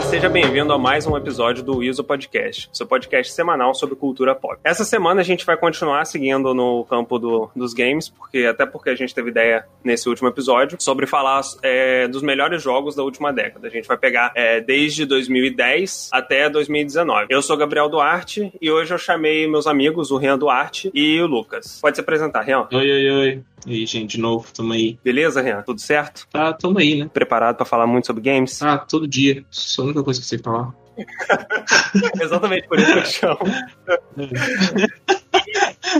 Olá, seja bem-vindo a mais um episódio do ISO Podcast, seu podcast semanal sobre cultura pop. Essa semana a gente vai continuar seguindo no campo do, dos games, porque até porque a gente teve ideia nesse último episódio sobre falar é, dos melhores jogos da última década. A gente vai pegar é, desde 2010 até 2019. Eu sou Gabriel Duarte e hoje eu chamei meus amigos, o Rian Duarte e o Lucas. Pode se apresentar, Rian. Oi, oi, oi. E aí, gente, de novo, tamo aí. Beleza, Rian? Tudo certo? Tá, tamo aí, né? Preparado para falar muito sobre games? Ah, todo dia. Só a única coisa que sei falar. Exatamente por isso que eu chamo.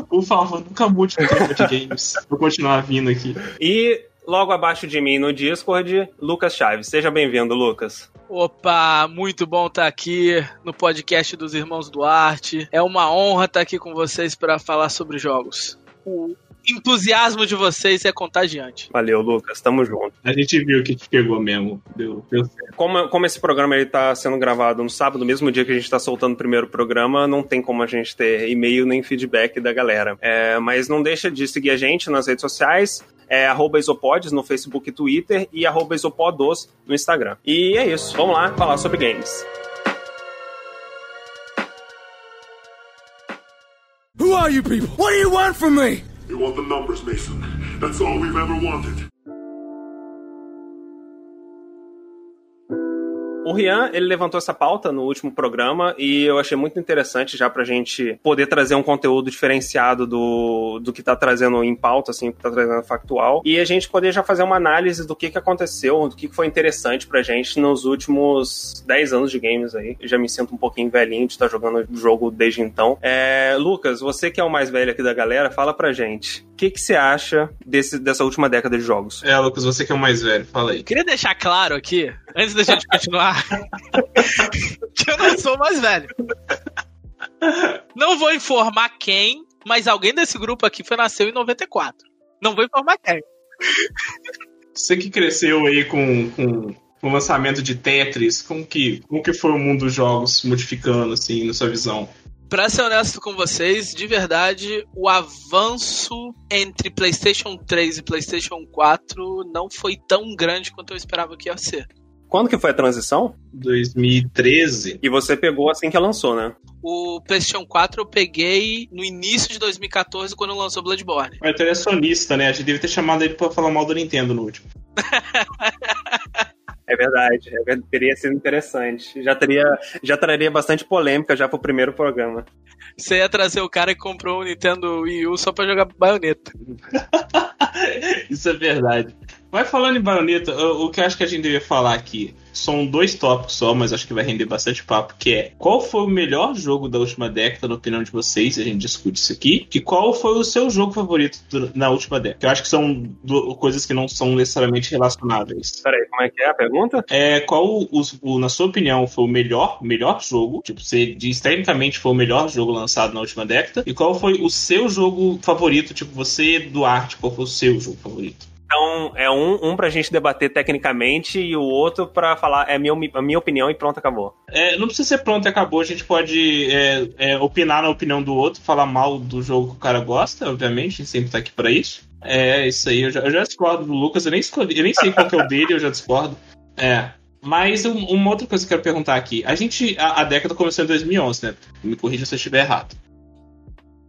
Por favor, nunca mude o tema de games. Vou continuar vindo aqui. E logo abaixo de mim no Discord, Lucas Chaves. Seja bem-vindo, Lucas. Opa, muito bom estar aqui no podcast dos Irmãos Duarte. É uma honra estar aqui com vocês para falar sobre jogos. O entusiasmo de vocês é contagiante. Valeu, Lucas. Tamo junto. A gente viu que te pegou mesmo. Deu, deu certo. Como, como esse programa ele tá sendo gravado no sábado, mesmo dia que a gente tá soltando o primeiro programa, não tem como a gente ter e-mail nem feedback da galera. É, mas não deixa de seguir a gente nas redes sociais. É arroba isopods no Facebook e Twitter e arroba isopodos no Instagram. E é isso. Vamos lá falar sobre games. Who are you people? What do you want from me? We want the numbers, Mason. That's all we've ever wanted. O Rian, ele levantou essa pauta no último programa e eu achei muito interessante já pra gente poder trazer um conteúdo diferenciado do, do que tá trazendo em pauta, assim, o que tá trazendo factual, e a gente poder já fazer uma análise do que que aconteceu, do que que foi interessante pra gente nos últimos 10 anos de games aí. Eu já me sinto um pouquinho velhinho de estar jogando o jogo desde então. É, Lucas, você que é o mais velho aqui da galera, fala pra gente. O que que você acha desse, dessa última década de jogos? É, Lucas, você que é o mais velho, fala aí. Queria deixar claro aqui, antes da gente continuar, que eu não sou mais velho. Não vou informar quem, mas alguém desse grupo aqui foi nasceu em 94. Não vou informar quem. Você que cresceu aí com, com o lançamento de Tetris, como que, como que foi o mundo dos jogos modificando, assim, na sua visão? Pra ser honesto com vocês, de verdade, o avanço entre PlayStation 3 e PlayStation 4 não foi tão grande quanto eu esperava que ia ser. Quando que foi a transição? 2013. E você pegou assim que lançou, né? O PlayStation 4 eu peguei no início de 2014, quando lançou Bloodborne. Mas ele é sonista, né? A gente deve ter chamado ele pra falar mal do Nintendo no último. É verdade, é verdade, teria sido interessante. Já teria, já traria bastante polêmica já pro primeiro programa. Você ia trazer o cara que comprou o Nintendo Wii U só pra jogar baioneta. Isso é verdade. Mas falando em baioneta, o que eu acho que a gente devia falar aqui são dois tópicos só, mas acho que vai render bastante papo, que é qual foi o melhor jogo da última década, na opinião de vocês, a gente discute isso aqui, e qual foi o seu jogo favorito na última década. Que eu acho que são coisas que não são necessariamente relacionáveis. Peraí, como é que é a pergunta? É, qual, o, o- na sua opinião, foi o melhor, melhor jogo? Tipo, você diz tecnicamente foi o melhor jogo lançado na última década. E qual foi o seu jogo favorito? Tipo, você, Duarte, qual foi o seu jogo favorito? Então, é um, um pra gente debater tecnicamente e o outro pra falar é a minha, a minha opinião e pronto, acabou. É, não precisa ser pronto e acabou. A gente pode é, é, opinar na opinião do outro, falar mal do jogo que o cara gosta, obviamente. A gente sempre tá aqui pra isso. É, isso aí. Eu já, eu já discordo do Lucas. Eu nem, escolhi, eu nem sei qual que é o dele, eu já discordo. É. Mas um- uma outra coisa que eu quero perguntar aqui. A gente, a, a década começou em 2011, né? Me corrija se eu estiver errado.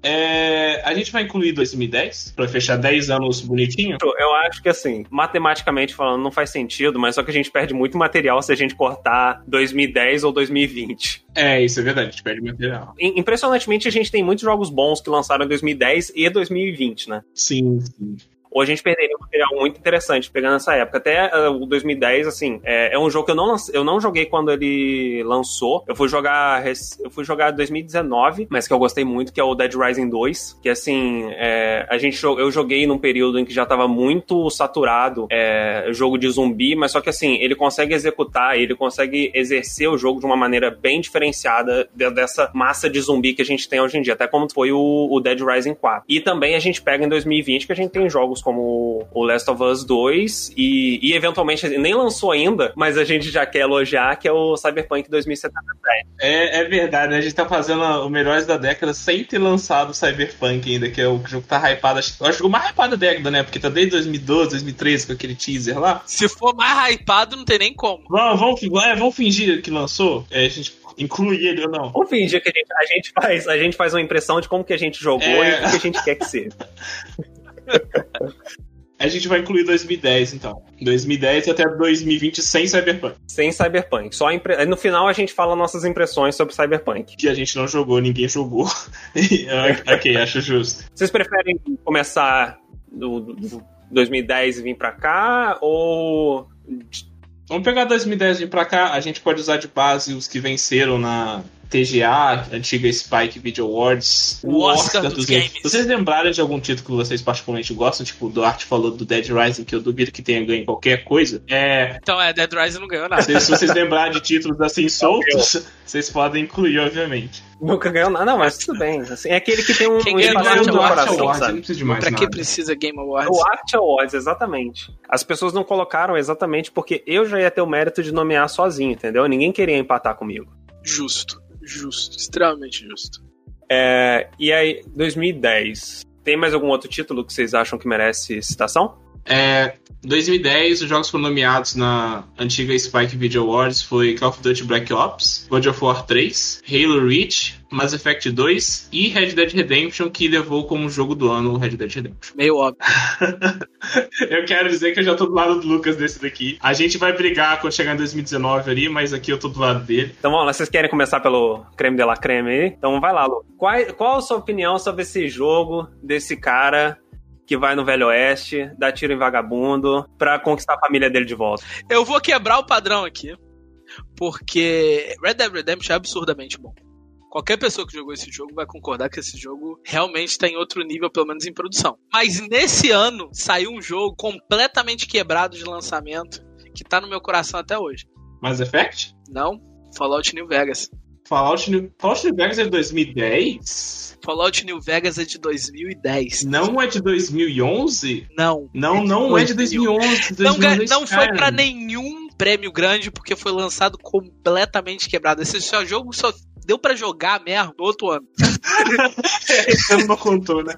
É, a gente vai incluir 2010 pra fechar 10 anos bonitinho? Eu acho que assim, matematicamente falando, não faz sentido, mas só que a gente perde muito material se a gente cortar 2010 ou 2020. É, isso é verdade, a gente perde material. Im- Impressionantemente, a gente tem muitos jogos bons que lançaram em 2010 e 2020, né? Sim, sim. Ou a gente perderia um material muito interessante pegando essa época. Até ah, o 2010, assim, é, é um jogo que eu não, eu não joguei quando ele lançou. Eu fui jogar eu fui jogar em 2019, mas que eu gostei muito, que é o Dead Rising 2. Que assim, é, a gente, eu joguei num período em que já tava muito saturado é, jogo de zumbi, mas só que assim, ele consegue executar, ele consegue exercer o jogo de uma maneira bem diferenciada de- dessa massa de zumbi que a gente tem hoje em dia, até como foi o, o Dead Rising 4. E também a gente pega em 2020 que a gente tem jogos jogos como o Last of Us 2 e, e eventualmente nem lançou ainda, mas a gente já quer elogiar, que é o Cyberpunk 2077. É, é verdade, né? A gente tá fazendo o Melhores da Década sem ter lançado o Cyberpunk ainda, que é o jogo que tá hypado. Acho, acho que o jogo mais hypado da década, né? Porque tá desde 2012, 2013 com aquele teaser lá. Se for mais hypado, não tem nem como. Vamos, vamos, é, vamos fingir que lançou? É, a gente inclui ele ou não. Vamos fingir que a gente, a gente, faz, a gente faz uma impressão de como que a gente jogou É. e o que a gente quer que seja. A gente vai incluir 2010, então. 2010 até 2020 sem Cyberpunk. Sem Cyberpunk. Só impre... No final a gente fala nossas impressões sobre Cyberpunk. Que a gente não jogou, ninguém jogou. E, ah, ok, acho justo. Vocês preferem começar do, do 2010 e vir pra cá? Ou. Vamos pegar 2010 e vir pra cá. A gente pode usar de base os que venceram na TGA, antiga Spike Video Awards. O Oscar dos games. Se vocês lembrarem de algum título que vocês particularmente gostam, tipo o Duarte falou do Dead Rising, que eu duvido que tenha ganho qualquer coisa. É, Então é, Dead Rising não ganhou nada. se, se vocês lembrarem de títulos assim soltos, vocês podem incluir, obviamente. Nunca ganhou nada? Não, mas tudo bem. Assim, é aquele que tem um, Quem um ganha ganhou no coração, Awards, sabe? não precisa de mais Pra que nada. precisa Game Awards? O Art Awards, exatamente. As pessoas não colocaram exatamente porque eu já ia ter o mérito de nomear sozinho, entendeu? Ninguém queria empatar comigo. Justo, justo, extremamente justo. É, e aí, 2010. Tem mais algum outro título que vocês acham que merece citação? É, 2010, os jogos foram nomeados na antiga Spike Video Awards foi Call of Duty Black Ops, God of War 3, Halo Reach, Mass Effect 2 e Red Dead Redemption, que levou como jogo do ano o Red Dead Redemption. Meio óbvio. eu quero dizer que eu já tô do lado do Lucas desse daqui. A gente vai brigar quando chegar em 2019 ali, mas aqui eu tô do lado dele. Então vamos lá, vocês querem começar pelo creme de la creme aí? Então vai lá, Lu. Qual, qual a sua opinião sobre esse jogo, desse cara que vai no Velho Oeste, dá tiro em vagabundo, pra conquistar a família dele de volta? Eu vou quebrar o padrão aqui, porque Red Dead Redemption é absurdamente bom. Qualquer pessoa que jogou esse jogo vai concordar que esse jogo realmente está em outro nível, pelo menos em produção. Mas nesse ano saiu um jogo completamente quebrado de lançamento que tá no meu coração até hoje. Mass Effect? Não, Fallout New Vegas. Fallout New, Fallout New Vegas é de 2010? Fallout New Vegas é de 2010. Não é de 2011? Não. Não, não é de 2011. Não, ga- 2011, não foi cara. pra nenhum prêmio grande porque foi lançado completamente quebrado. Esse só jogo só deu pra jogar mesmo no outro ano. Esse não contou, né?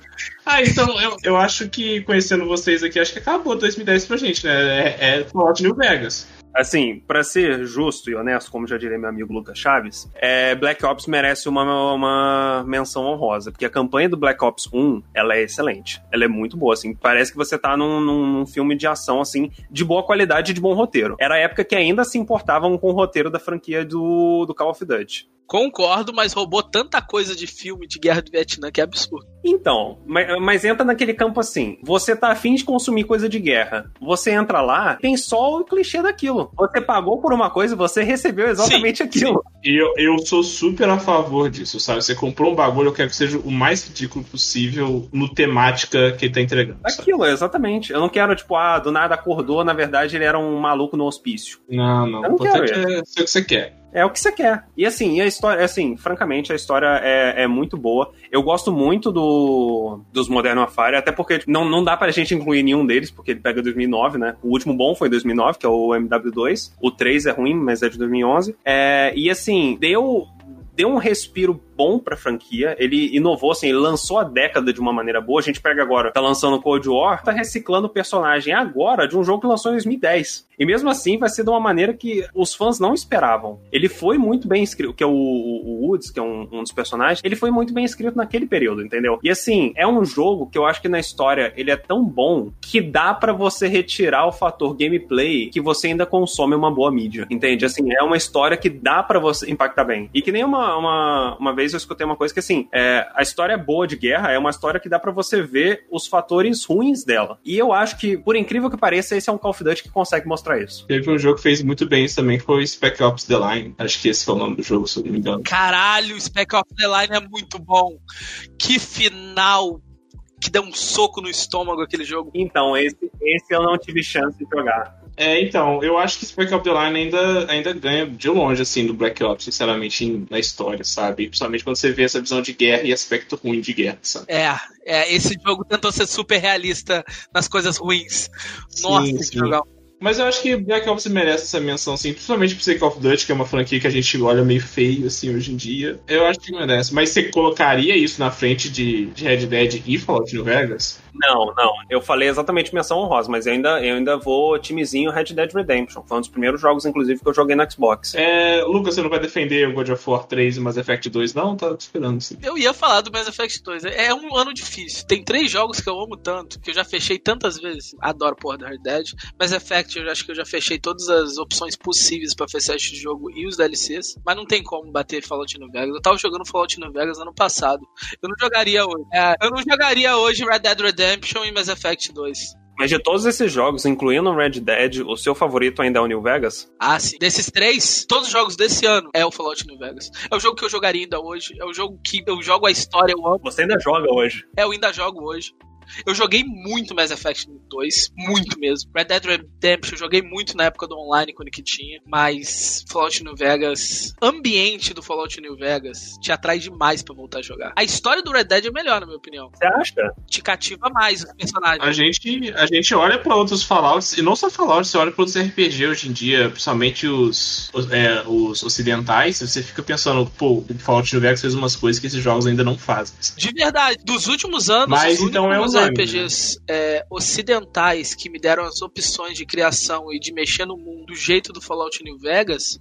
Ah, então eu, eu acho que conhecendo vocês aqui, acho que acabou 2010 pra gente, né? É, é Fallout New Vegas. Assim, pra ser justo e honesto, como já diria meu amigo Lucas Chaves, é, Black Ops merece uma, uma menção honrosa, porque a campanha do Black Ops 1, ela é excelente. Ela é muito boa, assim. Parece que você tá num, num- num filme de ação, assim, de boa qualidade e de bom roteiro. Era a época que ainda se importavam com o roteiro da franquia do, do Call of Duty. Concordo, mas roubou tanta coisa de filme de guerra do Vietnã que é absurdo. Então, mas, mas entra naquele campo assim. Você tá afim de consumir coisa de guerra. Você entra lá, tem só o clichê daquilo. Você pagou por uma coisa e você recebeu exatamente Sim, aquilo. E eu, eu sou super a favor disso, sabe? Você comprou um bagulho, eu quero que seja o mais ridículo possível no temática que ele tá entregando. sabe? Aquilo, exatamente. Eu não quero, tipo, ah, do nada acordou, na verdade ele era um maluco no hospício. Não, não. Eu O não quero é ser o que você quer. É o que você quer. E assim, e a história, assim, francamente, a história é, é muito boa. Eu gosto muito do, dos Modern Warfare, até porque não, não dá pra gente incluir nenhum deles, porque ele pega 2009, né? O último bom foi 2009, que é o MW2. O 3 é ruim, mas é de 2011. É, e assim, deu deu um respiro bom pra franquia. Ele inovou, assim, ele lançou a década de uma maneira boa. A gente pega agora, tá lançando Cold War, tá reciclando o personagem agora de um jogo que lançou em 2010. E mesmo assim, vai ser de uma maneira que os fãs não esperavam. Ele foi muito bem escrito, que é o, o Woods, que é um, um dos personagens, ele foi muito bem escrito naquele período, entendeu? E assim, é um jogo que eu acho que na história ele é tão bom que dá pra você retirar o fator gameplay que você ainda consome uma boa mídia, entende? Assim, é uma história que dá pra você impactar bem. E que nem uma, uma, uma vez eu escutei uma coisa que assim, é, a história boa de guerra é uma história que dá pra você ver os fatores ruins dela. E eu acho que, por incrível que pareça, esse é um Call of Duty que consegue mostrar isso. Teve um jogo que fez muito bem isso também, que foi o Spec Ops The Line. Acho que esse foi o nome do jogo, se eu não me engano. Caralho, o Spec Ops The Line é muito bom. Que final que deu um soco no estômago aquele jogo. Então, esse, esse eu não tive chance de jogar. É, então, eu acho que Spec Ops The Line ainda, ainda ganha de longe, assim, do Black Ops, sinceramente, na história, sabe? Principalmente quando você vê essa visão de guerra e aspecto ruim de guerra, sabe? É, é, esse jogo tentou ser super realista nas coisas ruins. Nossa, Sim, que sim. legal. Mas eu acho que Black Ops merece essa menção, assim, principalmente pro Call of Duty, que é uma franquia que a gente olha meio feio, assim, hoje em dia. Eu acho que merece. Mas você colocaria isso na frente de, de Red Dead e Fallout New Vegas? Não, não. Eu falei exatamente menção honrosa, mas eu ainda, eu ainda vou timezinho Red Dead Redemption. Foi um dos primeiros jogos, inclusive, que eu joguei no Xbox. É, Lucas, você não vai defender o God of War 3 e Mass Effect 2, não? Tá esperando, sim. Eu ia falar do Mass Effect 2. É um ano difícil. Tem três jogos que eu amo tanto, que eu já fechei tantas vezes. Adoro porra do Red Dead. Mass Effect, eu acho que eu já fechei todas as opções possíveis pra fechar este jogo e os DLCs. Mas não tem como bater Fallout New Vegas. Eu tava jogando Fallout New Vegas ano passado. Eu não jogaria hoje. É, eu não jogaria hoje Red Dead Redemption e Mass Effect 2. Mas de todos esses jogos, incluindo o Red Dead, o seu favorito ainda é o New Vegas? Ah, sim. Desses três, todos os jogos desse ano é o Fallout New Vegas. É o jogo que eu jogaria ainda hoje. É o jogo que eu jogo a história, eu amo. Você ainda joga hoje. É, eu ainda jogo hoje. Eu joguei muito Mass Effect 2, muito mesmo. Red Dead Redemption eu joguei muito na época do online quando que tinha, mas Fallout New Vegas, ambiente do Fallout New Vegas te atrai demais pra voltar a jogar. A história do Red Dead é melhor na minha opinião. Você acha? Te cativa mais os personagens. A gente, a gente olha pra outros Fallouts, e não só Fallout, você olha pra outros RPG hoje em dia, principalmente os, os, é, os ocidentais, você fica pensando, pô, o Fallout New Vegas fez umas coisas que esses jogos ainda não fazem. De verdade, dos últimos anos, Mas então é únicos unânime, RPGs é, ocidentais que me deram as opções de criação e de mexer no mundo do jeito do Fallout New Vegas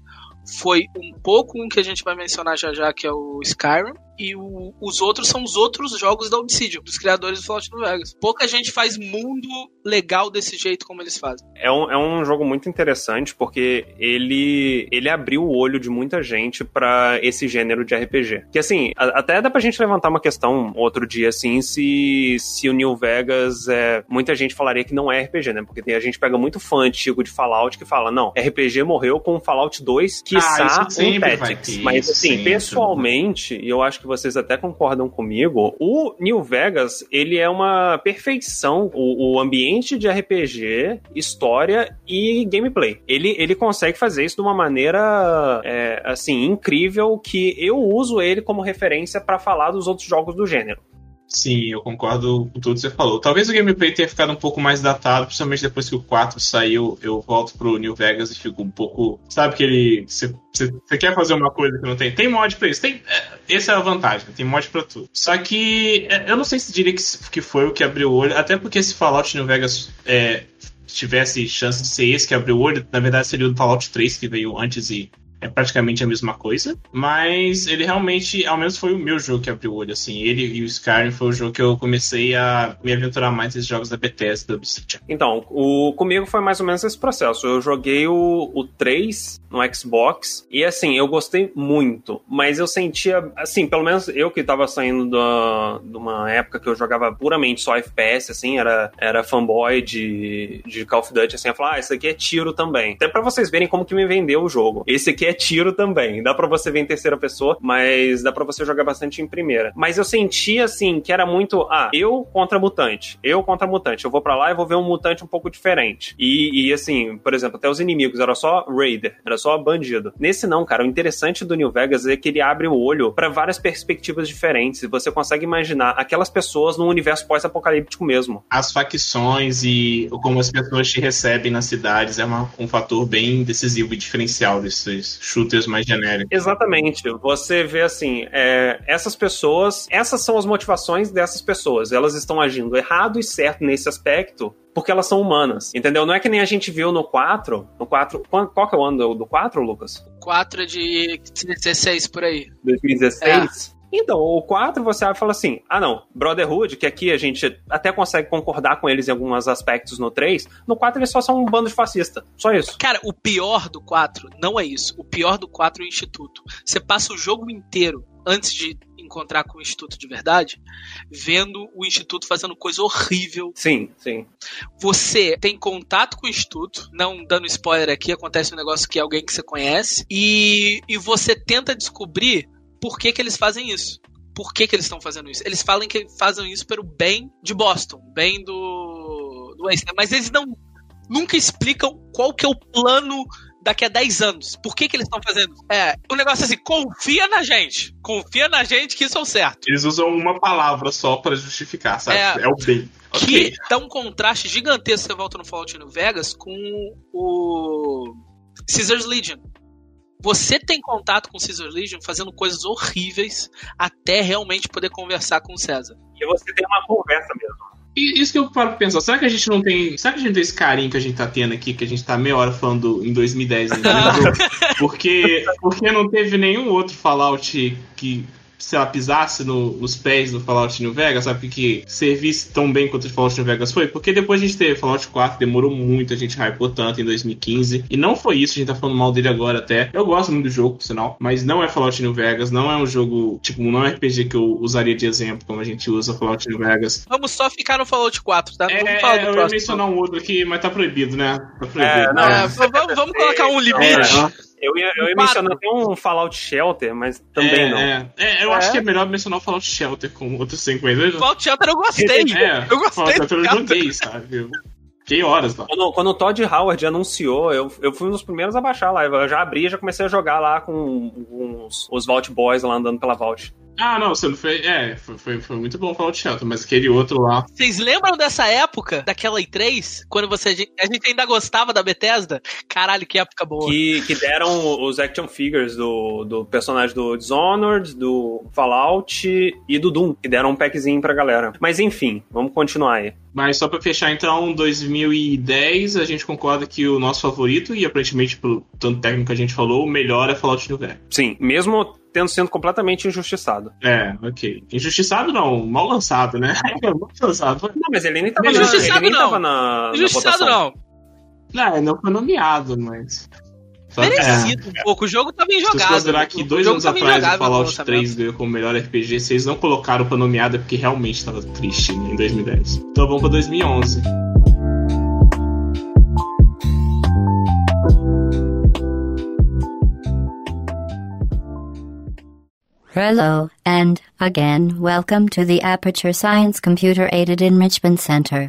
foi um pouco um que a gente vai mencionar já já, que é o Skyrim, e o- os outros são os outros jogos da Obsidian, dos criadores do Fallout New Vegas. Pouca gente faz mundo legal desse jeito como eles fazem. É um, é um jogo muito interessante porque ele, ele abriu o olho de muita gente pra esse gênero de RPG. Que assim, a- até dá pra gente levantar uma questão outro dia assim, se, se o New Vegas é. Muita gente falaria que não é RPG, né? Porque tem, a gente pega muito fã antigo de Fallout que fala, não, RPG morreu com Fallout 2, quiçá Ah, um Tactics. Mas assim, sempre. pessoalmente, e eu acho que vocês até concordam comigo, o New Vegas, ele é uma perfeição, o, o ambiente de RPG, história e gameplay. Ele, ele consegue fazer isso de uma maneira, é, assim, incrível, que eu uso ele como referência pra falar dos outros jogos do gênero. Sim, eu concordo com tudo que você falou. Talvez o gameplay tenha ficado um pouco mais datado, principalmente depois que o 4 saiu, eu volto pro New Vegas e fico um pouco. Sabe que ele. Você quer fazer uma coisa que não tem? Tem mod pra isso. Tem, é, essa é a vantagem, tem mod pra tudo. Só que é, eu não sei se diria que, que foi o que abriu o olho, até porque esse Fallout New Vegas é, tivesse chance de ser esse que abriu o olho, na verdade seria o Fallout 3 que veio antes e é praticamente a mesma coisa, mas ele realmente, ao menos foi o meu jogo que abriu o olho, assim, ele e o Skyrim foi o jogo que eu comecei a me aventurar mais nesses jogos da Bethesda, da Obsidian. Então, o, comigo foi mais ou menos esse processo. Eu joguei o, o 3 no Xbox e, assim, eu gostei muito, mas eu sentia, assim, pelo menos eu que tava saindo da, de uma época que eu jogava puramente só FPS, assim, era, era fanboy de, de Call of Duty, assim, eu falava, ah, esse aqui é tiro também. Até pra vocês verem como que me vendeu o jogo. Esse aqui é tiro também. Dá pra você ver em terceira pessoa, mas dá pra você jogar bastante em primeira. Mas eu sentia, assim, que era muito, ah, eu contra mutante, eu contra mutante. Eu vou pra lá e vou ver um mutante um pouco diferente. E, e, assim, por exemplo, até os inimigos era só Raider, era só bandido. Nesse não, cara, o interessante do New Vegas é que ele abre o olho pra várias perspectivas diferentes. Você consegue imaginar aquelas pessoas num universo pós-apocalíptico mesmo. As facções e como as pessoas te recebem nas cidades é uma- um fator bem decisivo e diferencial desses shooters mais genéricos. Exatamente. Você vê assim, é, essas pessoas, essas são as motivações dessas pessoas. Elas estão agindo errado e certo nesse aspecto. Porque elas são humanas, entendeu? Não é que nem a gente viu no 4. No 4. Qual, qual que é o ano do, do 4, Lucas? 4 é de 16 por aí. 2016? Então, o 4 você abre e fala assim: ah, não, Brotherhood, que aqui a gente até consegue concordar com eles em alguns aspectos no 3, no 4 eles só são um bando de fascista. Só isso. Cara, o pior do 4 não é isso. O pior do 4 é o Instituto. Você passa o jogo inteiro antes de encontrar com o Instituto de verdade, vendo o Instituto fazendo coisa horrível. Sim, sim. Você tem contato com o Instituto, não dando spoiler aqui, acontece um negócio que é alguém que você conhece, e, e você tenta descobrir por que, que eles fazem isso. Por que, que eles estão fazendo isso? Eles falam que fazem isso pelo bem de Boston, bem do, do Einstein, mas eles não nunca explicam qual que é o plano daqui a 10 anos. Por que, que eles estão fazendo? É, o negócio é assim, confia na gente. Confia na gente que isso é o certo. Eles usam uma palavra só pra justificar, sabe? É. É, o bem. Que Ok. dá um contraste gigantesco você volta no Fallout New Vegas com o Caesar's Legion. Você tem contato com o Caesar's Legion fazendo coisas horríveis até realmente poder conversar com o César. E você tem uma conversa mesmo. E isso que eu paro pra pensar, será que a gente não tem. Será que a gente tem esse carinho que a gente tá tendo aqui, que a gente tá meia hora falando em 2010 ainda? né? porque, porque não teve nenhum outro Fallout que, sei lá, pisasse no- nos pés do Fallout New Vegas, sabe? Que servisse tão bem quanto o Fallout New Vegas foi? Porque depois a gente teve Fallout 4, demorou muito, a gente hypou tanto em 2015. E não foi isso, a gente tá falando mal dele agora até. Eu gosto muito do jogo, por sinal, mas não é Fallout New Vegas, não é um jogo, tipo, não é um RPG que eu usaria de exemplo, como a gente usa Fallout New Vegas. Vamos só ficar no Fallout 4, tá? Não É, vamos falar do eu ia próximo. mencionar um outro aqui, mas tá proibido, né? Tá proibido. É, não, É, vamos, vamos colocar um limite. Eu ia, eu ia mencionar até um Fallout Shelter, mas também é, não. É, É, eu É? acho que é melhor mencionar o Fallout Shelter com outros 50. Fallout Shelter eu gostei. É, eu gostei. Fallout Shelter eu joguei, sabe? Eu Fiquei horas lá. Quando, quando o Todd Howard anunciou, eu, eu fui um dos primeiros a baixar lá. Eu já abri e já comecei a jogar lá com uns, os Vault Boys lá andando pela Vault. Ah, não, você não fez. É, foi, foi, foi muito bom o Fallout Shelter, mas aquele outro lá. Vocês lembram dessa época, daquela E3, quando você, a gente ainda gostava da Bethesda? Caralho, que época boa. Que, que deram os action figures do, do personagem do Dishonored, do Fallout e do Doom. Que deram um packzinho pra galera. Mas enfim, vamos continuar aí. Mas só pra fechar, então, 2010, a gente concorda que o nosso favorito, e aparentemente, pelo tanto técnico que a gente falou, o melhor é Fallout New Vegas. Sim, mesmo tendo sido completamente injustiçado. É, ok. Injustiçado não, mal lançado, né? mal lançado. Não, mas ele nem tava, na, Injustiçado ele nem não. tava na, na Injustiçado votação. não. Não, não foi nomeado, mas. Merecido um pouco. O jogo tava Se você injogável. considerar que O dois anos tava atrás o Fallout lançamento. 3 ganhou como melhor RPG, vocês não colocaram pra nomeada porque realmente tava triste né, em 2010. Então vamos pra 2011. Hello, and, again, welcome to the Aperture Science Computer Aided Enrichment Center.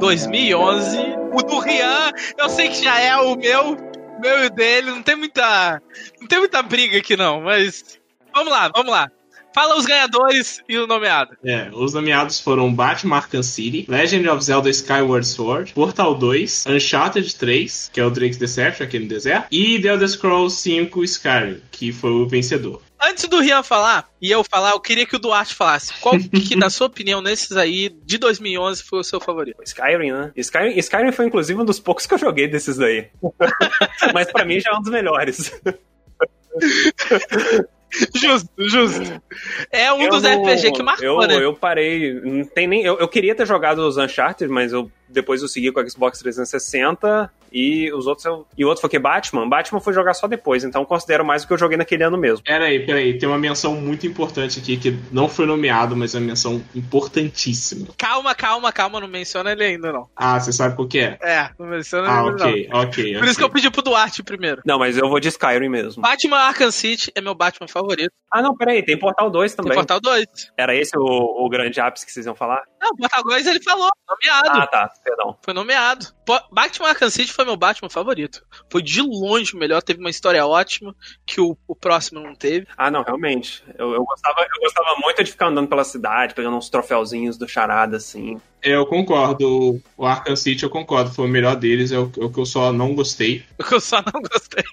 2011. O do Rian, eu sei que já é o meu, meu e o dele. Não tem muita, não tem muita briga aqui não, mas vamos lá, vamos lá. Fala os ganhadores e o nomeado. É, os nomeados foram Batman Arkham City, Legend of Zelda Skyward Sword, Portal 2, Uncharted 3, que é o Drake's Deception aqui no deserto, e The Elder Scrolls 5 Skyrim, que foi o vencedor. Antes do Rian falar e eu falar, eu queria que o Duarte falasse. Qual que, na sua opinião, nesses aí de 2011 foi o seu favorito? Skyrim, né? Skyrim, Skyrim foi inclusive um dos poucos que eu joguei desses daí. Mas pra mim já é um dos melhores. Justo, justo. É um Eu dos não- RPG que marcou, eu, né? Eu parei. Não tem nem. Eu, eu queria ter jogado os Uncharted, mas eu depois eu segui com o Xbox 360 e os outros eu, E o outro foi que Batman. Batman foi jogar só depois, então considero mais o que eu joguei naquele ano mesmo. Pera aí, pera aí, tem uma menção muito importante aqui que não foi nomeado, mas é uma menção importantíssima. Calma, calma, calma, não menciona ele ainda, não. Ah, você sabe qual que é? É, não menciona Ah, ele ok, não. ok. Por isso que eu pedi pro Duarte primeiro. Não, mas eu vou de Skyrim mesmo. Batman Arkham City é meu Batman favorito. Ah, não, peraí, tem Portal 2 Tem também. Portal 2. Era esse o, o grande ápice que vocês iam falar? Não, Portal 2 ele falou, nomeado. Ah, tá, perdão. Foi nomeado. Batman Arkham City foi meu Batman favorito. Foi de longe o melhor, teve uma história ótima que o, o próximo não teve. Ah, não, realmente. Eu, eu, gostava, eu gostava muito de ficar andando pela cidade, pegando uns troféuzinhos do charada, assim. Eu concordo. O Arkham City eu concordo, foi o melhor deles, é o, é o que eu só não gostei. Eu só não gostei.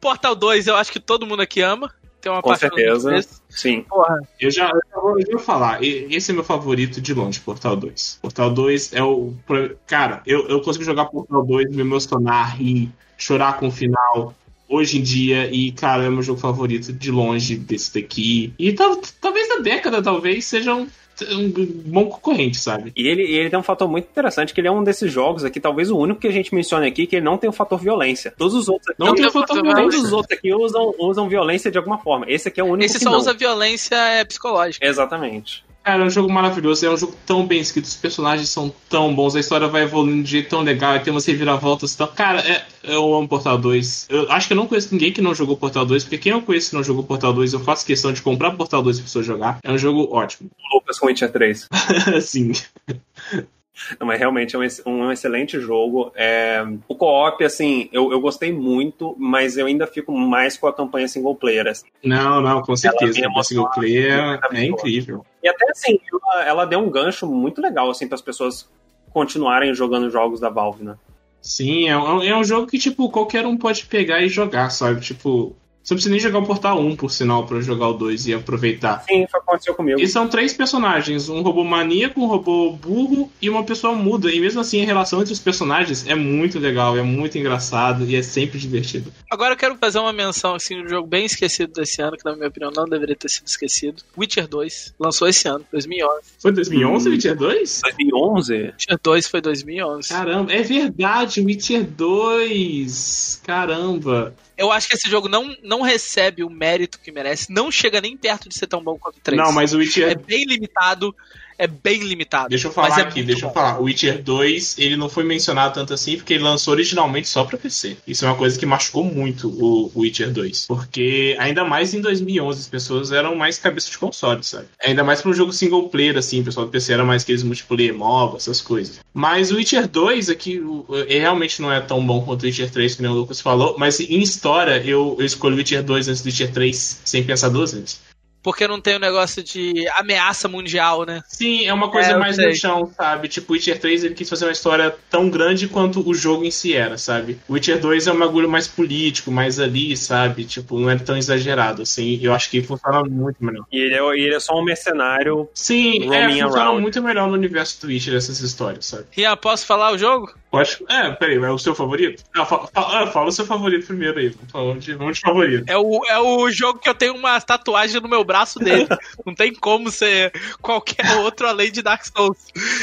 Portal 2 eu acho que todo mundo aqui ama. Tem uma Com certeza. desse. Sim. Porra. Eu já, eu já vou, eu vou falar, esse é meu favorito de longe, Portal 2. Portal 2 é o. Cara, eu, eu consigo jogar Portal 2, me emocionar, rir, chorar com o final. Hoje em dia, e cara, é o meu jogo favorito de longe desse daqui. E tal- talvez da década, talvez, seja um, um bom concorrente, sabe? E ele, ele tem um fator muito interessante, que ele é um desses jogos aqui, talvez o único que a gente mencione aqui, que ele não tem o fator violência. Todos os outros aqui, Não tem o fator todos violência. os outros aqui usam, usam violência de alguma forma. Esse aqui é o único Esse que só não. usa violência é, psicológica. Exatamente. Cara, é um jogo maravilhoso, é um jogo tão bem escrito, os personagens são tão bons, a história vai evoluindo de jeito tão legal, e tem umas reviravoltas e tal. Cara, é, eu amo Portal 2. Eu acho que eu não conheço ninguém que não jogou Portal 2, porque quem eu conheço que não jogou Portal 2, eu faço questão de comprar Portal 2 pra pessoa jogar. É um jogo ótimo. O Lucas com Witcher 3. Sim. Não, mas realmente é um, um excelente jogo. É, o co-op, assim, eu, eu gostei muito, mas eu ainda fico mais com a campanha single player. assim. Não, não, com certeza. O single player é muito incrível. E até assim, ela, ela deu um gancho muito legal, assim, para as pessoas continuarem jogando jogos da Valve, né? Sim, é um, é um jogo que, tipo, qualquer um pode pegar e jogar, sabe? Tipo, você não precisa nem jogar o Portal 1, por sinal, pra jogar o 2 e aproveitar. Sim, foi o que aconteceu comigo. E são três personagens, um robô maníaco, um robô burro e uma pessoa muda. E mesmo assim, a relação entre os personagens é muito legal, é muito engraçado e é sempre divertido. Agora eu quero fazer uma menção assim de um jogo bem esquecido desse ano, que na minha opinião não deveria ter sido esquecido. Witcher 2 lançou esse ano, 2011. Foi 2011, Hum. Witcher 2? 2011? Witcher 2 foi 2011. Caramba, é verdade, Witcher 2. Caramba. Eu acho que esse jogo não, não recebe o mérito que merece, não chega nem perto de ser tão bom quanto o 3. Não, mas o Witcher É bem limitado, é bem limitado. Deixa eu falar é aqui, deixa eu bom. falar. O Witcher 2, ele não foi mencionado tanto assim porque ele lançou originalmente só pra PC. Isso é uma coisa que machucou muito o Witcher 2. Porque, ainda mais em 2011, as pessoas eram mais cabeça de console, sabe? Ainda mais pra um jogo single player, assim, o pessoal do PC era mais aqueles multiplayer MOBA, essas coisas. Mas o Witcher 2 aqui, ele realmente não é tão bom quanto o Witcher 3, que nem o Lucas falou. Mas em história, eu, eu escolho o Witcher 2 antes do Witcher 3, sem pensar duas vezes. Porque não tem o negócio de ameaça mundial, né? Sim, é uma coisa É, mais sei. no chão, sabe? Tipo, o Witcher 3 ele quis fazer uma história tão grande quanto o jogo em si era, sabe? O Witcher 2 é um bagulho mais político, mais ali, sabe? Tipo, não é tão exagerado, assim. Eu acho que funciona muito melhor. E ele é, e ele é só um mercenário. Sim, é, funciona around. muito melhor no universo do Witcher essas histórias, sabe? Rian, posso falar o jogo? Pode... É, peraí, é o seu favorito? Ah, fa- fa- ah, fala o seu favorito primeiro aí. Vamos de, vamos de favorito. É o, é o jogo que eu tenho uma tatuagem no meu braço dele. não tem como ser qualquer outro além de Dark Souls.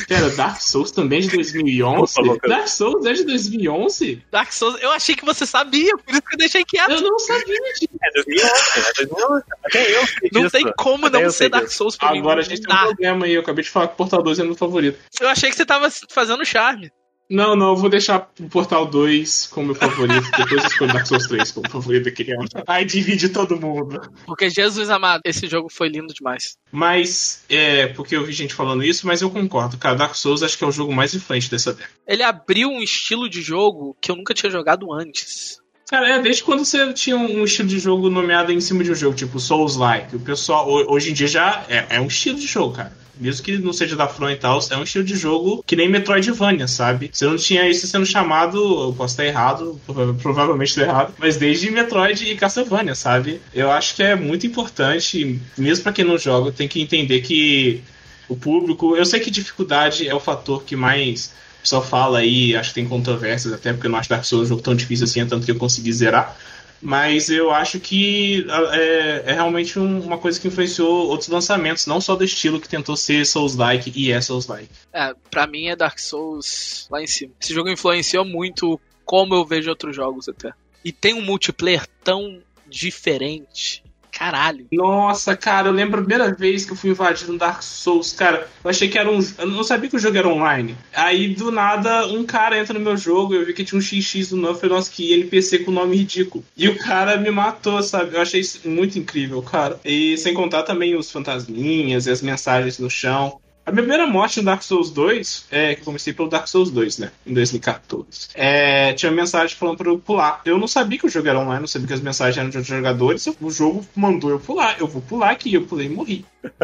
Cara, Dark Souls também é de 2011? Opa. Dark Souls é de 2011? Dark Souls, eu achei que você sabia, por isso que eu deixei quieto. Eu não sabia disso. É 2011, é 2011. Até eu sei Não disso. tem como Até não ser Dark. Souls pra mim. Agora a gente tem um problema aí. Eu acabei de falar que o Portal 2 é meu favorito. Eu achei que você tava fazendo charme. Não, não, eu vou deixar o Portal 2 como meu favorito. Depois eu escolho Dark Souls 3 como favorito da criança. Aí divide todo mundo. Porque, Jesus amado, esse jogo foi lindo demais. Mas, é, porque eu vi gente falando isso, mas eu concordo. Cara, Dark Souls acho que é o jogo mais influente dessa década. Ele abriu um estilo de jogo que eu nunca tinha jogado antes. Cara, é desde quando você tinha um estilo de jogo nomeado em cima de um jogo, tipo Souls-like. O pessoal, ho- hoje em dia já é, é um estilo de jogo, cara. Mesmo que não seja da From e tal, é um estilo de jogo que nem Metroidvania, sabe? Você não tinha isso sendo chamado, eu posso estar errado, prova- provavelmente estou errado, mas desde Metroid e Castlevania, sabe? Eu acho que é muito importante, mesmo pra quem não joga, tem que entender que o público. Eu sei que dificuldade é o fator que mais pessoal fala aí, acho que tem controvérsias, até porque eu não acho Dark Souls um jogo tão difícil assim, é tanto que eu consegui zerar. Mas eu acho que é, é realmente um- uma coisa que influenciou outros lançamentos, não só do estilo que tentou ser Souls-like e é Souls-like. É, pra mim é Dark Souls lá em cima. Esse jogo influenciou muito como eu vejo outros jogos até. E tem um multiplayer tão diferente. Caralho. Nossa, cara, eu lembro a primeira vez que eu fui invadido no Dark Souls, cara. Eu achei que era um. Eu não sabia que o jogo era online. Aí, do nada, um cara entra no meu jogo, eu vi que tinha um XX no nome, falei, nossa, que NPC com nome ridículo. E o cara me matou, sabe? Eu achei isso muito incrível, cara. E sem contar também os fantasminhas e as mensagens no chão. A minha primeira morte no Dark Souls 2, é, que eu comecei pelo Dark Souls 2, né? Em 2014. É, tinha uma mensagem falando pra eu pular. Eu não sabia que o jogo era online, não sabia que as mensagens eram de outros jogadores. O jogo mandou eu pular. Eu vou pular aqui. Eu pulei e morri.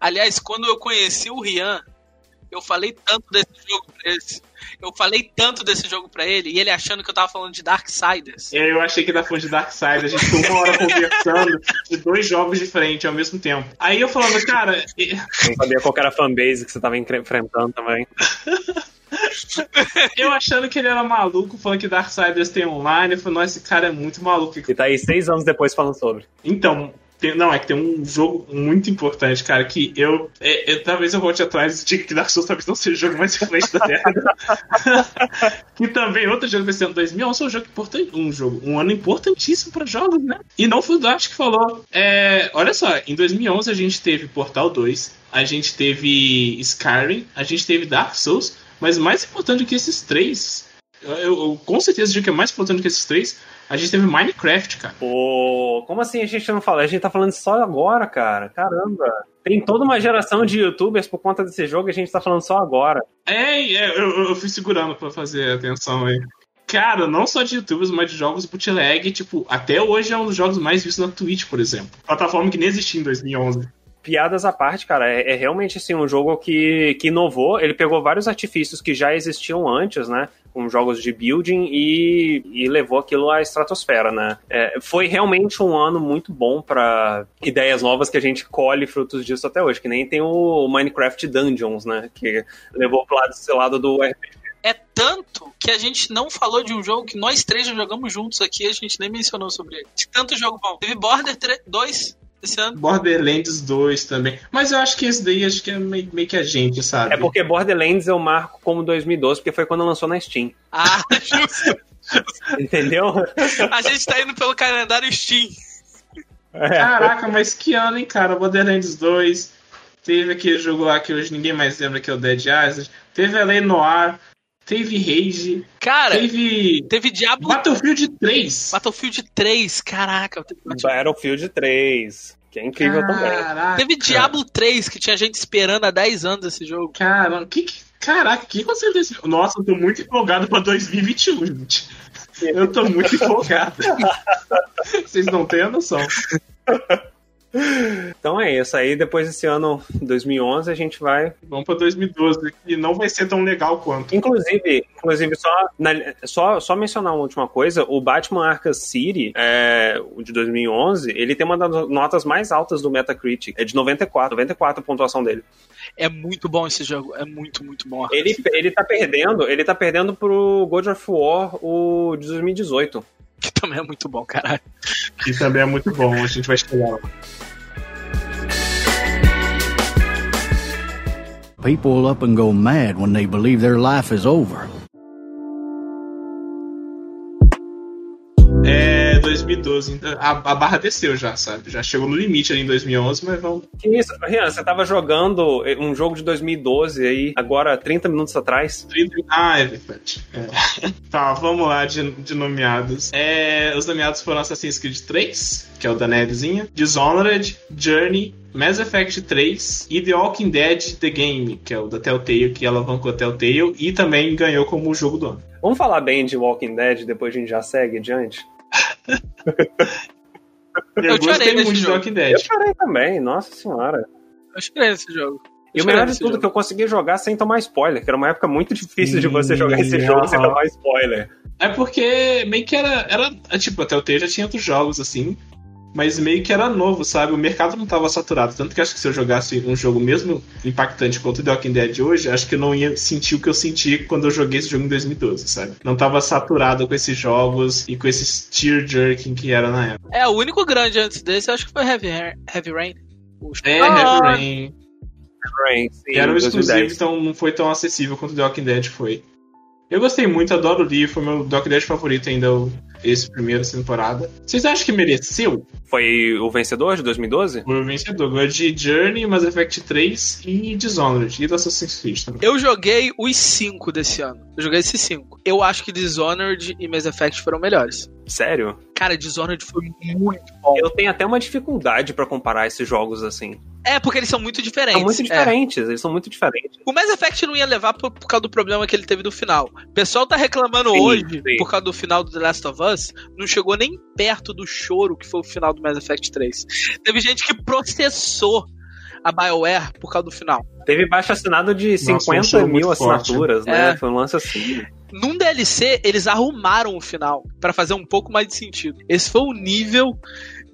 Aliás, quando eu conheci o Rian, eu falei tanto desse jogo pra ele. Eu falei tanto desse jogo pra ele, e ele achando que eu tava falando de Darksiders. E aí eu achei que era fã de Darkseid. A gente ficou uma hora conversando de dois jogos diferentes ao mesmo tempo. Aí eu falando, cara, Não sabia qual que era a fanbase que você tava enfrentando também. eu achando que ele era maluco, falando que Darksiders tem online. Eu falei, nossa, esse cara é muito maluco. E tá aí seis anos depois falando sobre. Então, Tem- não, é que tem um jogo muito importante, cara, que eu, é, é, talvez eu volte atrás e diga que Dark Souls talvez não seja o jogo mais influente da década. que também outro jogo desse ano 2011 foi um jogo importante, um jogo, um ano importantíssimo para jogos, né? E não foi o Dart que falou. É, olha só, em 2011 a gente teve Portal 2, a gente teve Skyrim, a gente teve Dark Souls, mas mais importante que esses três, eu, eu com certeza digo que é mais importante que esses três, a gente teve Minecraft, cara. Pô, como assim a gente não fala? A gente tá falando só agora, cara. Caramba. Tem toda uma geração de youtubers por conta desse jogo e a gente tá falando só agora. É, é, eu, eu fui segurando pra fazer atenção aí. Cara, não só de youtubers, mas de jogos bootleg, tipo, até hoje é um dos jogos mais vistos na Twitch, por exemplo. Plataforma que nem existia em 2011. Piadas à parte, cara, é, é realmente assim, um jogo que, que inovou. Ele pegou vários artifícios que já existiam antes, né? Com jogos de building e, e levou aquilo à estratosfera, né? É, foi realmente um ano muito bom para ideias novas que a gente colhe frutos disso até hoje. Que nem tem o Minecraft Dungeons, né? Que levou pro lado, esse lado do RPG. É tanto que a gente não falou de um jogo que nós três já jogamos juntos aqui, a gente nem mencionou sobre ele. De tanto jogo bom. Teve Border 2 esse ano. Borderlands 2 também. Mas eu acho que esse daí acho que é meio, meio que a gente, sabe? É porque Borderlands eu marco como 2012, porque foi quando lançou na Steam. Ah, justo. Entendeu? A gente tá indo pelo calendário Steam. É. Caraca, mas que ano, hein, cara? Borderlands 2. Teve aquele jogo lá que hoje ninguém mais lembra que é o Dead Island. Teve L.A. Noir. Teve Rage. Cara, Teve teve Diablo Battlefield 3. Battlefield 3, caraca. Battlefield 3, que é incrível também. Caraca. teve Diablo 3, que tinha gente esperando há 10 anos esse jogo. Cara, que, que- caraca, o que aconteceu desse Nossa, eu tô muito empolgado pra 2021, gente. Eu tô muito empolgado. Vocês não têm a noção. Então é isso. Aí depois desse ano 2011 a gente vai. Vamos pra 2012, e não vai ser tão legal quanto. Inclusive, inclusive só, na- só, só mencionar uma última coisa: o Batman Arkham City, é, o de 2011, ele tem uma das notas mais altas do Metacritic. É de 94, 94 a pontuação dele. É muito bom esse jogo, é muito, muito bom. Ele, ele tá perdendo, ele tá perdendo pro God of War, o de 2018. Que também é muito bom, caralho. E também é muito bom, a gente vai chegar lá. People up and go mad when they believe their life is over. É 2012, então, a, a barra desceu já, sabe? Já chegou no limite ali em 2011, mas vamos. Que isso, Rian, você tava jogando um jogo de 2012 aí, agora 30 minutos atrás. 30... Ah, é verdade. É. tá, vamos lá de, de nomeados. É, os nomeados foram Assassin's Creed 3, que é o da nevezinha, Dishonored, Journey, Mass Effect 3 e The Walking Dead The Game, que é o da Telltale, que alavancou a Telltale e também ganhou como o jogo do ano. Vamos falar bem de Walking Dead, depois a gente já segue adiante? Eu, Eu chorei gostei nesse muito de jogo. Walking Dead. Eu chorei também, nossa senhora. Eu chorei nesse jogo. E Eu o melhor de tudo, jogo. que eu consegui jogar sem tomar spoiler, que era uma época muito difícil de você jogar esse jogo sem tomar spoiler. É porque meio que era, era. Tipo, a Telltale já tinha outros jogos, assim. Mas meio que era novo, sabe? O mercado não tava saturado. Tanto que acho que se eu jogasse um jogo mesmo impactante quanto o The Walking Dead hoje, acho que eu não ia sentir o que eu senti quando eu joguei esse jogo em 2012, sabe? Não tava saturado com esses jogos e com esse tear jerking que era na época. É, o único grande antes desse, eu acho que foi Heavy, Heavy Rain. O- É, Ah, Heavy Rain. Rain, sim, E era um 2010. exclusivo, então não foi tão acessível quanto o The Walking Dead foi. Eu gostei muito, adoro o Lee, foi meu Walking Dead favorito ainda, o- esse primeiro essa temporada. Vocês acham que mereceu? Foi o vencedor de 2012? Foi o vencedor. Ganhou de Journey, Mass Effect 3 e Dishonored. E do Assassin's Creed também. Eu joguei os cinco desse ano. Eu joguei esses cinco. Eu acho que Dishonored e Mass Effect foram melhores. Sério? Cara, Dishonored foi muito bom. Eu tenho até uma dificuldade pra comparar esses jogos assim. É, porque eles são muito diferentes. São muito É. diferentes, eles são muito diferentes. O Mass Effect não ia levar por, por causa do problema que ele teve do final. O pessoal tá reclamando Sim, hoje sim. por causa do final do The Last of Us. Não chegou nem perto do choro que foi o final do Mass Effect 3. Teve gente que processou a BioWare por causa do final. Teve baixo assinado de Nossa, um 50 show mil muito forte. assinaturas, né? É. Foi um lance assim. Num DLC, eles arrumaram o final pra fazer um pouco mais de sentido. Esse foi o nível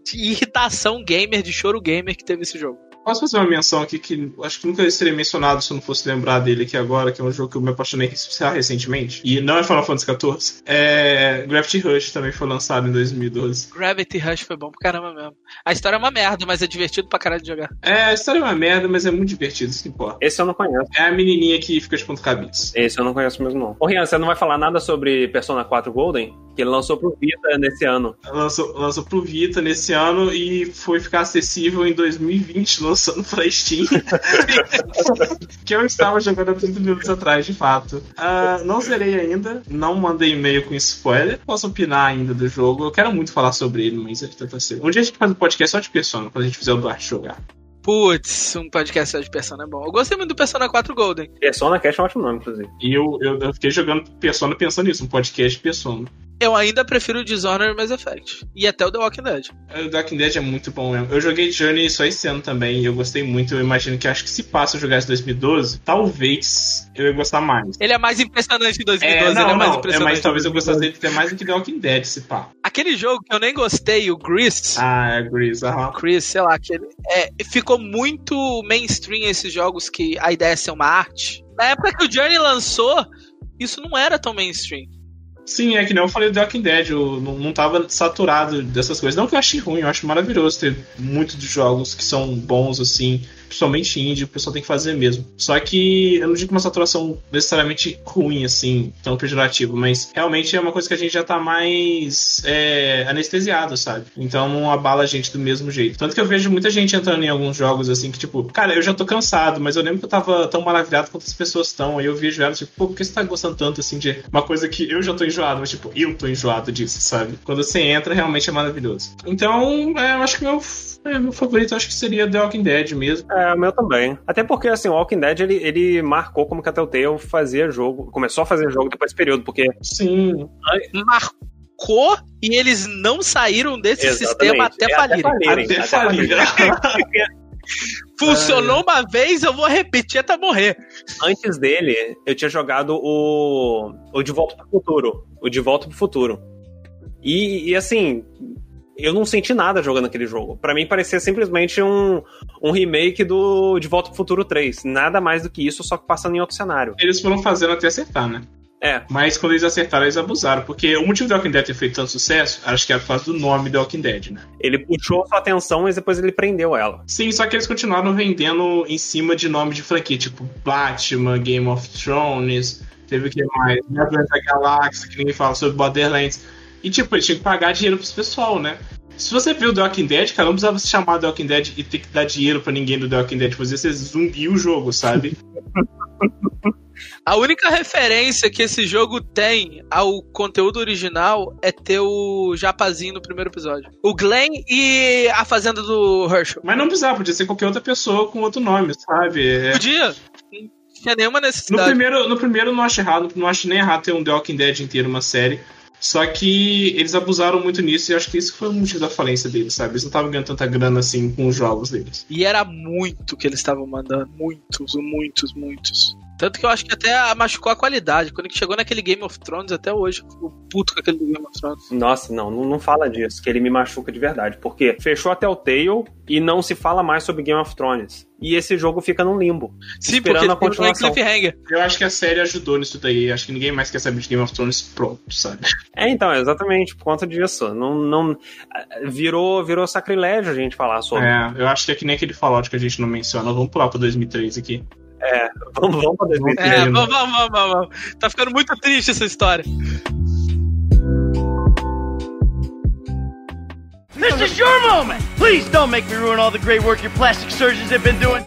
de irritação gamer, de choro gamer que teve esse jogo. Posso fazer uma menção aqui que acho que nunca seria mencionado se eu não fosse lembrar dele aqui agora, que é um jogo que eu me apaixonei recentemente. E não é Final Fantasy XIV. É. Gravity Rush também foi lançado em 2012. Gravity Rush foi bom pra caramba mesmo. A história é uma merda, mas é divertido pra caralho de jogar. É, a história é uma merda, mas é muito divertido, isso que importa. Esse eu não conheço. É a menininha que fica de ponto cabeça. Esse eu não conheço mesmo, não. Ô, Rian, você não vai falar nada sobre Persona 4 Golden? Que ele lançou pro Vita nesse ano. Lançou, lançou pro Vita nesse ano e foi ficar acessível em 2020, lançando pra Steam. que eu estava jogando há 30 minutos atrás, de fato. Uh, não zerei ainda, não mandei e-mail com spoiler. Posso opinar ainda do jogo. Eu quero muito falar sobre ele, mas é tenta ser. Um dia a gente faz um podcast só de Persona, quando a gente fizer o Duarte jogar. Putz, um podcast só de Persona é bom. Eu gostei muito do Persona 4 Golden. Persona Cast é um ótimo nome, inclusive. E eu, eu, eu fiquei jogando Persona pensando nisso, um podcast de Persona. Eu ainda prefiro o Dishonored Mass Effect. E até o The Walking Dead. O The Walking Dead é muito bom mesmo. Eu joguei Journey só esse ano também e eu gostei muito. Eu imagino que acho que se passa eu jogasse 2012, talvez eu ia gostar mais. Ele é mais impressionante em 2012, é, não, ele é mais não, impressionante. É, mas talvez eu gostasse dele até mais do que The Walking Dead, se pá. Aquele jogo que eu nem gostei, o Gris. Ah, é Gris, aham. Chris, sei lá, aquele. É, ficou muito mainstream esses jogos que a ideia é ser uma arte. Na época que o Journey lançou, isso não era tão mainstream. Sim, é que nem eu falei do Walking Dead, eu não, não tava saturado dessas coisas. Não que eu ache ruim, eu acho maravilhoso ter muitos de jogos que são bons, assim, principalmente indie, o pessoal tem que fazer mesmo. Só que eu não digo uma saturação necessariamente ruim, assim, tão pejorativa, mas realmente é uma coisa que a gente já tá mais é, anestesiado, sabe? Então não abala a gente do mesmo jeito. Tanto que eu vejo muita gente entrando em alguns jogos, assim, que tipo, cara, eu já tô cansado, mas eu lembro que eu tava tão maravilhado quanto as pessoas estão. Aí eu vejo elas, tipo, pô, por que você tá gostando tanto, assim, de uma coisa que eu já tô enjoado, mas tipo, eu tô enjoado disso, sabe? Quando você entra, realmente é maravilhoso. Então, é, eu acho que meu é, meu favorito acho que seria The Walking Dead mesmo. É, o meu também. Até porque, assim, o Walking Dead, ele, ele marcou como que a Telltale fazia jogo, começou a fazer jogo depois desse período, porque... Sim. Marcou e eles não saíram desse Exatamente. sistema até É, falirem. falirem, Até até falir. Funcionou uma vez, eu vou repetir até morrer. Antes dele, eu tinha jogado o, o De Volta pro Futuro. O De Volta pro Futuro. E, e, assim, eu não senti nada jogando aquele jogo. Pra mim parecia simplesmente um, um remake do De Volta pro Futuro 3. Nada mais do que isso, só que passando em outro cenário. Eles foram fazendo até acertar, né? É, Mas quando eles acertaram, eles abusaram. Porque o motivo do Walking Dead ter feito tanto sucesso, acho que é por causa do nome The Walking Dead, né? ele puxou sua atenção, mas depois ele prendeu ela. Sim, só que eles continuaram vendendo em cima de nome de franquia, tipo Batman, Game of Thrones, teve o que mais? Guardiões da Galáxia, que ninguém fala sobre Borderlands. E tipo, eles tinham que pagar dinheiro pros pessoal, né? Se você viu The Walking Dead, cara, não precisava se chamar The Walking Dead e ter que dar dinheiro pra ninguém do The Walking Dead, fazer você zumbi o jogo, sabe? A única referência que esse jogo tem ao conteúdo original é ter o Japazinho no primeiro episódio. O Glenn e a fazenda do Herschel. Mas não precisava, podia ser qualquer outra pessoa com outro nome, sabe? É- Podia. Não tinha nenhuma No necessidade. primeiro, no primeiro eu não acho errado, não acho nem errado ter um The Walking Dead inteiro, uma série. Só que eles abusaram muito nisso e acho que isso foi o motivo da falência deles, sabe? Eles não estavam ganhando tanta grana assim com os jogos deles. E era muito que eles estavam mandando. Muitos, muitos, muitos. Tanto que eu acho que até machucou a qualidade. Quando chegou naquele Game of Thrones, até hoje, o puto com aquele Game of Thrones. Nossa, não, não, não fala disso, que ele me machuca de verdade. Porque fechou até o Telltale e não se fala mais sobre Game of Thrones. E esse jogo fica num limbo. Sim, Esperando porque a continuação. cliffhanger. Eu acho que a série ajudou nisso daí. Acho que ninguém mais quer saber de Game of Thrones pronto, sabe? É, então, exatamente, por conta disso. Não, não, virou, virou sacrilégio a gente falar sobre. É, eu acho que é que nem aquele Fallout que a gente não menciona. Vamos pular pra 2003 aqui. Vamos, vamos pra 2013. É, Entendo. vamos, vamos, vamos, vamos. Tá ficando muito triste essa história. This is your moment! Please don't make me ruin all the great work your plastic surgeons have been doing.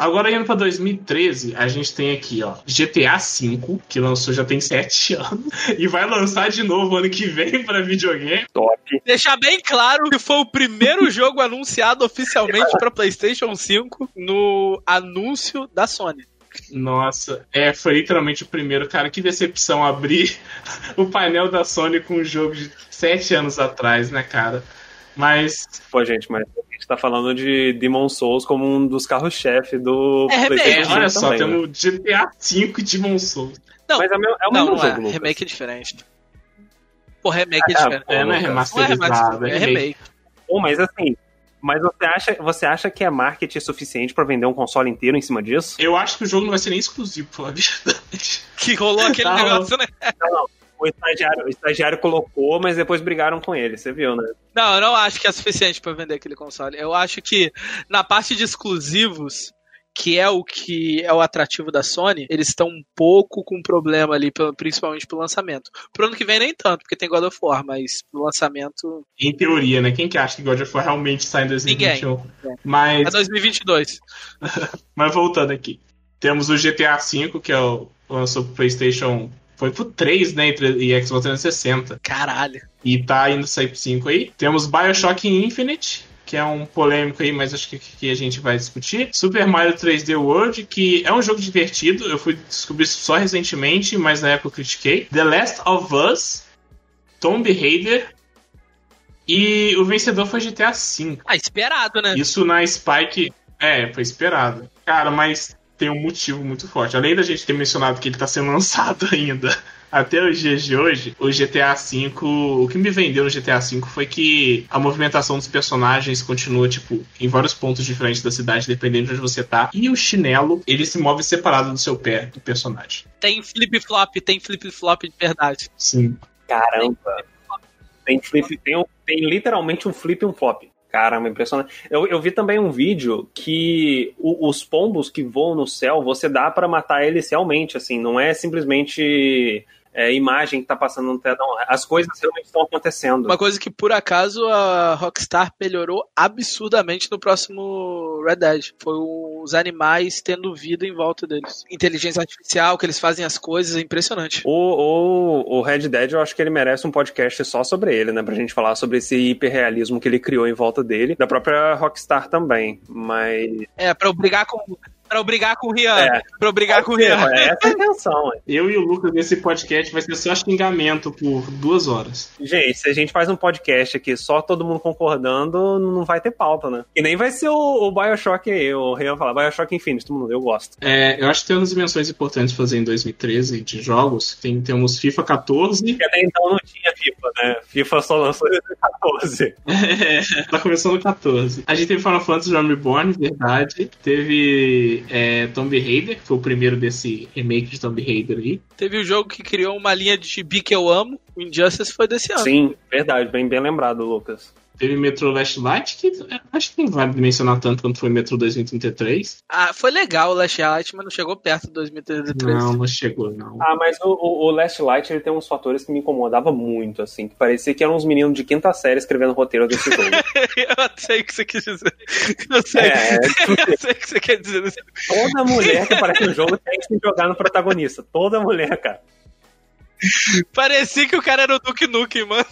Agora indo pra 2013, a gente tem aqui, ó, GTA V, que lançou já tem 7 anos, e vai lançar de novo ano que vem pra videogame. Top. Deixar bem claro que foi o primeiro jogo anunciado oficialmente pra PlayStation 5 no anúncio da Sony. Nossa, é, foi literalmente o primeiro, cara, que decepção abrir o painel da Sony com um jogo de 7 anos atrás, né, cara? Mas Pô, gente, mas tá falando de Demon Souls como um dos carros-chefe do É, remake. É, PlayStation olha 5 só, também, né? temos GTA V e Demon Souls. Não, Mas é o, meu- é o não, mesmo não é. jogo, Lucas. Remake é diferente. Pô, remake é Ah, diferente. É, não é Não é remasterizado, remasterizado, é é remake. Pô, mas assim, mas você acha, você acha que é marketing suficiente pra vender um console inteiro em cima disso? Eu acho que o jogo não vai ser nem exclusivo, pra falar a verdade. Que rolou aquele Tá, negócio, né? O estagiário, o estagiário colocou, mas depois brigaram com ele, você viu, né? Não, eu não acho que é suficiente pra vender aquele console. Eu acho que na parte de exclusivos, que é o que é o atrativo da Sony, eles estão um pouco com problema ali, principalmente pro lançamento. Pro ano que vem nem tanto, porque tem God of War, mas pro lançamento Em teoria, né? Quem que acha que God of War realmente sai em 2021? Mas, é 2022. mas voltando aqui. Temos o GTA V, que é o lançou pro PlayStation. Foi pro 3, né? Entre, e Xbox 360. Caralho. E tá indo sair pro 5 aí. Temos Bioshock Infinite, que é um polêmico aí, mas acho que, que a gente vai discutir. Super Mario 3D World, que é um jogo divertido. Eu fui descobrir isso só recentemente, mas na época eu critiquei. The Last of Us, Tomb Raider. E o vencedor foi GTA V. Ah, esperado, né? Isso na Spike. É, foi esperado. Cara, mas tem um motivo muito forte. Além da gente ter mencionado que ele tá sendo lançado ainda até os dias de hoje, o GTA V. O que me vendeu no GTA V foi que a movimentação dos personagens continua, tipo, em vários pontos diferentes da cidade, dependendo de onde você tá. E o chinelo, ele se move separado do seu pé do personagem. Tem flip-flop, tem flip-flop de verdade. Sim. Caramba. Tem flip, tem, um- tem literalmente um flip e um flop. Caramba, impressionante. Eu, eu vi também um vídeo que o- os pombos que voam no céu, você dá pra matar eles realmente, assim, não é simplesmente é, imagem que tá passando no teto, não. As coisas realmente estão acontecendo. Uma coisa que, por acaso, a Rockstar melhorou absurdamente no próximo Red Dead. Foi os animais tendo vida em volta deles. Inteligência artificial, que eles fazem as coisas, é impressionante. O, o, o Red Dead, eu acho que ele merece um podcast só sobre ele, né? Pra gente falar sobre esse hiperrealismo que ele criou em volta dele. Da própria Rockstar também. Mas. É, pra eu brigar com. Pra eu brigar com o Rian. É. Pra brigar com o Rian. É, essa é a intenção, é. Eu e o Lucas nesse podcast vai ser só xingamento por duas horas. Gente, se a gente faz um podcast aqui só todo mundo concordando, não vai ter pauta, né? E nem vai ser o, o Bioshock aí, o Rei vai falar, Bioshock Infinite, todo mundo, eu gosto. É, eu acho que tem umas dimensões importantes fazer em 2013 de jogos. Tem, temos FIFA 14. Porque até então não tinha FIFA, né? FIFA só lançou em 2014. É, tá começando o 14. A gente teve Final Fantasy Reborn, verdade. Teve é, Tomb Raider, que foi o primeiro desse remake de Tomb Raider aí. Teve o jogo que criou uma linha de gibi que eu amo. O Injustice foi desse ano. Sim, verdade, bem, bem lembrado, Lucas. Teve Metro Last Light, que é, acho que não vale mencionar tanto quanto foi Metro 2033. Ah, foi legal o Last Light, mas não chegou perto de 2033. Não, não chegou, não. Ah, mas o, o, o Last Light ele tem uns fatores que me incomodavam muito, assim, que parecia que eram uns meninos de quinta série escrevendo roteiro desse jogo. eu sei o que você quis dizer. Eu sei. É, eu sei o que você quer dizer. Toda mulher que aparece no jogo tem que se jogar no protagonista. Toda mulher, cara. Parecia que o cara era o Duke Nukem, mano.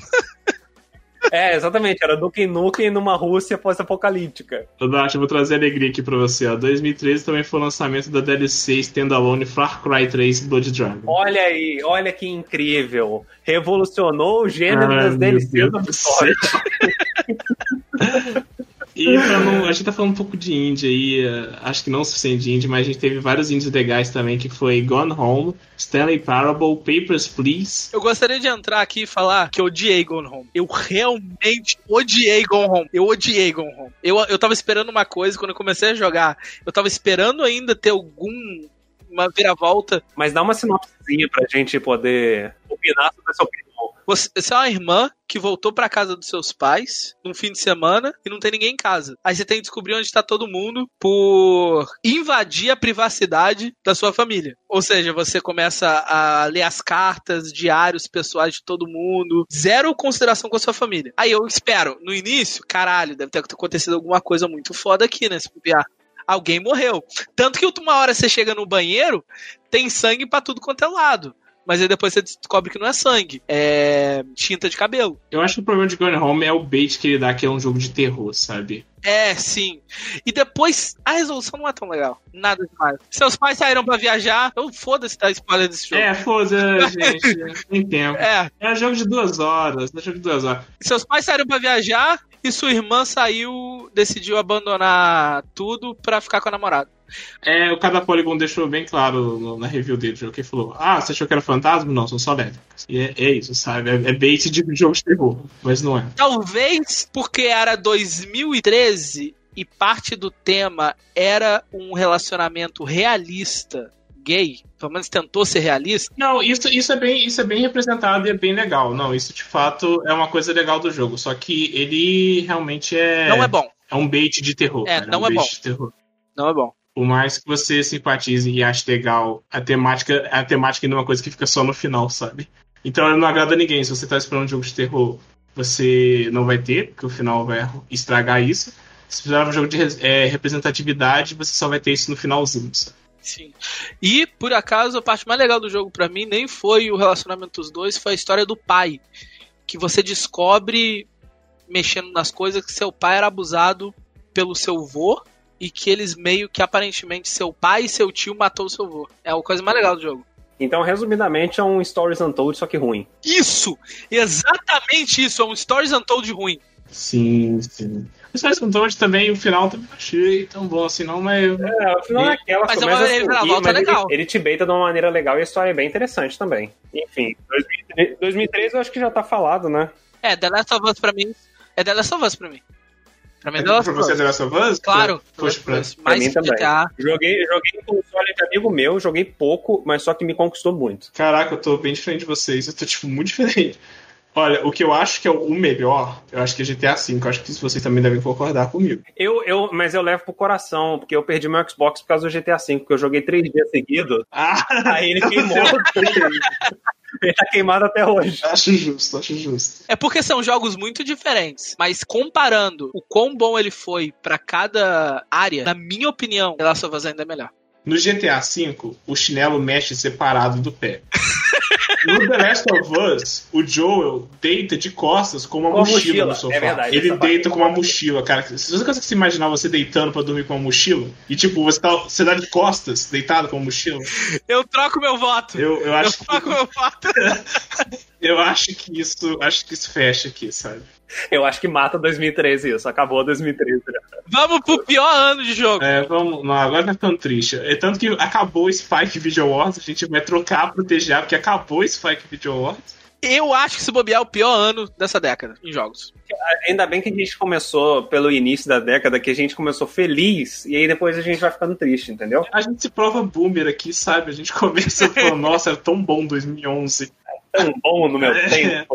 É, exatamente. Era Duke Nukem numa Rússia pós-apocalíptica. Nath, eu vou trazer alegria aqui pra você. Ó. 2013 também foi o lançamento da DLC Standalone Far Cry 3 Blood Dragon. Olha aí, olha que incrível. Revolucionou o gênero Ai, das DLCs do. E pra não, a gente tá falando um pouco de indie aí, eh, acho que não o suficiente de indie, mas a gente teve vários indies legais também, que foi Gone Home, Stanley Parable, Papers, Please. Eu gostaria de entrar aqui e falar que eu odiei Gone Home. Eu realmente odiei Gone Home. Eu odiei Gone Home. Eu, eu tava esperando uma coisa, quando eu comecei a jogar, eu tava esperando ainda ter algum uma viravolta. Mas dá uma sinopsezinha pra gente poder opinar sobre essa opinião. Você, você é uma irmã que voltou pra casa dos seus pais num fim de semana e não tem ninguém em casa. Aí você tem que descobrir onde tá todo mundo por invadir a privacidade da sua família. Ou seja, você começa a ler as cartas, diários pessoais de todo mundo, zero consideração com a sua família. Aí eu espero, no início, caralho, deve ter acontecido alguma coisa muito foda aqui, né? Se. Alguém morreu. Tanto que uma hora você chega no banheiro, tem sangue pra tudo quanto é lado. Mas aí depois você descobre que não é sangue, é tinta de cabelo. Eu acho que o problema de Gone Home é o bait que ele dá, que é um jogo de terror, sabe? É, sim. E depois a resolução não é tão legal. Nada demais. Seus pais saíram pra viajar. Eu foda-se dar spoiler desse jogo. É, foda, gente, tem tempo. É. É um jogo de duas horas, é um jogo de duas horas. Seus pais saíram pra viajar e sua irmã saiu, decidiu abandonar tudo pra ficar com a namorada. É, o cada Polygon deixou bem claro no- na review dele, o jogo, que ele falou: Ah, você achou que era fantasma? Não, são só lésbicas. E é, é isso, sabe? É, é bait de jogo de terror, mas não é. Talvez porque era 2013 e parte do tema era um relacionamento realista gay, pelo menos tentou ser realista. Não, isso, isso, é bem, isso é bem representado e é bem legal. Não, isso de fato é uma coisa legal do jogo. Só que ele realmente é. Não é bom. É um bait de terror. É, cara, não um é bom. de terror. Não é bom. Por mais que você simpatize e ache legal, a temática, a temática não é uma coisa que fica só no final, sabe? Então não agrada a ninguém. Se você tá esperando um jogo de terror, você não vai ter, porque o final vai estragar isso. Se fizer um jogo de é, representatividade, você só vai ter isso no finalzinho. sabe? Sim. E, por acaso, a parte mais legal do jogo pra mim nem foi o relacionamento dos dois, foi a história do pai. Que você descobre, mexendo nas coisas, que seu pai era abusado pelo seu vô e que eles meio que aparentemente seu pai e seu tio matou o seu vô. É a coisa mais legal do jogo. Então, resumidamente, é um Stories Untold, só que ruim. Isso! Exatamente isso! É um Stories Untold ruim. Sim, sim. Mas faz com Toad também, o final também não achei tão bom assim, não, mas. É, o final é aquela, Mas é começa uma a reviravolta subir, mas ele, legal. ele te beita de uma maneira legal e a história é bem interessante também. Enfim, 2003, 2003 eu acho que já tá falado, né? É, The Last of Us pra mim. É The Last of Us pra mim. Pra mim é The Pra Last of você, Us. The Last of Us? Claro. Poxa, pra... Pra mim também. GTA. Joguei, joguei com console de amigo meu, joguei pouco, mas só que me conquistou muito. Caraca, eu tô bem diferente de vocês. Eu tô, tipo, muito diferente. Olha, o que eu acho que é o melhor, eu acho que é GTA V. Eu acho que vocês também devem concordar comigo. Eu, eu, mas eu levo pro coração, porque eu perdi meu Xbox por causa do GTA V, porque eu joguei três dias seguidos, Ah, aí ele queimou. ele tá queimado até hoje. acho justo, acho justo. É porque são jogos muito diferentes, mas comparando o quão bom ele foi pra cada área, na minha opinião, The Last of Us ainda é melhor. No GTA V, o chinelo mexe separado do pé. No The Last of Us, o Joel deita de costas com uma Com mochila, mochila, no sofá. é verdade, Ele deita com uma mochila, cara. Se você consegue se imaginar você deitando pra dormir com uma mochila, e tipo, você tá, você tá de costas, deitado com uma mochila, Eu troco meu voto. eu, eu Eu acho que troco meu voto. Eu acho que isso, acho que isso fecha aqui, sabe? Eu acho que mata 2013 isso, acabou 2013. né? Vamos pro pior ano de jogo. É, vamos, não, agora tá ficando triste. É tanto que acabou o Spike Video Awards, a gente vai trocar pro TGA, porque acabou o Spike Video Awards. Eu acho que se bobear é o pior ano dessa década em jogos. Ainda bem que a gente começou pelo início da década, que a gente começou feliz, e aí depois a gente vai ficando triste, entendeu? A gente se prova boomer aqui, sabe? A gente começa falando, nossa, era tão bom 2011. Tão bom no meu É.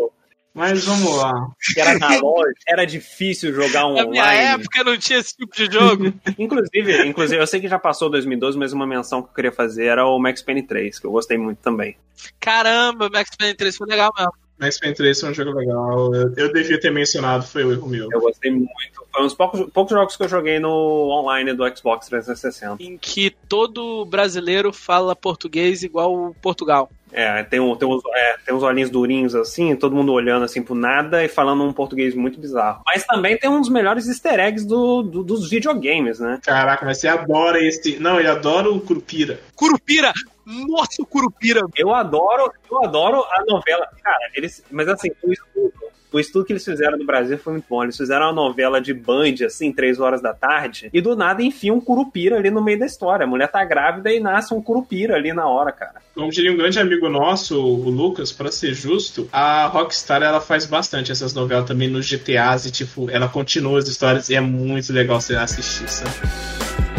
Mas vamos lá. Que era na loja, era difícil jogar um Na minha online. época não tinha esse tipo de jogo. Inclusive, inclusive, eu sei que já passou 2012, mas uma menção que eu queria fazer era o Max Payne 3, que eu gostei muito também. Caramba, Max Payne 3 foi legal mesmo. Max Payne 3 foi um jogo legal. Eu, eu devia ter mencionado, foi o erro meu. Eu gostei muito. Foi um dos poucos, poucos jogos que eu joguei no online do Xbox 360. Em que todo brasileiro fala português igual Portugal. É, tem, um, tem, uns, é, tem uns olhinhos durinhos assim, todo mundo olhando assim pro nada e falando um português muito bizarro. Mas também tem um dos melhores easter eggs do, do- dos videogames, né? Caraca, mas você adora esse. Não, ele adora o Curupira. Curupira! Nossa, o Curupira! Eu adoro, eu adoro a novela. Cara, eles. Mas assim, o estudo, o estudo que eles fizeram no Brasil foi muito bom. Eles fizeram uma novela de Band, assim, três horas da tarde, e do nada enfiam um curupira ali no meio da história. A mulher tá grávida e nasce um curupira ali na hora, cara. Como diria um grande amigo nosso, o Lucas, pra ser justo, a Rockstar ela faz bastante essas novelas também nos GTAs e, tipo, ela continua as histórias e é muito legal você assistir, sabe?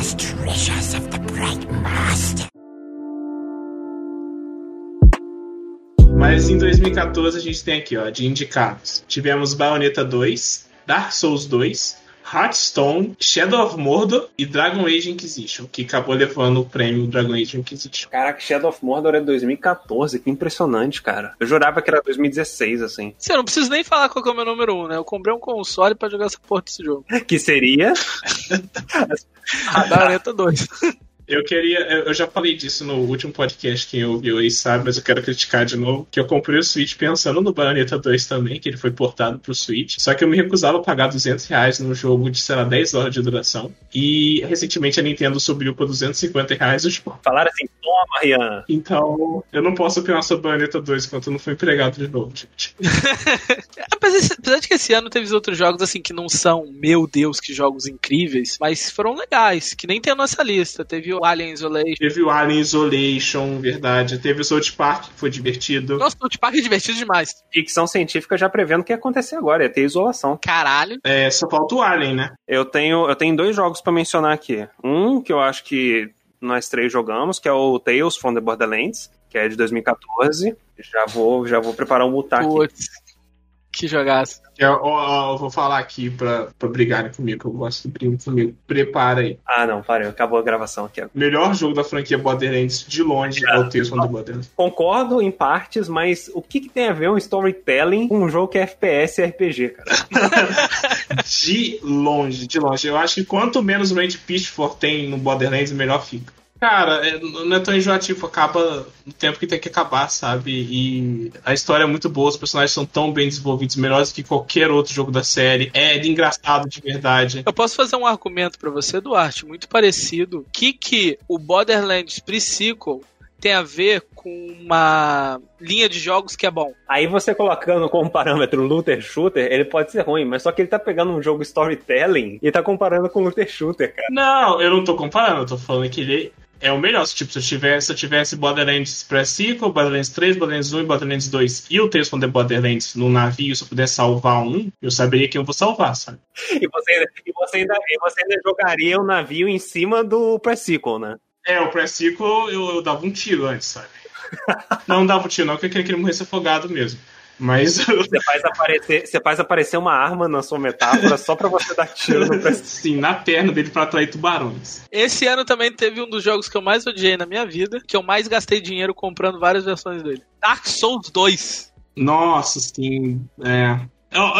Showed us treasures of the Bright Master. Mas em 2014 a gente tem aqui, ó, de indicados. Tivemos Bayonetta 2, Dark Souls 2, Hearthstone, Shadow of Mordor e Dragon Age Inquisition, que acabou levando o prêmio Dragon Age Inquisition. Caraca, Shadow of Mordor é 2014, que impressionante, cara. Eu jurava que era 2016, assim. Você não precisa nem falar qual que é o meu número 1, um, né? Eu comprei um console pra jogar essa porra desse jogo. Que seria. A Bayonetta 2. Eu queria. Eu eu já falei disso no último podcast, quem ouviu aí sabe, mas eu quero criticar de novo. Que eu comprei o Switch pensando no Bayonetta 2 também, que ele foi portado pro Switch. Só que eu me recusava a pagar 200 reais num jogo de, sei lá, 10 horas de duração. E recentemente a Nintendo subiu pra 250 reais o jogo. Falaram assim, toma, Rian. Então, eu não posso opinar sobre Bayonetta 2 enquanto eu não fui empregado de novo, gente. apesar, apesar de que esse ano teve outros jogos assim que não são, meu Deus, que jogos incríveis, mas foram legais, que nem tem a nossa lista. Teve o Alien Isolation. Teve o Alien Isolation, verdade. Teve o South Park, que foi divertido. Nossa, o Park é divertido demais. Ficção científica já prevendo o que ia acontecer agora, ia ter isolação. Caralho. É, só falta o Alien, né? Eu tenho, eu tenho dois jogos pra mencionar aqui. Um que eu acho que nós três jogamos, que é o Tales from the Borderlands, que é de 2014. Já vou, já vou preparar um mutar aqui. Que jogaço. Eu, eu- eu vou falar aqui pra, pra brigarem comigo, que eu gosto de brigar comigo. Prepara aí. Ah, não, parei, acabou a gravação aqui. O melhor jogo da franquia Borderlands, de longe, é o Tales from the Borderlands. Concordo em partes, mas o que, que tem a ver um storytelling com um jogo que é FPS e RPG, cara? De longe, de longe. Eu acho que quanto menos Range Pitchfork tem no Borderlands, melhor fica. Cara, é- não é tão enjoativo, acaba no tempo que tem que acabar, sabe? E a história é muito boa, os personagens são tão bem desenvolvidos, melhores que qualquer outro jogo da série. É engraçado de verdade. Eu posso fazer um argumento pra você, Duarte, muito parecido. O que, que o Borderlands Pre-Sequel tem a ver com uma linha de jogos que é bom? Aí você colocando como parâmetro looter shooter, ele pode ser ruim, mas só que ele tá pegando um jogo storytelling e tá comparando com looter shooter, cara. Não, eu não tô comparando, eu tô falando que ele é o melhor. Se, Tipo, se eu tivesse, se eu tivesse Borderlands Pre-Sequel, Borderlands 3, Borderlands 1 e Borderlands 2 e o from the Borderlands no navio, se eu pudesse salvar um, eu saberia que eu vou salvar, sabe? E você, e você, ainda, e você ainda jogaria o navio em cima do pre-sequel, né? É, o Pre-Sequel eu, eu dava um tiro antes, sabe? não dava um tiro, não, porque eu queria que ele morresse afogado mesmo. Mas. Você faz aparecer, você faz aparecer uma arma na sua metáfora só pra você dar tiro no Sim, na perna dele pra atrair tubarões. Esse ano também teve um dos jogos que eu mais odiei na minha vida, que eu mais gastei dinheiro comprando várias versões dele. Dark Souls 2. Nossa, sim. É.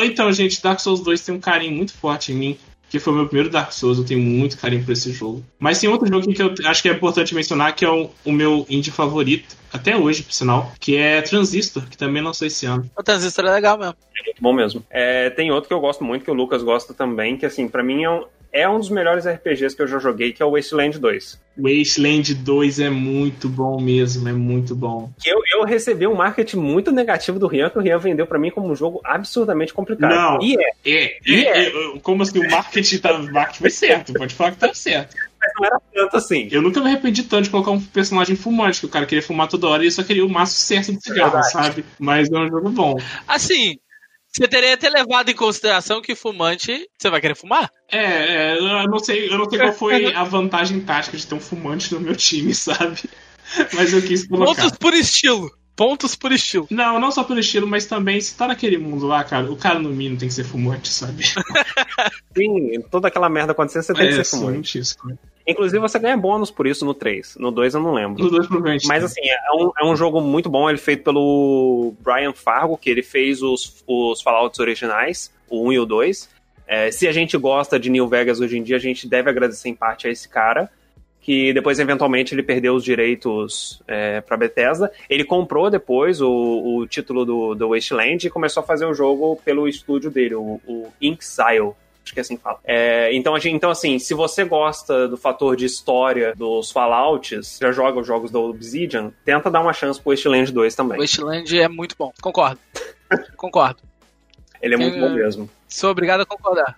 Então, gente, Dark Souls 2 tem um carinho muito forte em mim. Que foi o meu primeiro Dark Souls, eu tenho muito carinho por esse jogo. Mas tem outro jogo aqui que eu acho que é importante mencionar, que é o, o meu indie favorito, até hoje, por sinal, que é Transistor, que também lançou esse ano. O Transistor é legal mesmo. Muito bom mesmo. É, tem outro que eu gosto muito, que o Lucas gosta também, que assim, pra mim é um, é um dos melhores RPGs que eu já joguei, que é o Wasteland 2. Wasteland 2 é muito bom mesmo, é muito bom. Eu, eu recebi um marketing muito negativo do Rian, que o Rian vendeu pra mim como um jogo absurdamente complicado. Não. E é, É, E é, é, como assim, o marketing, tá, o marketing foi certo, pode falar que tá certo. mas não era tanto assim. Eu nunca me arrependi tanto de colocar um personagem fumante, que o cara queria fumar toda hora e ele só queria o maço certo de cigarro, Verdade. sabe? Mas é um jogo bom. Assim, você teria até levado em consideração que fumante. Você vai querer fumar? É, é, eu não sei, eu não sei qual foi a vantagem tática de ter um fumante no meu time, sabe? Mas eu quis colocar. Pontos por estilo. Pontos por estilo. Não, não só pelo estilo, mas também se tá naquele mundo lá, cara, o cara no mínimo tem que ser fumante, sabe? Sim, toda aquela merda acontecendo, você tem que é, ser fumante. isso. cara. Inclusive, você ganha bônus por isso no 3. No 2 eu não lembro. No dois provavelmente. Mas assim, é um, é um jogo muito bom, ele é feito pelo Brian Fargo, que ele fez os, os Fallouts originais, o 1 e o 2. É, se a gente gosta de New Vegas hoje em dia, a gente deve agradecer em parte a esse cara, que depois, eventualmente, ele perdeu os direitos é, pra Bethesda. Ele comprou depois o, o título do, do Wasteland e começou a fazer o jogo pelo estúdio dele, o, o Inxile. Acho que é assim fala. É, então, a gente- então, assim, se você gosta do fator de história dos Fallouts, já joga os jogos da Obsidian, tenta dar uma chance pro Wasteland 2 também. Wasteland é muito bom. Concordo. Concordo. Ele é muito bom mesmo. Sou obrigado a concordar.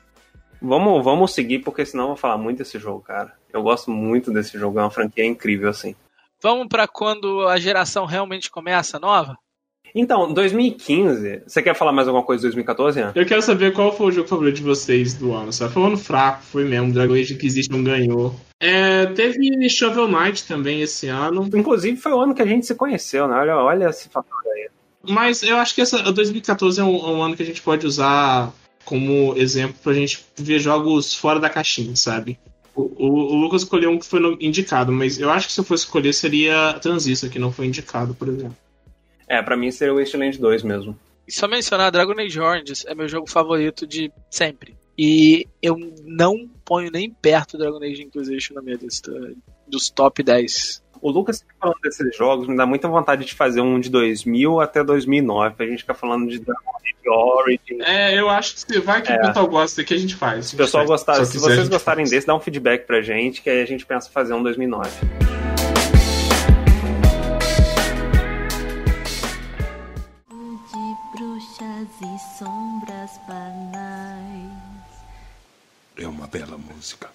Vamos, vamos seguir, porque senão eu vou falar muito desse jogo, cara. Eu gosto muito desse jogo, é uma franquia incrível, assim. Vamos pra quando a geração realmente começa, nova? Então, 2015, você quer falar mais alguma coisa de 2014, Ian? Eu quero saber qual foi o jogo favorito de vocês do ano, sabe? Foi um ano fraco, foi mesmo. Dragon Age Inquisition ganhou. É, teve Shovel Knight também esse ano. Inclusive, foi o ano que a gente se conheceu, né? Olha, olha esse fator aí. Mas eu acho que essa 2014 é um, é um ano que a gente pode usar como exemplo pra gente ver jogos fora da caixinha, sabe? O, o- o Lucas escolheu um que foi indicado, mas eu acho que se eu fosse escolher seria Transistor, que não foi indicado, por exemplo. É, pra mim seria o Wasteland 2 mesmo. E só mencionar, Dragon Age Origins é meu jogo favorito de sempre. E eu não ponho nem perto Dragon Age Inquisition na minha lista. dos top 10. O Lucas fica falando desses jogos, me dá muita vontade de fazer um de 2000 até 2009, pra gente ficar falando de Dragon Age Origin. É, eu acho que se vai que É. o pessoal gosta aqui, a gente faz. Se o pessoal gostar, se quiser, a vocês gostarem faz. desse, dá um feedback pra gente, que aí a gente pensa em fazer um 2009. É uma bela música.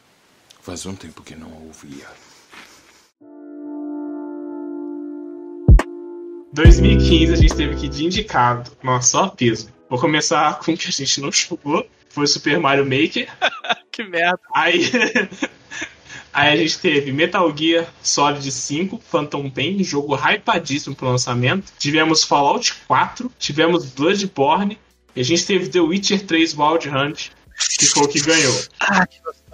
Faz um tempo que não a ouvia. 2015 a gente teve que ir de indicado. Nossa, só peso. Vou começar com o que a gente não jogou. Foi Super Mario Maker. que merda. Aí, aí a gente teve Metal Gear Solid 5, Phantom Pain, jogo hypadíssimo pro lançamento. Tivemos Fallout 4, tivemos Bloodborne. E a gente teve The Witcher 3 Wild Hunt, que foi o que ganhou.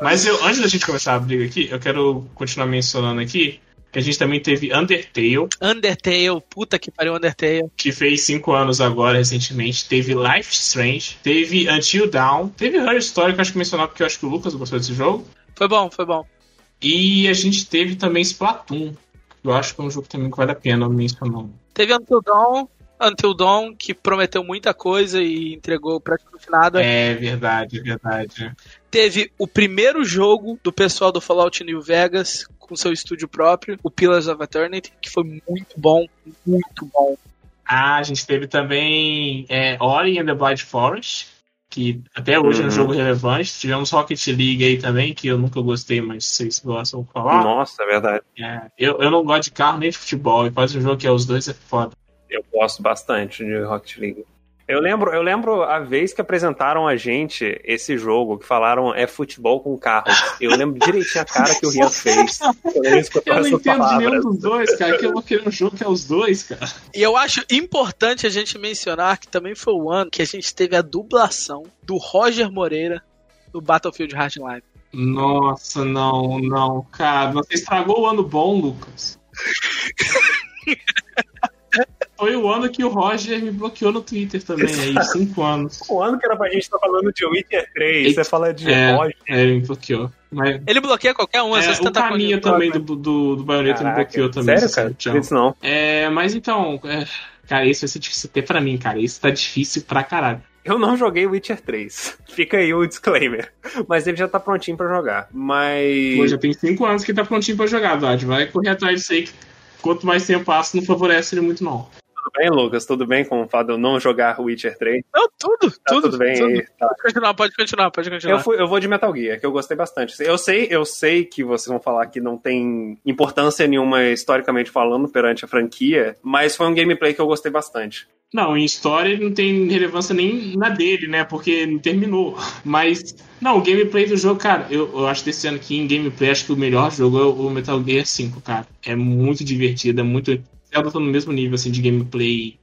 Mas eu, antes da gente começar a briga aqui, eu quero continuar mencionando aqui que a gente também teve Undertale, Undertale, puta que pariu Undertale. que fez 5 anos agora, recentemente. Teve Life Strange, teve Until Dawn, teve Her Story, que eu acho que mencionar porque eu acho que o Lucas gostou desse jogo. Foi bom, foi bom. E a gente teve também Splatoon. Eu acho que é um jogo também que vale a pena mencionar. Teve Until Dawn, Until Dawn, que prometeu muita coisa e entregou praticamente nada. É verdade, é verdade. Teve o primeiro jogo do pessoal do Fallout New Vegas com seu estúdio próprio, o Pillars of Eternity, que foi muito bom, muito bom. Ah, a gente teve também é, Ori and the Blind Forest, que até hoje é um Uhum. jogo relevante. Tivemos Rocket League aí também, que eu nunca gostei, mas vocês gostam de falar. Nossa, é verdade. É, eu, eu não gosto de carro nem de futebol, e faz um jogo que é os dois é foda. Eu gosto bastante de Rocket League. Eu lembro, eu lembro a vez que apresentaram a gente esse jogo, que falaram é futebol com carros. Eu lembro direitinho a cara que o Rian fez Eu não entendo de nenhum dos dois, cara, que eu vou querer um jogo que é os dois, cara. E eu acho importante a gente mencionar que também foi o ano que a gente teve a dublação do Roger Moreira do Battlefield Hardline. Nossa, não, não, cara, você estragou o ano bom, Lucas. Foi o ano que o Roger me bloqueou no Twitter também, aí, cinco anos. O ano que era pra gente estar falando de Witcher 3, você fala de É, Roger. é, ele me bloqueou. Mas, Ele bloqueia qualquer um, às é, vezes o tenta caminho também do, do, do Bayonetta me bloqueou também. Sério, cara? tchau. Isso não. É, mas então, é, cara, isso vai ser difícil até pra mim, cara. Isso tá difícil pra caralho. Eu não joguei Witcher 3. Fica aí o disclaimer. Mas ele já tá prontinho pra jogar. Mas. Pô, já tem cinco anos que tá prontinho pra jogar, Vlad. Vai correr atrás disso aí, que quanto mais tempo passa, não favorece ele muito, não. Tudo bem, Lucas? Tudo bem com o fato de eu não jogar Witcher 3? Não, tudo, Tá tudo. tudo bem aí? Tá. Pode continuar, pode continuar, pode continuar. Eu, fui- eu vou de Metal Gear, que eu gostei bastante. Eu sei, eu sei que vocês vão falar que não tem importância nenhuma historicamente falando perante a franquia, mas foi um gameplay que eu gostei bastante. Não, em história ele não tem relevância nem na dele, né? Porque não terminou. Mas, não, o gameplay do jogo, cara, eu, eu acho desse ano aqui em gameplay, acho que o melhor jogo é o Metal Gear 5, cara. É muito divertido, é muito. Zelda tá no mesmo nível assim, de gameplay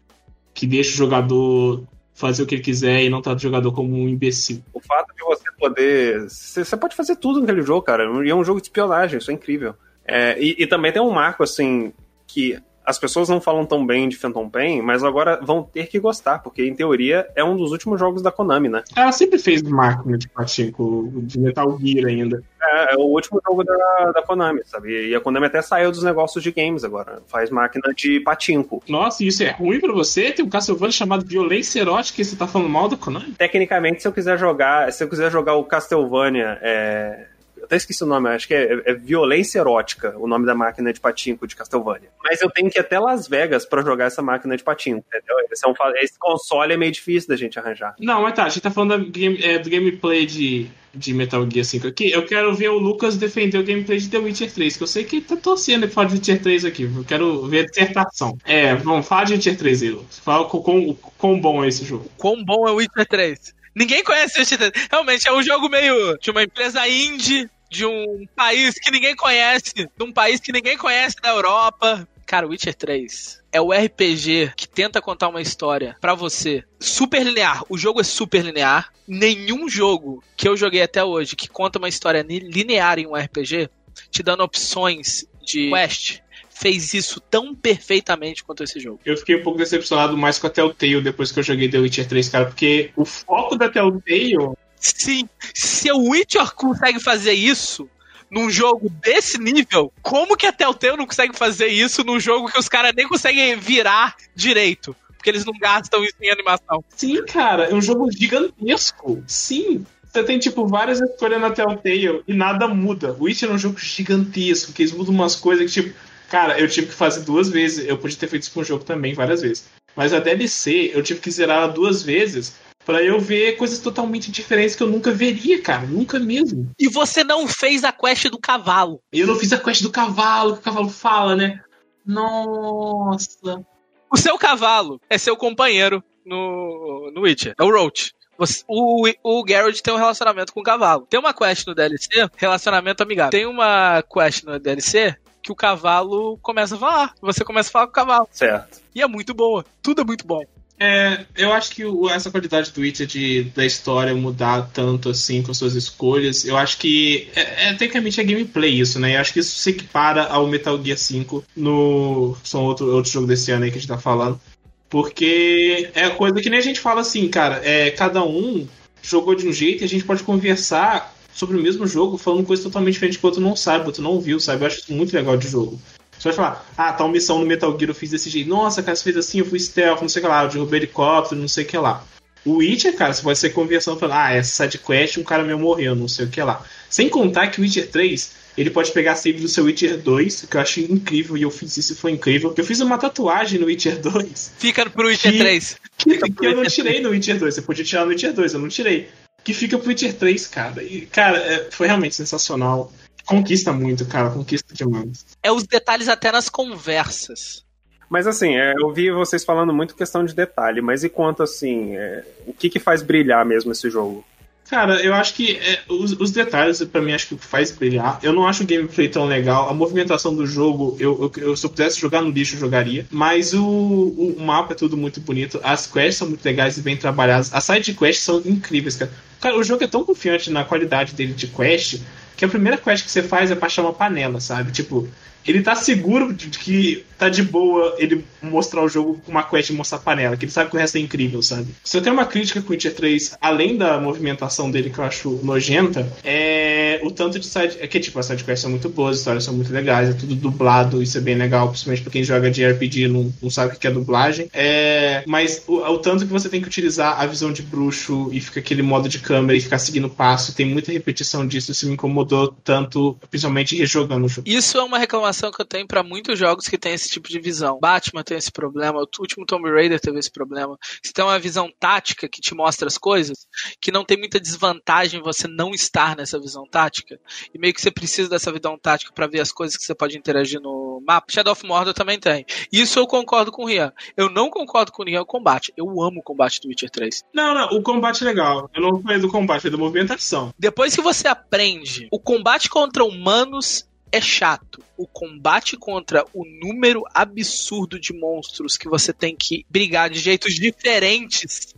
que deixa o jogador fazer o que ele quiser e não trata o jogador como um imbecil. O fato de você poder. Você pode fazer tudo naquele jogo, cara. E é um jogo de espionagem, isso é incrível. É, e, e também tem um marco, assim, que as pessoas não falam tão bem de Phantom Pain, mas agora vão ter que gostar, porque em teoria é um dos últimos jogos da Konami, né? Ela sempre fez máquina de patinco, de Metal Gear ainda. É, é o último jogo da, da Konami, sabe? E a Konami até saiu dos negócios de games agora. Faz máquina de patinco. Nossa, isso é ruim pra você? Tem um Castlevania chamado Violência Erótica e você tá falando mal da Konami? Tecnicamente, se eu quiser jogar, se eu quiser jogar o Castlevania, é... eu até esqueci o nome, acho que é, é Violência Erótica, o nome da máquina de patinco de Castlevania. Mas eu tenho que ir até Las Vegas pra jogar essa máquina de patinco, entendeu? Esse, é um esse console é meio difícil da gente arranjar. Não, mas tá, a gente tá falando da game- é, do gameplay de, de Metal Gear 5 aqui. Eu quero ver o Lucas defender o gameplay de The Witcher 3, que eu sei que ele tá torcendo pra falar de Witcher 3 aqui. Eu quero ver a dissertação. É, vamos falar de Witcher 3 aí, Lucas. Fala com quão, quão bom é esse jogo. Quão bom é o Witcher 3. Ninguém conhece o Witcher 3. Realmente, é um jogo meio de uma empresa indie, de um país que ninguém conhece, de um país que ninguém conhece da Europa. Cara, Witcher 3 é o RPG que tenta contar uma história pra você. Super linear. O jogo é super linear. Nenhum jogo que eu joguei até hoje que conta uma história linear em um RPG, te dando opções de quest, fez isso tão perfeitamente quanto esse jogo. Eu fiquei um pouco decepcionado mais com a Telltale depois que eu joguei The Witcher 3, cara, porque o foco da Telltale Sim, se o Witcher consegue fazer isso, num jogo desse nível, como que a Telltale não consegue fazer isso num jogo que os caras nem conseguem virar direito? Porque eles não gastam isso em animação. Sim, cara, é um jogo gigantesco. Sim. Você tem, tipo, várias escolhas na Telltale e nada muda. O Witcher é um jogo gigantesco, que eles mudam umas coisas que, tipo, cara, eu tive que fazer duas vezes. Eu podia ter feito isso com o jogo também, várias vezes. Mas a DLC, eu tive que zerar ela duas vezes Pra eu ver coisas totalmente diferentes que eu nunca veria, cara. Nunca mesmo. E você não fez a quest do cavalo. Eu não fiz a quest do cavalo, que o cavalo fala, né? Nossa. O seu cavalo é seu companheiro no, no Witcher. É o Roach. Você- O, o Geralt tem um relacionamento com o cavalo. Tem uma quest no DLC, relacionamento amigável. Tem uma quest no DLC que o cavalo começa a falar. Você começa a falar com o cavalo. Certo. E é muito boa. Tudo é muito bom. É, eu acho que o- essa qualidade do Witcher de, da história mudar tanto assim com suas escolhas, eu acho que é, é tecnicamente é gameplay isso, né? Eu acho que isso se equipara ao Metal Gear 5 no. São outro, outro jogo desse ano aí que a gente tá falando. Porque é coisa que nem a gente fala assim, cara, é, cada um jogou de um jeito e a gente pode conversar sobre o mesmo jogo falando coisa totalmente diferente que o outro não sabe, o outro não viu, sabe? Eu acho isso muito legal de jogo. Você vai falar, ah, tal missão no Metal Gear eu fiz desse jeito. Nossa, cara, você fez assim, eu fui stealth, não sei o que lá, eu derrubei helicóptero, não sei o que lá. O Witcher, cara, você pode ser conversando falando, ah, essa sidequest, um cara meu morreu, não sei o que lá. Sem contar que o Witcher 3, ele pode pegar save do seu Witcher 2, que eu achei incrível, e eu fiz isso e foi incrível. Eu fiz uma tatuagem no Witcher 2, Fica pro Witcher Que- 3. que, que eu não tirei no Witcher 2. Você podia tirar no Witcher 2, eu não tirei. Que fica pro Witcher 3, cara. E, cara, é- foi realmente sensacional. Conquista muito, cara, conquista demais. É os detalhes até nas conversas. Mas assim, é, eu vi vocês falando muito questão de detalhe, mas e quanto assim, é, o que que faz brilhar mesmo esse jogo? Cara, eu acho que é, os, os detalhes, pra mim, acho que faz brilhar. Eu não acho o gameplay tão legal. A movimentação do jogo, eu, eu- eu- se eu pudesse jogar no lixo, eu jogaria. Mas o, o, o mapa é tudo muito bonito. As quests são muito legais e bem trabalhadas. As side quests são incríveis, cara. Cara, o jogo é tão confiante na qualidade dele de quest que a primeira quest que você faz é pra achar uma panela, sabe? Tipo, ele tá seguro de que tá de boa ele mostrar o jogo com uma quest e mostrar panela, que ele sabe que o resto é incrível, sabe? Se eu tenho uma crítica com o Witcher 3, além da movimentação dele que eu acho nojenta, é o tanto de side. É que, tipo, as sidequests são muito boas, as histórias são muito legais, é tudo dublado, isso é bem legal, principalmente pra quem joga de RPG não, não sabe o que é dublagem. É, mas o, o tanto que você tem que utilizar a visão de bruxo e fica aquele modo de câmera e ficar seguindo o passo, tem muita repetição disso, isso me incomodou tanto, principalmente rejogando o jogo. Isso é uma reclamação que eu tenho pra muitos jogos que tem esse tipo de visão. Batman tem esse problema, o último Tomb Raider teve esse problema. Você tem uma visão tática que te mostra as coisas, que não tem muita desvantagem você não estar nessa visão tática. E meio que você precisa dessa visão tática pra ver as coisas que você pode interagir no mapa. Shadow of Mordor também tem. Isso eu concordo com o Rian. Eu não concordo com o Rian o combate. Eu amo o combate do Witcher 3. Não, não, o combate é legal. Eu não falei do combate, falei da movimentação. Depois que você aprende, o combate contra humanos é chato. O combate contra o número absurdo de monstros que você tem que brigar de jeitos diferentes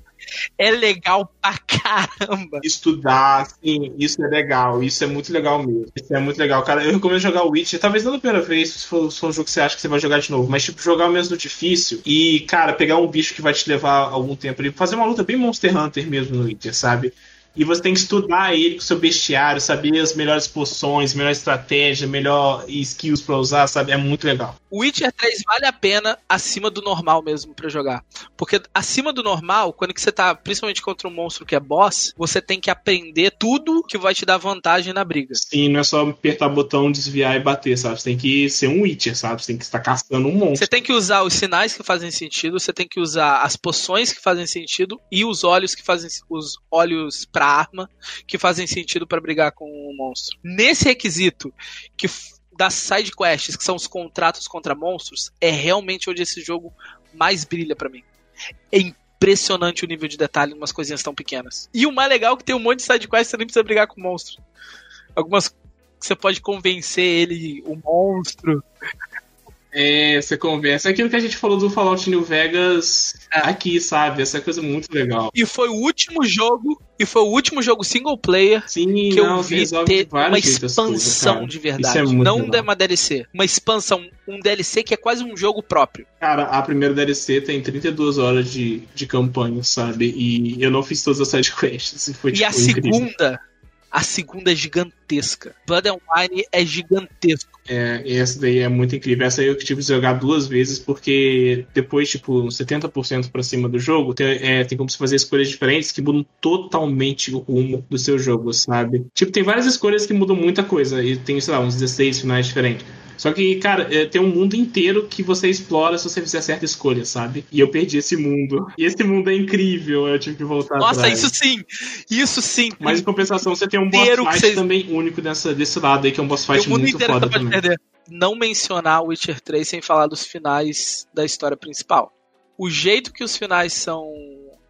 é legal pra caramba. estudar, sim, isso é legal, isso é muito legal mesmo. Isso é muito legal, cara. Eu recomendo jogar o Witcher, talvez não da primeira vez, se for, se for um jogo que você acha que você vai jogar de novo, mas tipo, jogar mesmo no difícil e, cara, pegar um bicho que vai te levar algum tempo ali, fazer uma luta bem Monster Hunter mesmo no Witcher, sabe? E você tem que estudar ele com o seu bestiário, saber as melhores poções, melhor estratégia, melhor skills pra usar, sabe? É muito legal. O Witcher 3 vale a pena acima do normal mesmo pra jogar. Porque acima do normal, quando que você tá principalmente contra um monstro que é boss, você tem que aprender tudo que vai te dar vantagem na briga. Sim, não é só apertar botão, desviar e bater, sabe? Você tem que ser um Witcher, sabe? Você tem que estar caçando um monstro. Você tem que usar os sinais que fazem sentido, você tem que usar as poções que fazem sentido e os olhos que fazem os olhos pra arma que fazem sentido pra brigar com o monstro. Nesse requisito que das side quests, que são os contratos contra monstros, é realmente onde esse jogo mais brilha pra mim. É impressionante o nível de detalhe em umas coisinhas tão pequenas. E o mais legal é que tem um monte de side quests que você nem precisa brigar com monstro. Algumas que você pode convencer ele, o monstro, É, você conversa. É aquilo que a gente falou do Fallout New Vegas É. aqui, sabe? Essa coisa muito legal. E foi o último jogo, e foi o último jogo single player Sim, que não, eu vi ter uma expansão cara. de Isso verdade. é não legal. uma DLC, uma expansão, um DLC que é quase um jogo próprio. Cara, a primeira DLC tem 32 horas de, de campanha, sabe? E eu não fiz todas as sidequests. E, foi, e tipo, a incrível. segunda, A segunda é gigantesca. Blood and Wine é gigantesco. É, e essa daí é muito incrível. Essa aí eu tive que jogar duas vezes, porque depois, tipo, 70% pra cima do jogo, tem, é, tem como você fazer escolhas diferentes que mudam totalmente o rumo do seu jogo, sabe? Tipo, tem várias escolhas que mudam muita coisa, e tem, sei lá, uns 16 finais diferentes. Só que, cara, é, tem um mundo inteiro que você explora se você fizer certa escolha, sabe? E eu perdi esse mundo. E esse mundo é incrível, eu tive que voltar Nossa, atrás. isso sim! Isso sim! Mas em compensação, você tem um boss fight também único dessa, desse lado aí, que é um boss fight muito inteiro foda também. perder. Não mencionar Witcher 3 sem falar dos finais da história principal. O jeito que os finais são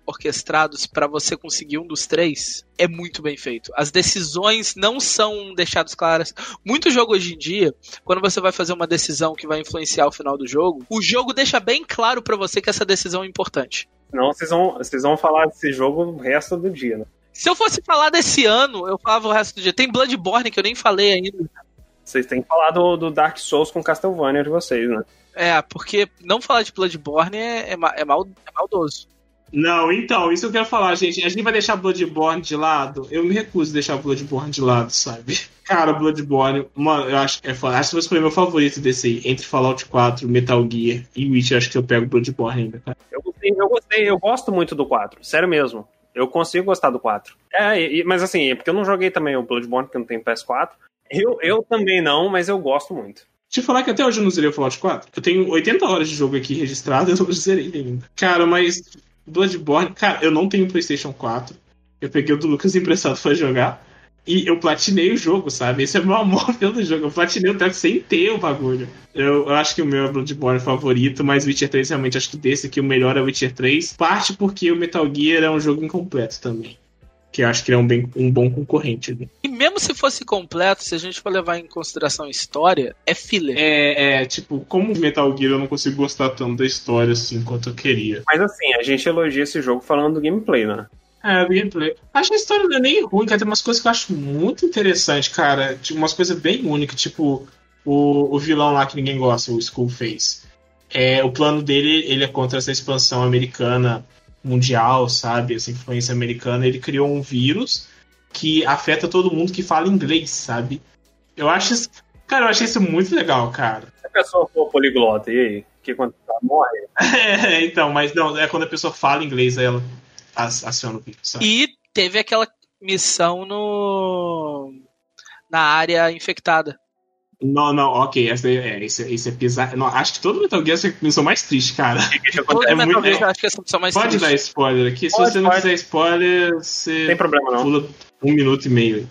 orquestrados pra você conseguir um dos três é muito bem feito. As decisões não são deixadas claras. Muito jogo hoje em dia, quando você vai fazer uma decisão que vai influenciar o final do jogo, o jogo deixa bem claro pra você que essa decisão é importante. Senão vocês vão, vocês vão falar desse jogo o resto do dia, né? Se eu fosse falar desse ano, eu falava o resto do dia. Tem Bloodborne que eu nem falei ainda. Vocês têm que falar do, do Dark Souls com Castlevania de vocês, né? É, porque não falar de Bloodborne é, é, é mal, é maldoso. Não, então, isso eu quero falar, gente. A gente vai deixar Bloodborne de lado? Eu me recuso a deixar Bloodborne de lado, sabe? Cara, Bloodborne, mano, eu acho que é. Acho que você escolher meu favorito desse aí, entre Fallout 4, Metal Gear e Witcher, acho que eu pego Bloodborne ainda, cara. Eu gostei, eu gostei, eu gosto muito do 4, sério mesmo. Eu consigo gostar do 4. É, e- mas assim, é porque eu não joguei também o Bloodborne, porque eu não tenho PS4. Eu, eu também não, mas eu gosto muito. Deixa eu falar que até hoje eu não zerei o Fallout 4. Eu tenho 80 horas de jogo aqui registrado eu não zerei ainda. Cara, mas Bloodborne, cara, eu não tenho PlayStation 4. Eu peguei o do Lucas emprestado pra jogar. E eu platinei o jogo, sabe? Esse é o meu amor pelo jogo. Eu platinei o treco sem ter o bagulho. Eu, eu acho que o meu é Bloodborne favorito, mas Witcher 3 realmente acho que desse aqui o melhor é Witcher 3. Parte porque o Metal Gear é um jogo incompleto também. Que acho que ele é um, bem, um bom concorrente ali. E mesmo se fosse completo, se a gente for levar em consideração a história, é filler. É, é, tipo, como Metal Gear eu não consigo gostar tanto da história assim quanto eu queria. Mas assim, a gente elogia esse jogo falando do gameplay, né? É, do gameplay. Acho que a história não é nem ruim, cara. Tem umas coisas que eu acho muito interessante, cara. Tipo, umas coisas bem únicas, tipo o, o vilão lá que ninguém gosta, o Skullface. É, o plano dele, ele é contra essa expansão americana mundial, sabe? Essa influência americana. Ele criou um vírus que afeta todo mundo que fala inglês, sabe? Eu acho isso... Cara, eu achei isso muito legal, cara. Se a pessoa for poliglota, e aí? Que quando ela morre? É, então, mas não, é quando a pessoa fala inglês, aí ela ac- aciona o vírus, sabe? E teve aquela missão no na área infectada. Não, não, ok, essa é, esse, esse é bizarro. Não, acho que todo Metal Gear é a missão mais triste, cara. Todo É Metal muito- Gear é- acho que essa missão mais Pode triste. dar spoiler aqui. Se Pode, você não pode. quiser spoiler, você Sem problema, não. pula um minuto e meio.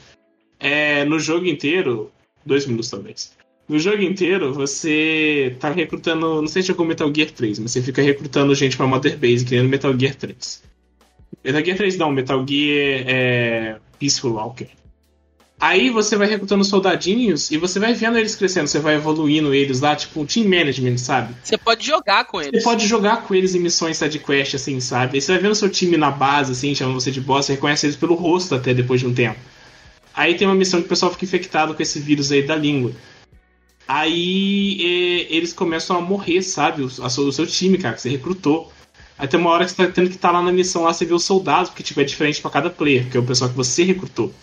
É, no jogo inteiro, dois minutos talvez. No jogo inteiro, você tá recrutando. Não sei se jogou Metal Gear 3, mas você fica recrutando gente pra Mother Base, criando Metal Gear 3. Metal Gear 3 não, Metal Gear é. Peaceful Walker. Aí você vai recrutando soldadinhos e você vai vendo eles crescendo, você vai evoluindo eles lá, tipo um team management, sabe? Você pode jogar com Você eles. pode jogar com eles em missões sidequest, assim, sabe? Aí você vai vendo seu time na base, assim, chamando você de boss, você reconhece eles pelo rosto até depois de um tempo. Aí tem uma missão que o pessoal fica infectado com esse vírus aí da língua. Aí é, eles começam a morrer, sabe? O, a, seu- o seu time, cara, que você recrutou. Aí tem uma hora que você tá tendo que estar lá na missão lá, você vê os soldados, porque tipo, é diferente pra cada player, que é o pessoal que você recrutou.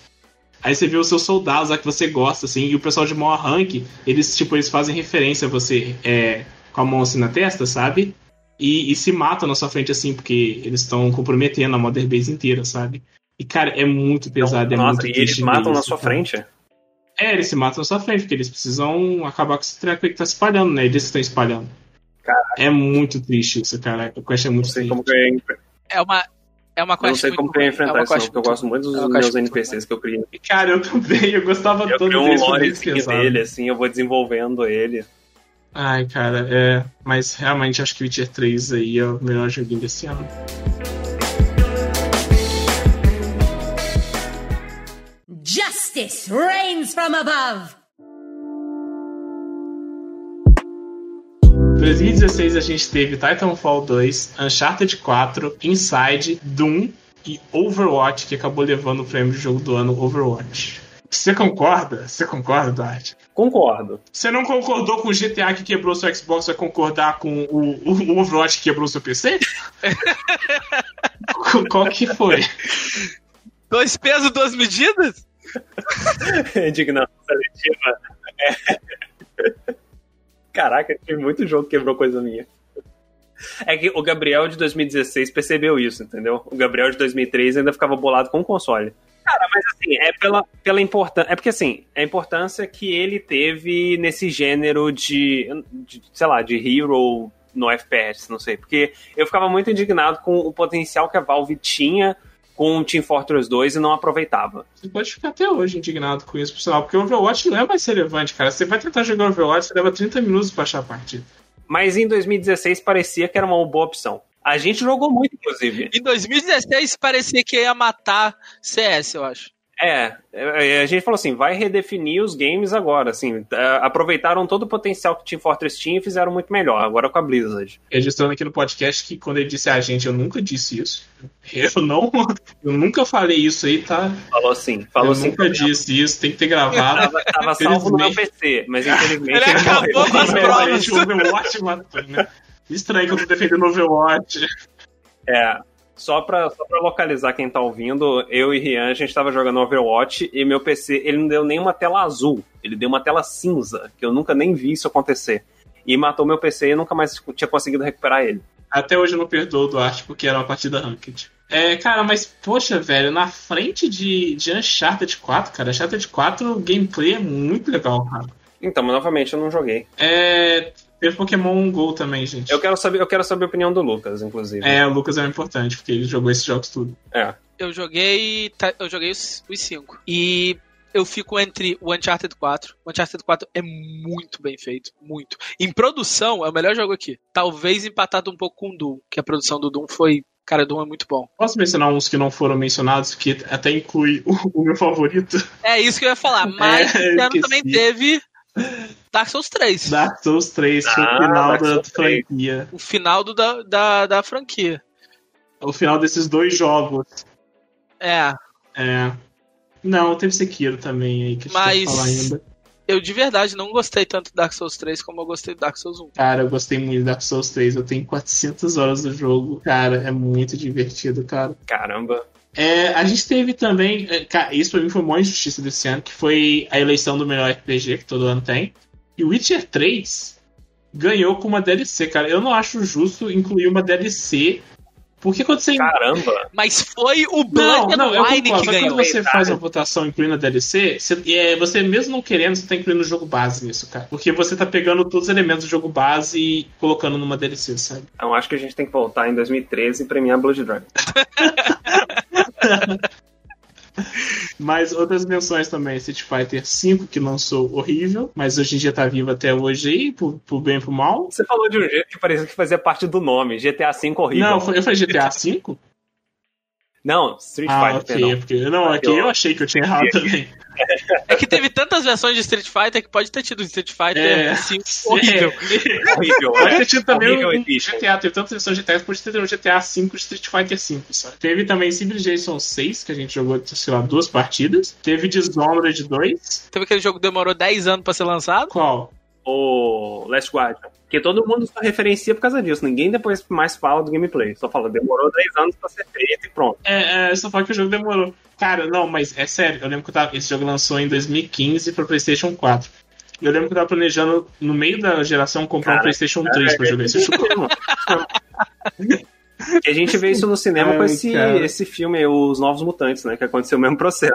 Aí você vê os seus soldados lá que você gosta, assim, e o pessoal de maior rank, eles, tipo, eles fazem referência a você é, com a mão assim na testa, sabe? E, e se matam na sua frente, assim, porque eles estão comprometendo a Mother Base inteira, sabe? E, cara, é muito pesado, é Nossa, muito e triste eles matam na sua cara. frente? É, eles se matam na sua frente, porque eles precisam acabar com esse treco aí que tá se espalhando, né? Eles estão espalhando. É muito triste isso, cara. O Quest é muito triste. enfre- É uma é uma eu não quest sei muito como que eu ia é enfrentar uma isso, quest porque eu gosto muito dos é meus quest NPCs que eu criei. Cara, eu também, eu gostava Eu todos crio um lorezinho dele, assim, eu vou desenvolvendo ele. Ai, cara, é. Mas realmente acho que Witcher 3 aí é o melhor joguinho desse ano. Justice reigns from above. 2016 a gente teve Titanfall 2, Uncharted 4, Inside, Doom e Overwatch, que acabou levando o prêmio de jogo do ano Overwatch. Você concorda? Você concorda, Duarte? Concordo. Você não concordou com o GTA que quebrou seu Xbox, vai concordar com o, o, o Overwatch que quebrou seu PC? Qual que foi? Dois pesos, duas medidas? Indignação seletiva. É. Caraca, tem muito jogo que quebrou coisa minha. É que o Gabriel de 2016 percebeu isso, entendeu? O Gabriel de 2003 ainda ficava bolado com o console. Cara, mas assim, é pela, pela importância. É porque assim, a importância que ele teve nesse gênero de, de, sei lá, de hero no FPS, não sei. Porque eu ficava muito indignado com o potencial que a Valve tinha com o Team Fortress 2 e não aproveitava. Você pode ficar até hoje indignado com isso, pessoal, porque o Overwatch não é mais relevante, cara. Você vai tentar jogar Overwatch, você leva 30 minutos pra achar a partida. Mas em 2016 parecia que era uma boa opção. A gente jogou muito, inclusive. Em 2016 parecia que ia matar CS, eu acho. É, a gente falou assim, vai redefinir os games agora, assim, aproveitaram todo o potencial que Team Fortress tinha e fizeram muito melhor, agora com a Blizzard. Registrando aqui no podcast que quando ele disse a gente, eu nunca disse isso. Eu não, eu nunca falei isso aí, tá? Falou sim, falou eu sim. nunca disse isso, tem que ter gravado. Tava, tava salvo no meu PC, mas infelizmente ele, ele acabou com as provas. Overwatch matou, né? Estranho que eu tô defendendo Overwatch. É, só pra, só pra localizar quem tá ouvindo, eu e Rian, a gente tava jogando Overwatch e meu PC, ele não deu nenhuma tela azul, ele deu uma tela cinza, que eu nunca nem vi isso acontecer. E matou meu PC e nunca mais tinha conseguido recuperar ele. Até hoje eu não perdoo o Duarte porque era uma partida ranked. É, cara, mas poxa, velho, na frente de, de Uncharted 4, cara, Uncharted 4 o gameplay é muito legal, cara. Então, mas novamente eu não joguei. É, Teve Pokémon GO também, gente. Eu quero saber, eu quero saber a opinião do Lucas, inclusive. É, o Lucas é importante, porque ele jogou esses jogos tudo. É. Eu joguei. Eu joguei os 5. E eu fico entre o Uncharted 4. O Uncharted 4 é muito bem feito. Muito. Em produção, é o melhor jogo aqui. Talvez empatado um pouco com o Doom, que a produção do Doom foi. Cara, Doom é muito bom. Posso mencionar uns que não foram mencionados, que até inclui o, o meu favorito? É isso que eu ia falar. Mas É, esse ano esqueci. também teve Dark Souls 3. Dark Souls 3, que é o Ah, final Dark da Souls 3. franquia. O final do, da, da, da franquia. O final desses dois jogos. É. É. Não, teve Sekiro também aí, que a gente Mas- falar ainda. Eu de verdade não gostei tanto do Dark Souls 3 como eu gostei do Dark Souls 1. Cara, eu gostei muito de Dark Souls 3. Eu tenho 400 horas do jogo. Cara, é muito divertido, cara. Caramba. É, a gente teve também. é, cara, isso pra mim foi uma injustiça desse ano, que foi a eleição do melhor RPG, que todo ano tem. E o Witcher 3 ganhou com uma DLC, cara. Eu não acho justo incluir uma DLC. Porque quando você. Caramba. Mas foi o Não, Blood não, eu and Wine que ganhou. quando você faz uma votação incluindo a DLC, você, é, você mesmo não querendo, você tá incluindo o jogo base nisso, cara. Porque você tá pegando todos os elementos do jogo base e colocando numa DLC, sabe? Então acho que a gente tem que voltar em 2013 e premiar Blood Dragon. Mas outras menções também, Street Fighter V, que lançou horrível, mas hoje em dia tá vivo até hoje aí, por, por bem e por mal. Você falou de um jeito que parecia que fazia parte do nome. GTA V horrível. Não, eu falei GTA V? Não, Street Ah, Fighter, ok, perdão. porque, não, aqui eu achei que eu tinha errado também. É que teve tantas versões de Street Fighter que pode ter tido Street Fighter É. 5 horrível. Horrível, Pode né? ter tido também Horrível um. GTA, teve tantas versões de GTA, pode ter tido um GTA V Street Fighter V, sabe? Teve também Civilization 6, que a gente jogou, sei lá, duas partidas. Teve Dishonored 2. Teve aquele jogo que demorou 10 anos pra ser lançado. Qual? O Last Guardian. Que todo mundo só referencia por causa disso. Ninguém depois mais fala do gameplay. Só fala, demorou 10 anos pra ser feito e pronto. É, é, só fala que o jogo demorou. Cara, não, mas é sério, eu lembro que eu tava, esse jogo lançou em 2015 pro PlayStation 4. E eu lembro que eu tava planejando, no meio da geração, comprar um Cara, PlayStation 3 pra jogar esse jogo. E a gente vê isso no cinema com Ai, esse, cara. esse filme, Os Novos Mutantes, né? Que aconteceu o mesmo processo.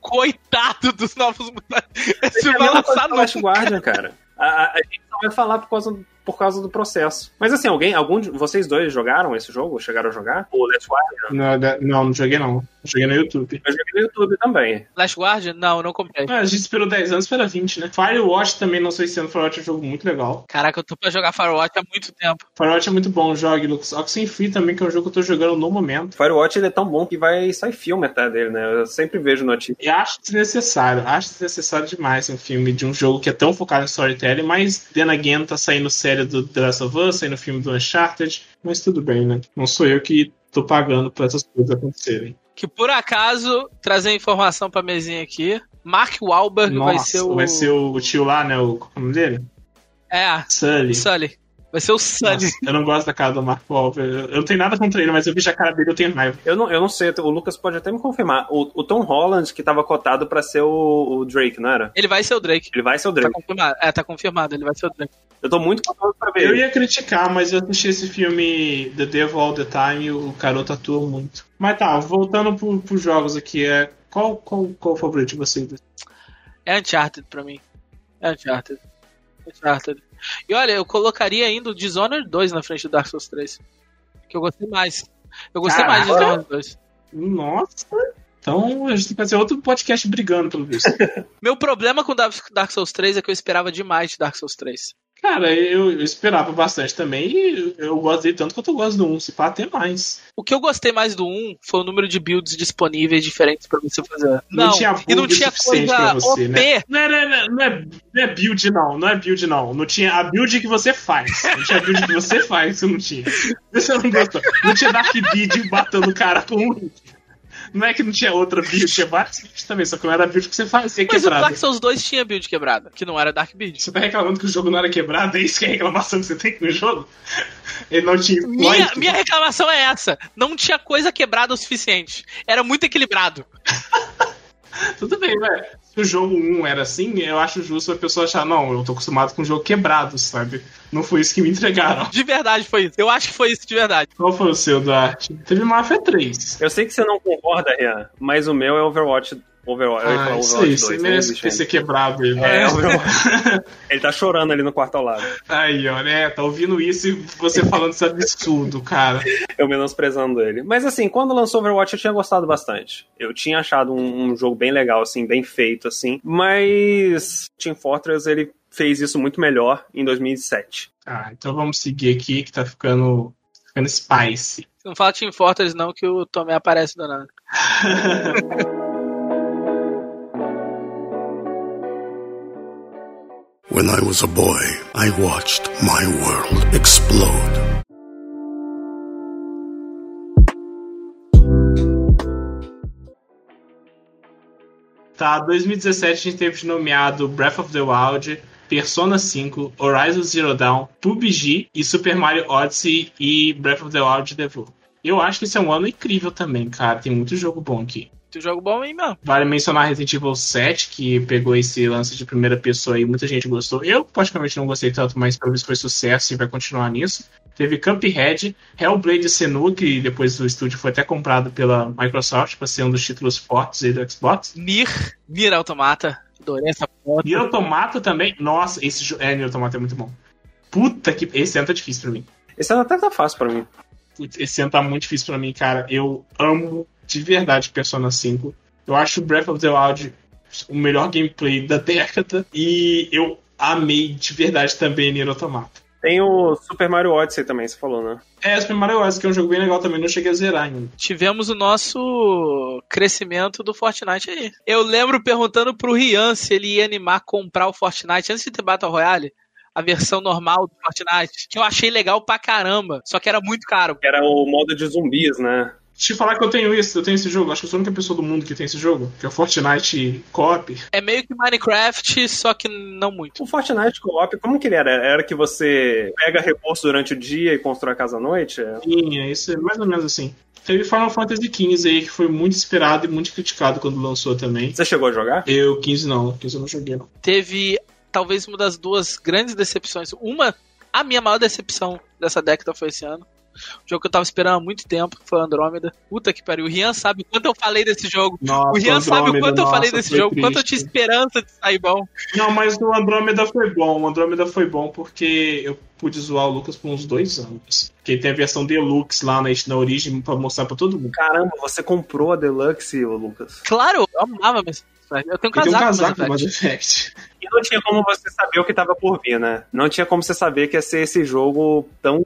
Coitado dos novos mutantes. Esse É vai mesma coisa lançar do Last Guardian, cara. A, a- a gente vai falar por causa, por causa do processo. Mas assim, alguém, algum de vocês dois jogaram esse jogo? Chegaram a jogar? O Last Guardian? não, não, não joguei não. Joguei no YouTube. Eu joguei no YouTube também. Last Guardian? Não, não comprei. Ah, a gente esperou 10 anos, espera 20, né? Firewatch também, não sei se ano Firewatch é um jogo muito legal. Caraca, eu tô pra jogar Firewatch há muito tempo. Firewatch é muito bom, jogue, Lucas. Oxenfree também, que é um jogo que eu tô jogando no momento. Firewatch ele é tão bom que vai sair filme até dele, né? Eu sempre vejo notícia. E acho desnecessário, acho desnecessário demais um filme de um jogo que é tão focado em storytelling, mas then again tá saindo série do The Last of Us, saindo filme do Uncharted, mas tudo bem, né? Não sou eu que tô pagando pra essas coisas acontecerem. Que por acaso, trazer informação pra mesinha aqui. Mark Wahlberg Nossa, vai ser o. vai ser o tio lá, né? O, é o nome dele? É, Sully. Sully. Vai ser o Sunny. Nossa, eu não gosto da cara do Mark Wahlberg. Eu não tenho nada contra ele, mas eu vejo a cara dele eu tenho raiva. Eu não, eu não sei, o Lucas pode até me confirmar. O, o Tom Holland, que tava cotado pra ser o, o Drake, não era? Ele vai ser o Drake. Ele vai ser o Tá Drake. confirmado. É, tá confirmado, ele vai ser o Drake. Eu tô muito curioso pra ver. Eu ia criticar, mas eu assisti esse filme The Devil All the Time e o garoto atua muito. Mas tá, voltando pro, pros jogos aqui, é. Qual, qual, qual o favorito de vocês? É Uncharted pra mim. É Uncharted. Uncharted. E olha, eu colocaria ainda o Dishonored 2 na frente do Dark Souls 3. Que eu gostei mais. Eu gostei mais de Caraca. Dishonored 2. Nossa! Então a gente tem que fazer outro podcast brigando pelo visto. Meu problema com Dark Souls 3 é que eu esperava demais de Dark Souls 3. Cara, eu, eu esperava bastante também e eu gosto dele tanto quanto eu gosto do 1, se pá até mais. O que eu gostei mais do 1 foi o número de builds disponíveis diferentes pra você fazer. Não, tinha e não tinha coisa pra você, OP. né? Não, é- não, é- não, é, não é build, não. Não é build, não. Não tinha a build que você faz. Não tinha a build que você faz, isso não tinha. Eu não gostou. Não tinha Dark Bid matando o cara com um. Não é que não tinha outra build, tinha várias builds também, só que não era a build que você fazia Mas o quebrada. Dark Souls 2 tinha build quebrada, que não era Dark Build. Você tá reclamando que o jogo não era quebrado? É isso que é a reclamação que você tem com o jogo? Ele não tinha Minha, minha reclamação é essa. Não tinha coisa quebrada o suficiente. Era muito equilibrado. Tudo bem, velho. O jogo 1 era assim, eu acho justo a pessoa achar, não, eu tô acostumado com o jogo quebrado, sabe? Não foi isso que me entregaram. De verdade foi isso. Eu acho que foi isso de verdade. Qual foi o seu, Duarte? Teve Mafia 3. Eu sei que você não concorda, Rian, mas o meu é Overwatch. Overwatch, eu ia Ah, isso aí, você 2, merece ainda. quebrado aí, É, velho. Overwatch. Ele tá chorando ali no quarto ao lado. Aí, ó, né? Tá ouvindo isso e você falando esse absurdo, cara. Eu menosprezando ele. Mas assim, quando lançou Overwatch eu tinha gostado bastante. Eu tinha achado um, um jogo bem legal, assim, bem feito, assim. Mas Team Fortress, ele fez isso muito melhor em 2007. Ah, então vamos seguir aqui que tá ficando, ficando spicy. Não fala Team Fortress não, que o Tomé aparece do nada. When I was a boy, I watched my world explode. Tá, 2017 a gente teve nomeado Breath of the Wild, Persona 5, Horizon Zero Dawn, PUBG e Super Mario Odyssey e Breath of the Wild Devolve. Eu acho que esse é um ano incrível também, cara. Tem muito jogo bom aqui. Tu jogo bom aí mesmo. Vale mencionar Resident Evil 7, que pegou esse lance de primeira pessoa e muita gente gostou. Eu, praticamente, não gostei tanto, mas pelo visto foi sucesso e vai continuar nisso. Teve Cuphead, Hellblade Senua, que depois o estúdio foi até comprado pela Microsoft para ser um dos títulos fortes aí do Xbox. Nier, Nier Automata. Adorei essa foto. Nier Automata também. Nossa, esse jogo. É, Nier Automata é muito bom. Puta que. Esse ano tá difícil pra mim. Esse ano até tá fácil pra mim. Putz, Esse ano tá muito difícil pra mim, cara. Eu amo de verdade Persona 5. Eu acho Breath of the Wild o melhor gameplay da década. E eu amei de verdade também Nier Automata. Tem o Super Mario Odyssey também, você falou, né? É, Super Mario Odyssey, que é um jogo bem legal também, não cheguei a zerar ainda. Tivemos o nosso crescimento do Fortnite aí. Eu lembro perguntando pro Rian se ele ia animar comprar o Fortnite antes de ter Battle Royale. A versão normal do Fortnite, que eu achei legal pra caramba, só que era muito caro. Era o modo de zumbis, né? Te falar que eu tenho isso, eu tenho esse jogo. Acho que eu sou a única pessoa do mundo que tem esse jogo, que é o Fortnite Co-op. É meio que Minecraft, só que não muito. O Fortnite Co-op, como que ele era? Era que você pega recurso durante o dia e constrói a casa à noite? É. Sim, é isso, é mais ou menos assim. Teve Final Fantasy XV aí, que foi muito esperado e muito criticado quando lançou também. Você chegou a jogar? Eu, 15 não, 15 eu não joguei não. Teve talvez uma das duas grandes decepções. Uma, a minha maior decepção dessa década foi esse ano. Um jogo que eu tava esperando há muito tempo, que foi Andrômeda. Puta que pariu. O Rian sabe o quanto eu falei desse jogo. Nossa, o Rian sabe o quanto eu falei desse jogo, quanto eu triste. tinha esperança de sair bom. Não, mas o Andrômeda foi bom. O Andrômeda foi bom porque eu pude zoar o Lucas por uns dois anos. Porque tem a versão Deluxe lá na, na Origin pra mostrar pra todo mundo. Caramba, você comprou a Deluxe, ô Lucas. Claro, eu amava Effect. Eu tenho um E tem um casaco, casaco Mass Mass Effect. E não tinha como você saber o que tava por vir, né? Não tinha como você saber que ia ser esse jogo tão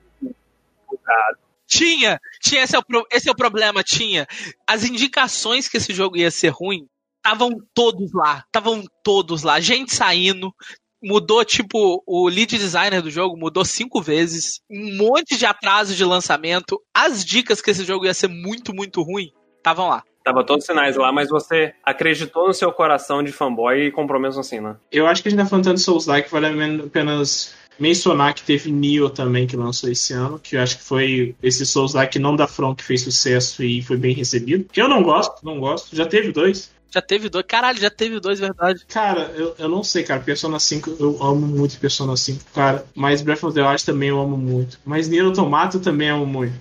Tinha, tinha, esse é, o, pro- esse é o problema, tinha. As indicações que esse jogo ia ser ruim, estavam todos lá, estavam todos lá. Gente saindo, mudou, tipo, o lead designer do jogo mudou cinco vezes, um monte de atraso de lançamento. As dicas que esse jogo ia ser muito, muito ruim, estavam lá. Tava todos os sinais lá, mas você acreditou no seu coração de fanboy e comprou mesmo assim, né? Eu acho que a gente tá falando tanto de Souls-like, vale apenas mencionar que teve Nioh também, que lançou esse ano, que eu acho que foi esse Souls lá que não da From que fez sucesso e foi bem recebido. Eu não gosto, não gosto. Já teve dois. Já teve dois. Caralho, já teve dois, verdade. Cara, eu, eu não sei, cara. Persona 5, eu amo muito Persona 5, cara. Mas Breath of the Wild também eu amo muito. Mas Nier Automata eu também amo muito.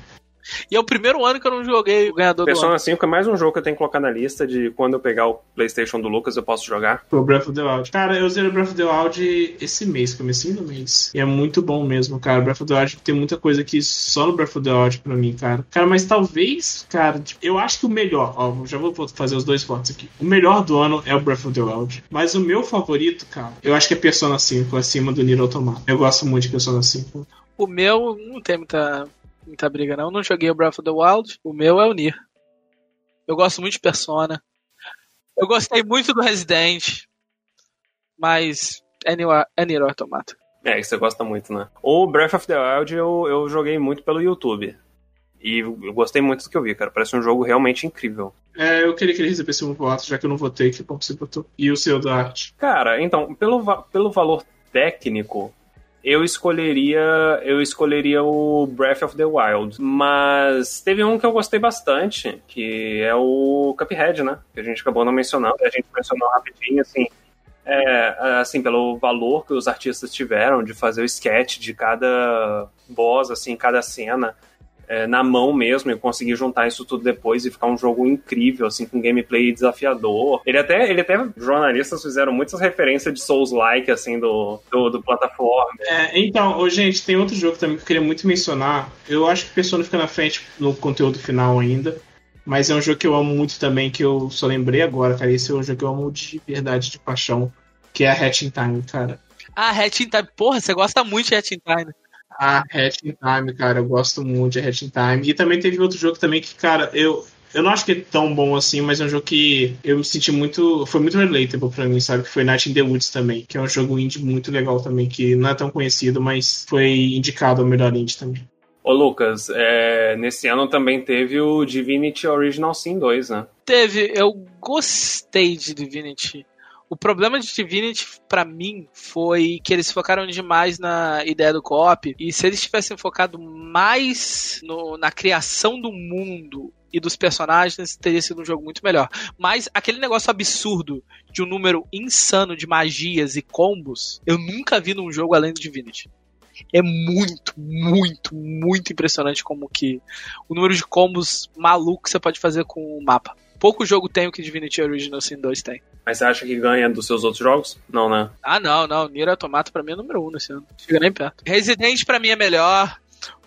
E é o primeiro ano que eu não joguei o ganhador Persona do ano. 5 é mais um jogo que eu tenho que colocar na lista de quando eu pegar o PlayStation do Lucas eu posso jogar. Foi o Breath of the Wild. Cara, eu zerei Breath of the Wild esse mês, comecinho do mês. E é muito bom mesmo, cara. Breath of the Wild tem muita coisa aqui só no Breath of the Wild pra mim, cara. Cara, mas talvez, cara, tipo, eu acho que o melhor, ó, já vou fazer os dois votos aqui. O melhor do ano é o Breath of the Wild. Mas o meu favorito, cara, eu acho que é Persona 5, acima do Nier Automata. Eu gosto muito de Persona 5. O meu não tem muita, muita briga, não. Eu não joguei o Breath of the Wild. O meu é o Nier. Eu gosto muito de Persona. Eu gostei muito do Resident. Mas é Nier, é Automata. É, que você gosta muito, né? O Breath of the Wild eu, eu joguei muito pelo YouTube. E eu gostei muito do que eu vi, cara. Parece um jogo realmente incrível. É, eu queria que ele recebesse um voto, já que eu não votei, que bom que você votou. E o seu da arte? Cara, então, pelo, pelo valor técnico, eu escolheria eu escolheria o Breath of the Wild. Mas teve um que eu gostei bastante, que é o Cuphead, né? Que a gente acabou não mencionando. A gente mencionou rapidinho, assim. É, assim, pelo valor que os artistas tiveram de fazer o sketch de cada boss, assim, cada cena é, na mão mesmo e conseguir juntar isso tudo depois e ficar um jogo incrível, assim, com gameplay desafiador. Ele até, ele até, jornalistas fizeram muitas referências de Souls-like, assim, do, do, do plataforma. É, então, ô, gente, tem outro jogo também que eu queria muito mencionar. Eu acho que o Persona fica na frente no conteúdo final ainda. Mas é um jogo que eu amo muito também, que eu só lembrei agora, cara. Esse é um jogo que eu amo de verdade, de paixão. Que é a Hatching Time, cara. Ah, Hatch in Time. Porra, você gosta muito de Hatch in Time. A Hatching Time, cara, eu gosto muito de Hatching Time. E também teve outro jogo também que, cara, eu. Eu não acho que é tão bom assim, mas é um jogo que eu me senti muito. Foi muito relatable pra mim, sabe? Que foi Night in the Woods também, que é um jogo indie muito legal também, que não é tão conhecido, mas foi indicado ao melhor indie também. Ô Lucas, é, nesse ano também teve o Divinity Original Sin 2, né? Teve, eu gostei de Divinity. O problema de Divinity, pra mim, foi que eles focaram demais na ideia do co-op. E se eles tivessem focado mais no- na criação do mundo e dos personagens, teria sido um jogo muito melhor. Mas aquele negócio absurdo de um número insano de magias e combos, eu nunca vi num jogo além do Divinity. É muito, muito, muito impressionante como que o número de combos malucos que você pode fazer com o mapa. Pouco jogo tem o que Divinity Original Sin 2 tem. Mas você acha que ganha dos seus outros jogos? Não, né? Ah, não, não. Nier Automata pra mim é número 1 um nesse ano. Chega nem perto. Resident pra mim é melhor.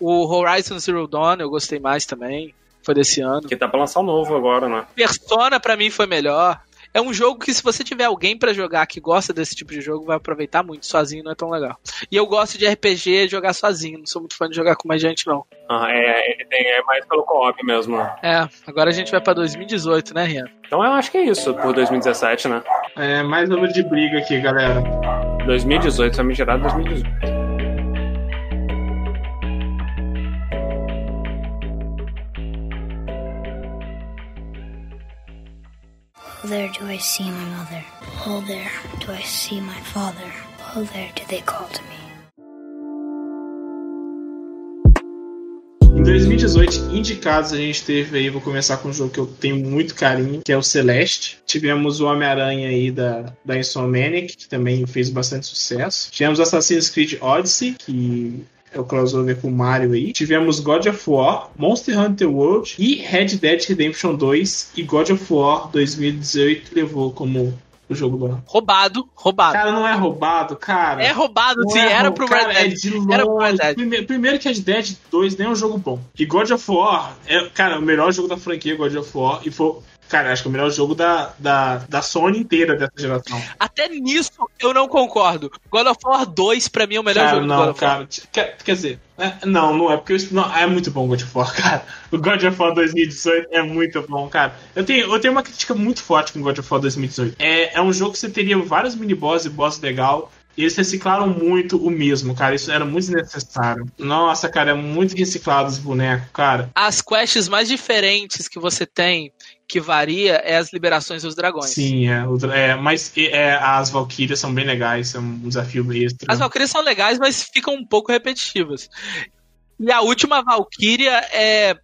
O Horizon Zero Dawn eu gostei mais também. Foi desse ano. Que tá pra lançar o novo agora, né? Persona pra mim foi melhor. É um jogo que se você tiver alguém pra jogar que gosta desse tipo de jogo, vai aproveitar muito. Sozinho não é tão legal. E eu gosto de RPG jogar sozinho. Não sou muito fã de jogar com mais gente, não. Ah, é, tem, é mais pelo co-op mesmo. É, agora a gente vai pra 2018, né, Rian? Então eu acho que é isso por 2017, né? É, mais número de briga aqui, galera. 2018, vai me gerar 2018. There do I see my mother. Oh, there do I see my father. Oh, there do they call to me. Em 2018, indicados a gente teve aí, vou começar com um jogo que eu tenho muito carinho, que é o Celeste. Tivemos o Homem-Aranha aí da, da Insomniac, que também fez bastante sucesso. Tivemos Assassin's Creed Odyssey, que é o crossover com o Mario aí. Tivemos God of War, Monster Hunter World e Red Dead Redemption 2. E God of War 2018 levou como o jogo do ano. Roubado, roubado. Cara, não é roubado, cara. É roubado, Não sim. é era pro cara, Red Dead. É de Era pro Red. Dead. Primeiro, primeiro que Red Dead 2 nem é um jogo bom. E God of War é, cara, o melhor jogo da franquia God of War. E foi, cara, acho que é o melhor jogo da, da, da Sony inteira dessa geração. Até nisso eu não concordo. God of War 2 pra mim é o melhor cara, jogo do não, God of War. cara. Quer, quer dizer, é, não, não é porque isso não, é muito bom God of War, cara. O God of War 2018 é muito bom, cara. Eu tenho, eu tenho uma crítica muito forte com God of War 2018. É, é um jogo que você teria vários mini-boss e boss legal. E eles reciclaram muito o mesmo, cara. Isso era muito desnecessário. Nossa, cara, é muito reciclado os bonecos, cara. As quests mais diferentes que você tem, que varia, é as liberações dos dragões. Sim, é. é mas é, as Valkyrias são bem legais, são um desafio extra. As Valkyrias são legais, mas ficam um pouco repetitivas. E a última Valkyria é,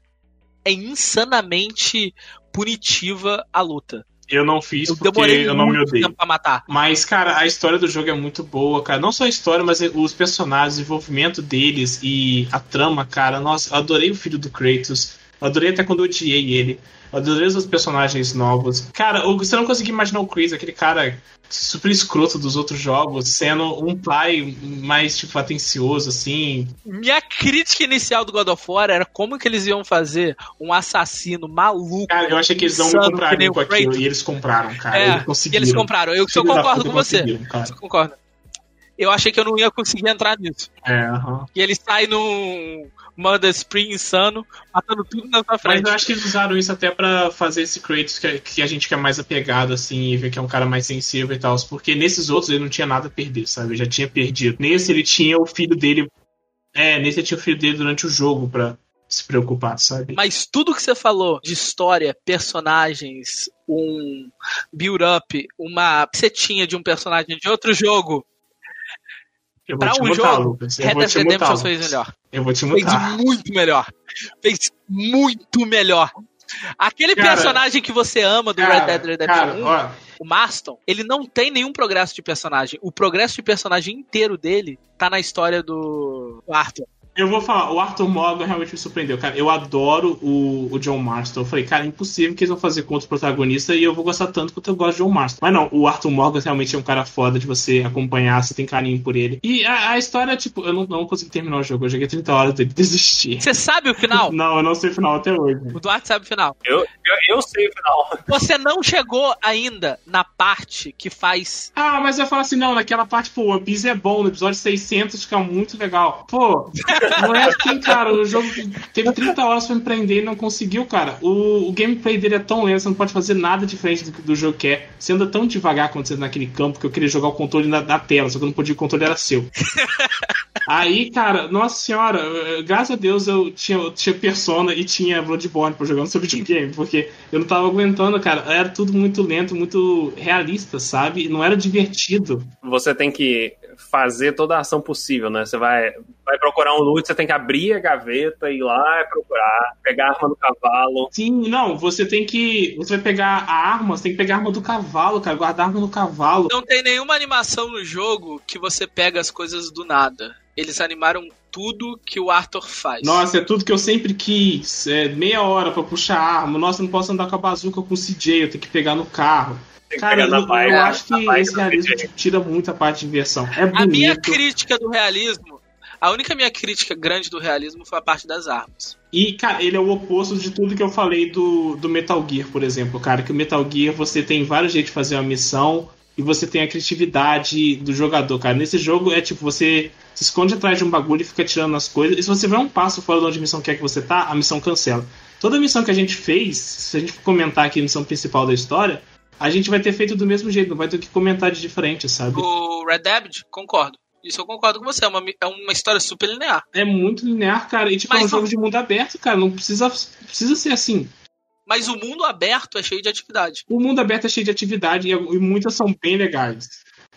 é insanamente punitiva a luta. Eu não fiz Eu porque eu não me odeio. pra matar. Mas, cara, a história do jogo é muito boa, cara. Não só a história, mas os personagens, o desenvolvimento deles e a trama, cara. Nossa, eu adorei o filho do Kratos. Eu adorei até quando eu odiei ele. Adorei os personagens novos. Cara, você não conseguia imaginar o Chris, aquele cara super escroto dos outros jogos, sendo um pai mais, tipo, atencioso, assim. Minha crítica inicial do God of War era como que eles iam fazer um assassino maluco. Cara, eu achei que eles não o com aquilo. E eles compraram, cara. É, eles e conseguiram. eles compraram. Eu, eu concordo com você. cara. Eu concordo. Eu achei que eu não ia conseguir entrar nisso. É, aham. E ele sai num Mother Spring insano, matando tudo na sua Mas frente. eu acho que eles usaram isso até pra fazer esse Kratos que, que a gente quer mais apegado, assim, e ver que é um cara mais sensível e tal. Porque nesses outros ele não tinha nada a perder, sabe? Ele já tinha perdido. Nesse ele tinha o filho dele. É, nesse ele tinha o filho dele durante o jogo pra se preocupar, sabe? Mas tudo que você falou de história, personagens, um build-up, uma setinha de um personagem de outro jogo, Eu pra um mutar, jogo, Lucas. Red Dead Redemption fez melhor. Eu vou te Fez mutar. muito melhor. Fez muito melhor. Aquele Cara, personagem que você ama do cara, Red Dead Redemption cara, 1, ó. o Marston, ele não tem nenhum progresso de personagem. O progresso de personagem inteiro dele tá na história do Arthur. Eu vou falar, o Arthur Morgan realmente me surpreendeu, cara. Eu adoro o, o John Marston. Eu falei, cara, é impossível que eles vão fazer contra o protagonista e eu vou gostar tanto quanto eu gosto de John Marston. Mas não, o Arthur Morgan realmente é um cara foda de você acompanhar, você tem carinho por ele. E a, a história, tipo, eu não, não consegui terminar o jogo. Eu joguei 30 horas dele desistir. Você sabe o final? Não, eu não sei o final até hoje. O Duarte sabe o final. Eu, eu, eu sei o final. Você não chegou ainda na parte que faz. Ah, mas eu falo assim, não, naquela parte, pô, One Piece é bom, no episódio 600 fica muito legal. Pô, não é assim, cara, o jogo teve 30 horas pra me prender e não conseguiu, cara. O, o gameplay dele é tão lento, você não pode fazer nada diferente do que do jogo quer. Você anda tão devagar você anda naquele campo que eu queria jogar o controle na, na tela, só que eu não podia, o controle era seu. Aí, cara, nossa senhora, graças a Deus eu tinha, eu tinha Persona e tinha Bloodborne pra jogar no seu videogame, porque eu não tava aguentando, cara. Era tudo muito lento, muito realista, sabe? Não era divertido. Você tem que fazer toda a ação possível, né? Você vai, vai procurar um loot, você tem que abrir a gaveta, ir lá e procurar, pegar a arma do cavalo. Sim, não, você tem que. Você vai pegar a arma, você tem que pegar a arma do cavalo, cara, guardar a arma no cavalo. Não tem nenhuma animação no jogo que você pega as coisas do nada. Eles animaram tudo que o Arthur faz. Nossa, é tudo que eu sempre quis. É meia hora pra puxar a arma. Nossa, eu não posso andar com a bazuca com o CJ, eu tenho que pegar no carro. Tem que Cara, pegar eu, na eu acho que esse realismo tira muita parte de diversão. É A minha bonito. crítica do realismo, a única minha crítica grande do realismo foi a parte das armas. E, cara, ele é o oposto de tudo que eu falei do, do Metal Gear, por exemplo, cara. Que o Metal Gear você tem vários jeitos de fazer uma missão e você tem a criatividade do jogador, cara. Nesse jogo é tipo, você se esconde atrás de um bagulho e fica tirando as coisas. E se você vai um passo fora de onde a missão quer que você tá, a missão cancela. Toda missão que a gente fez, se a gente for comentar aqui a missão principal da história, a gente vai ter feito do mesmo jeito, não vai ter que comentar de diferente, sabe? O Red Dead, concordo. Isso eu concordo com você. É uma, é uma história super linear. É muito linear, cara. E tipo, é um Mas não- jogo de mundo aberto, cara. Não precisa, precisa ser assim. Mas o mundo aberto é cheio de atividade. O mundo aberto é cheio de atividade e, e muitas são bem legais.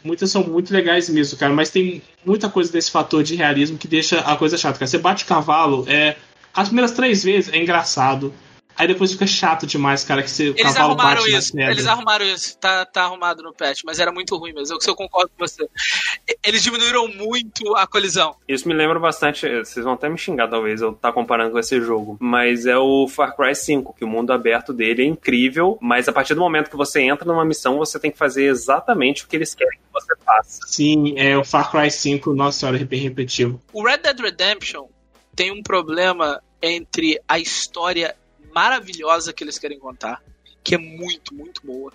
Muitas são muito legais mesmo, cara. Mas tem muita coisa desse fator de realismo que deixa a coisa chata, cara. Você bate cavalo, é. As primeiras três vezes é engraçado. Aí depois fica chato demais, cara, que você, o Eles cavalo arrumaram isso. Eles arrumaram isso. Tá, tá arrumado no patch, mas era muito ruim mesmo. Eu, eu concordo com você. Eles diminuíram muito a colisão. Isso me lembra bastante, vocês vão até me xingar talvez eu estar comparando com esse jogo, mas é o Far Cry 5, que o mundo aberto dele é incrível, mas a partir do momento que você entra numa missão, você tem que fazer exatamente o que eles querem que você faça. Sim, é o Far Cry 5, nossa senhora, é bem repetitivo. O Red Dead Redemption tem um problema entre a história maravilhosa que eles querem contar, que é muito, muito boa.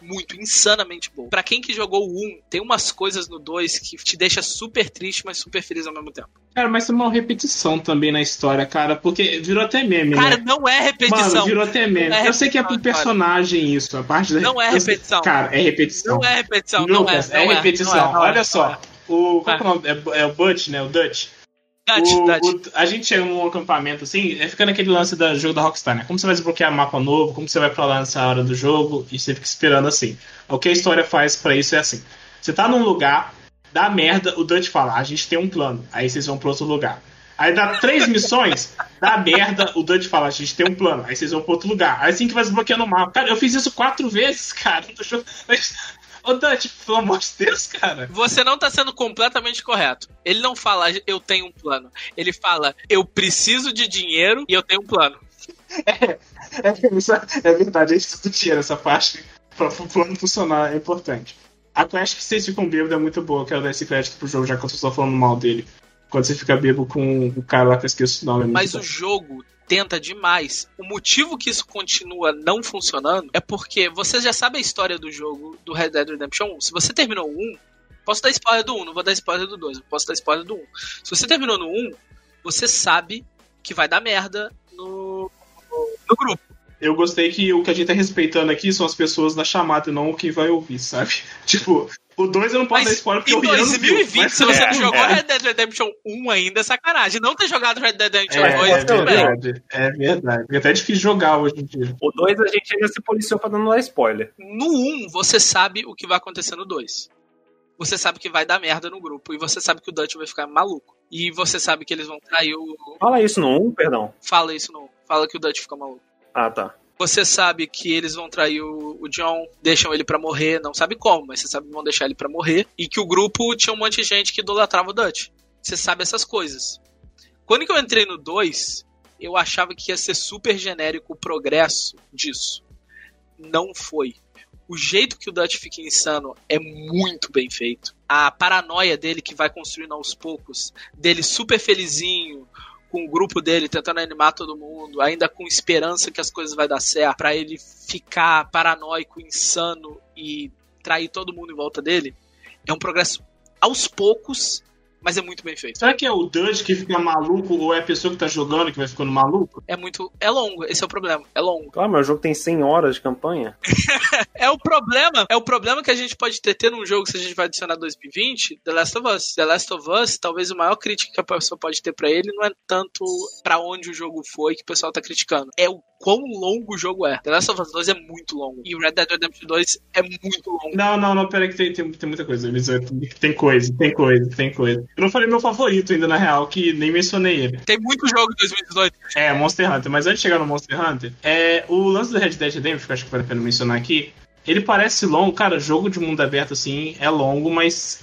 Muito, insanamente boa. Pra quem que jogou o 1, tem umas coisas no 2 que te deixa super triste, mas super feliz ao mesmo tempo. Cara, mas tem uma repetição também na história, cara, porque virou até meme, Cara, né? não é repetição. Mano, virou até meme. É eu sei que é pro repetição, personagem isso, a parte da Não é repetição. Cara, é repetição. Não é repetição, Lucas, não é. é não repetição. é, não é, Olha só. é. O, qual que é o nome? É, é o Butch, né? O Dutch. Dutch, o, Dutch. o- a gente chega num acampamento assim, é fica naquele lance do jogo da Rockstar, né? Como você vai desbloquear mapa novo, como você vai pra lá nessa hora do jogo, e você fica esperando assim. O que a história faz pra isso é assim: você tá num lugar, dá merda, o Dutch fala, a gente tem um plano, aí vocês vão pra outro lugar. Aí dá três missões, dá merda, o Dutch fala, a gente tem um plano, aí vocês vão pra outro lugar. Aí assim que vai desbloqueando o mapa. Cara, eu fiz isso quatro vezes, cara. jogo. Ô Dutch, pelo amor de Deus, cara. Você não tá sendo completamente correto. Ele não fala, eu tenho um plano. Ele fala, eu preciso de dinheiro e eu tenho um plano. É, isso é verdade, a gente discutia essa parte pra o plano funcionar é importante. A quest que vocês ficam bêbados é muito boa, quero dar esse crédito pro jogo, já que eu estou falando mal dele. Quando você fica bêbado com o cara lá que eu esqueço o nome. é Mas bom. o jogo tenta demais. O motivo que isso continua não funcionando é porque você já sabe a história do jogo do Red Dead Redemption 1. Se você terminou o 1, posso dar spoiler do 1, não vou dar spoiler do 2, posso dar spoiler do 1. Se você terminou no 1, você sabe que vai dar merda no, no grupo. Eu gostei que o que a gente tá respeitando aqui são as pessoas da chamada e não quem vai ouvir, sabe? Tipo, o 2 eu não posso dar spoiler porque Em não viu, 2020, mas- se você é, não jogou é. Red Dead Redemption 1 ainda, é sacanagem. Não ter jogado Red Dead Redemption É, 2, é tudo bem. verdade, é verdade. É até difícil jogar hoje em dia. O 2 a gente ainda se policiou pra não dar spoiler. No 1, você sabe o que vai acontecer no 2. Você sabe que vai dar merda no grupo. E você sabe que o Dutch vai ficar maluco. E você sabe que eles vão trair o. Fala isso no 1, perdão. Fala isso no 1. Fala que o Dutch fica maluco. Ah, tá. Você sabe que eles vão trair o, o John, deixam ele pra morrer, não sabe como, mas você sabe que vão deixar ele pra morrer. E que o grupo tinha um monte de gente que idolatrava o Dutch. Você sabe essas coisas. Quando que eu entrei no 2, eu achava que ia ser super genérico o progresso disso. Não foi. O jeito que o Dutch fica insano é muito bem feito. A paranoia dele que vai construindo aos poucos, dele super felizinho, com o grupo dele tentando animar todo mundo, ainda com esperança que as coisas vai dar certo, pra ele ficar paranoico, insano e trair todo mundo em volta dele, é um progresso aos poucos, mas é muito bem feito. Será que é o Dutch que fica maluco ou é a pessoa que tá jogando que vai ficando maluco? É muito. É longo, esse é o problema. É longo. Claro, mas o jogo tem 100 horas de campanha. É o problema, é o problema que a gente pode ter, ter num jogo se a gente vai adicionar 2020, The Last of Us. The Last of Us, talvez o maior crítica que a pessoa pode ter pra ele não é tanto pra onde o jogo foi que o pessoal tá criticando. É o quão longo o jogo é. The Last of Us 2 é muito longo. E o Red Dead Redemption 2 é muito longo. Não, não, não, peraí que tem, tem, tem muita coisa. Elisa. Tem coisa, tem coisa, tem coisa. Eu não falei meu favorito ainda, na real, que nem mencionei ele. Tem muito jogo em 2018. É, Monster Hunter. Mas antes de chegar no Monster Hunter, é, o lance do Red Dead Redemption, que eu acho que vale a pena mencionar aqui, ele parece longo. Cara, jogo de mundo aberto, assim, é longo, mas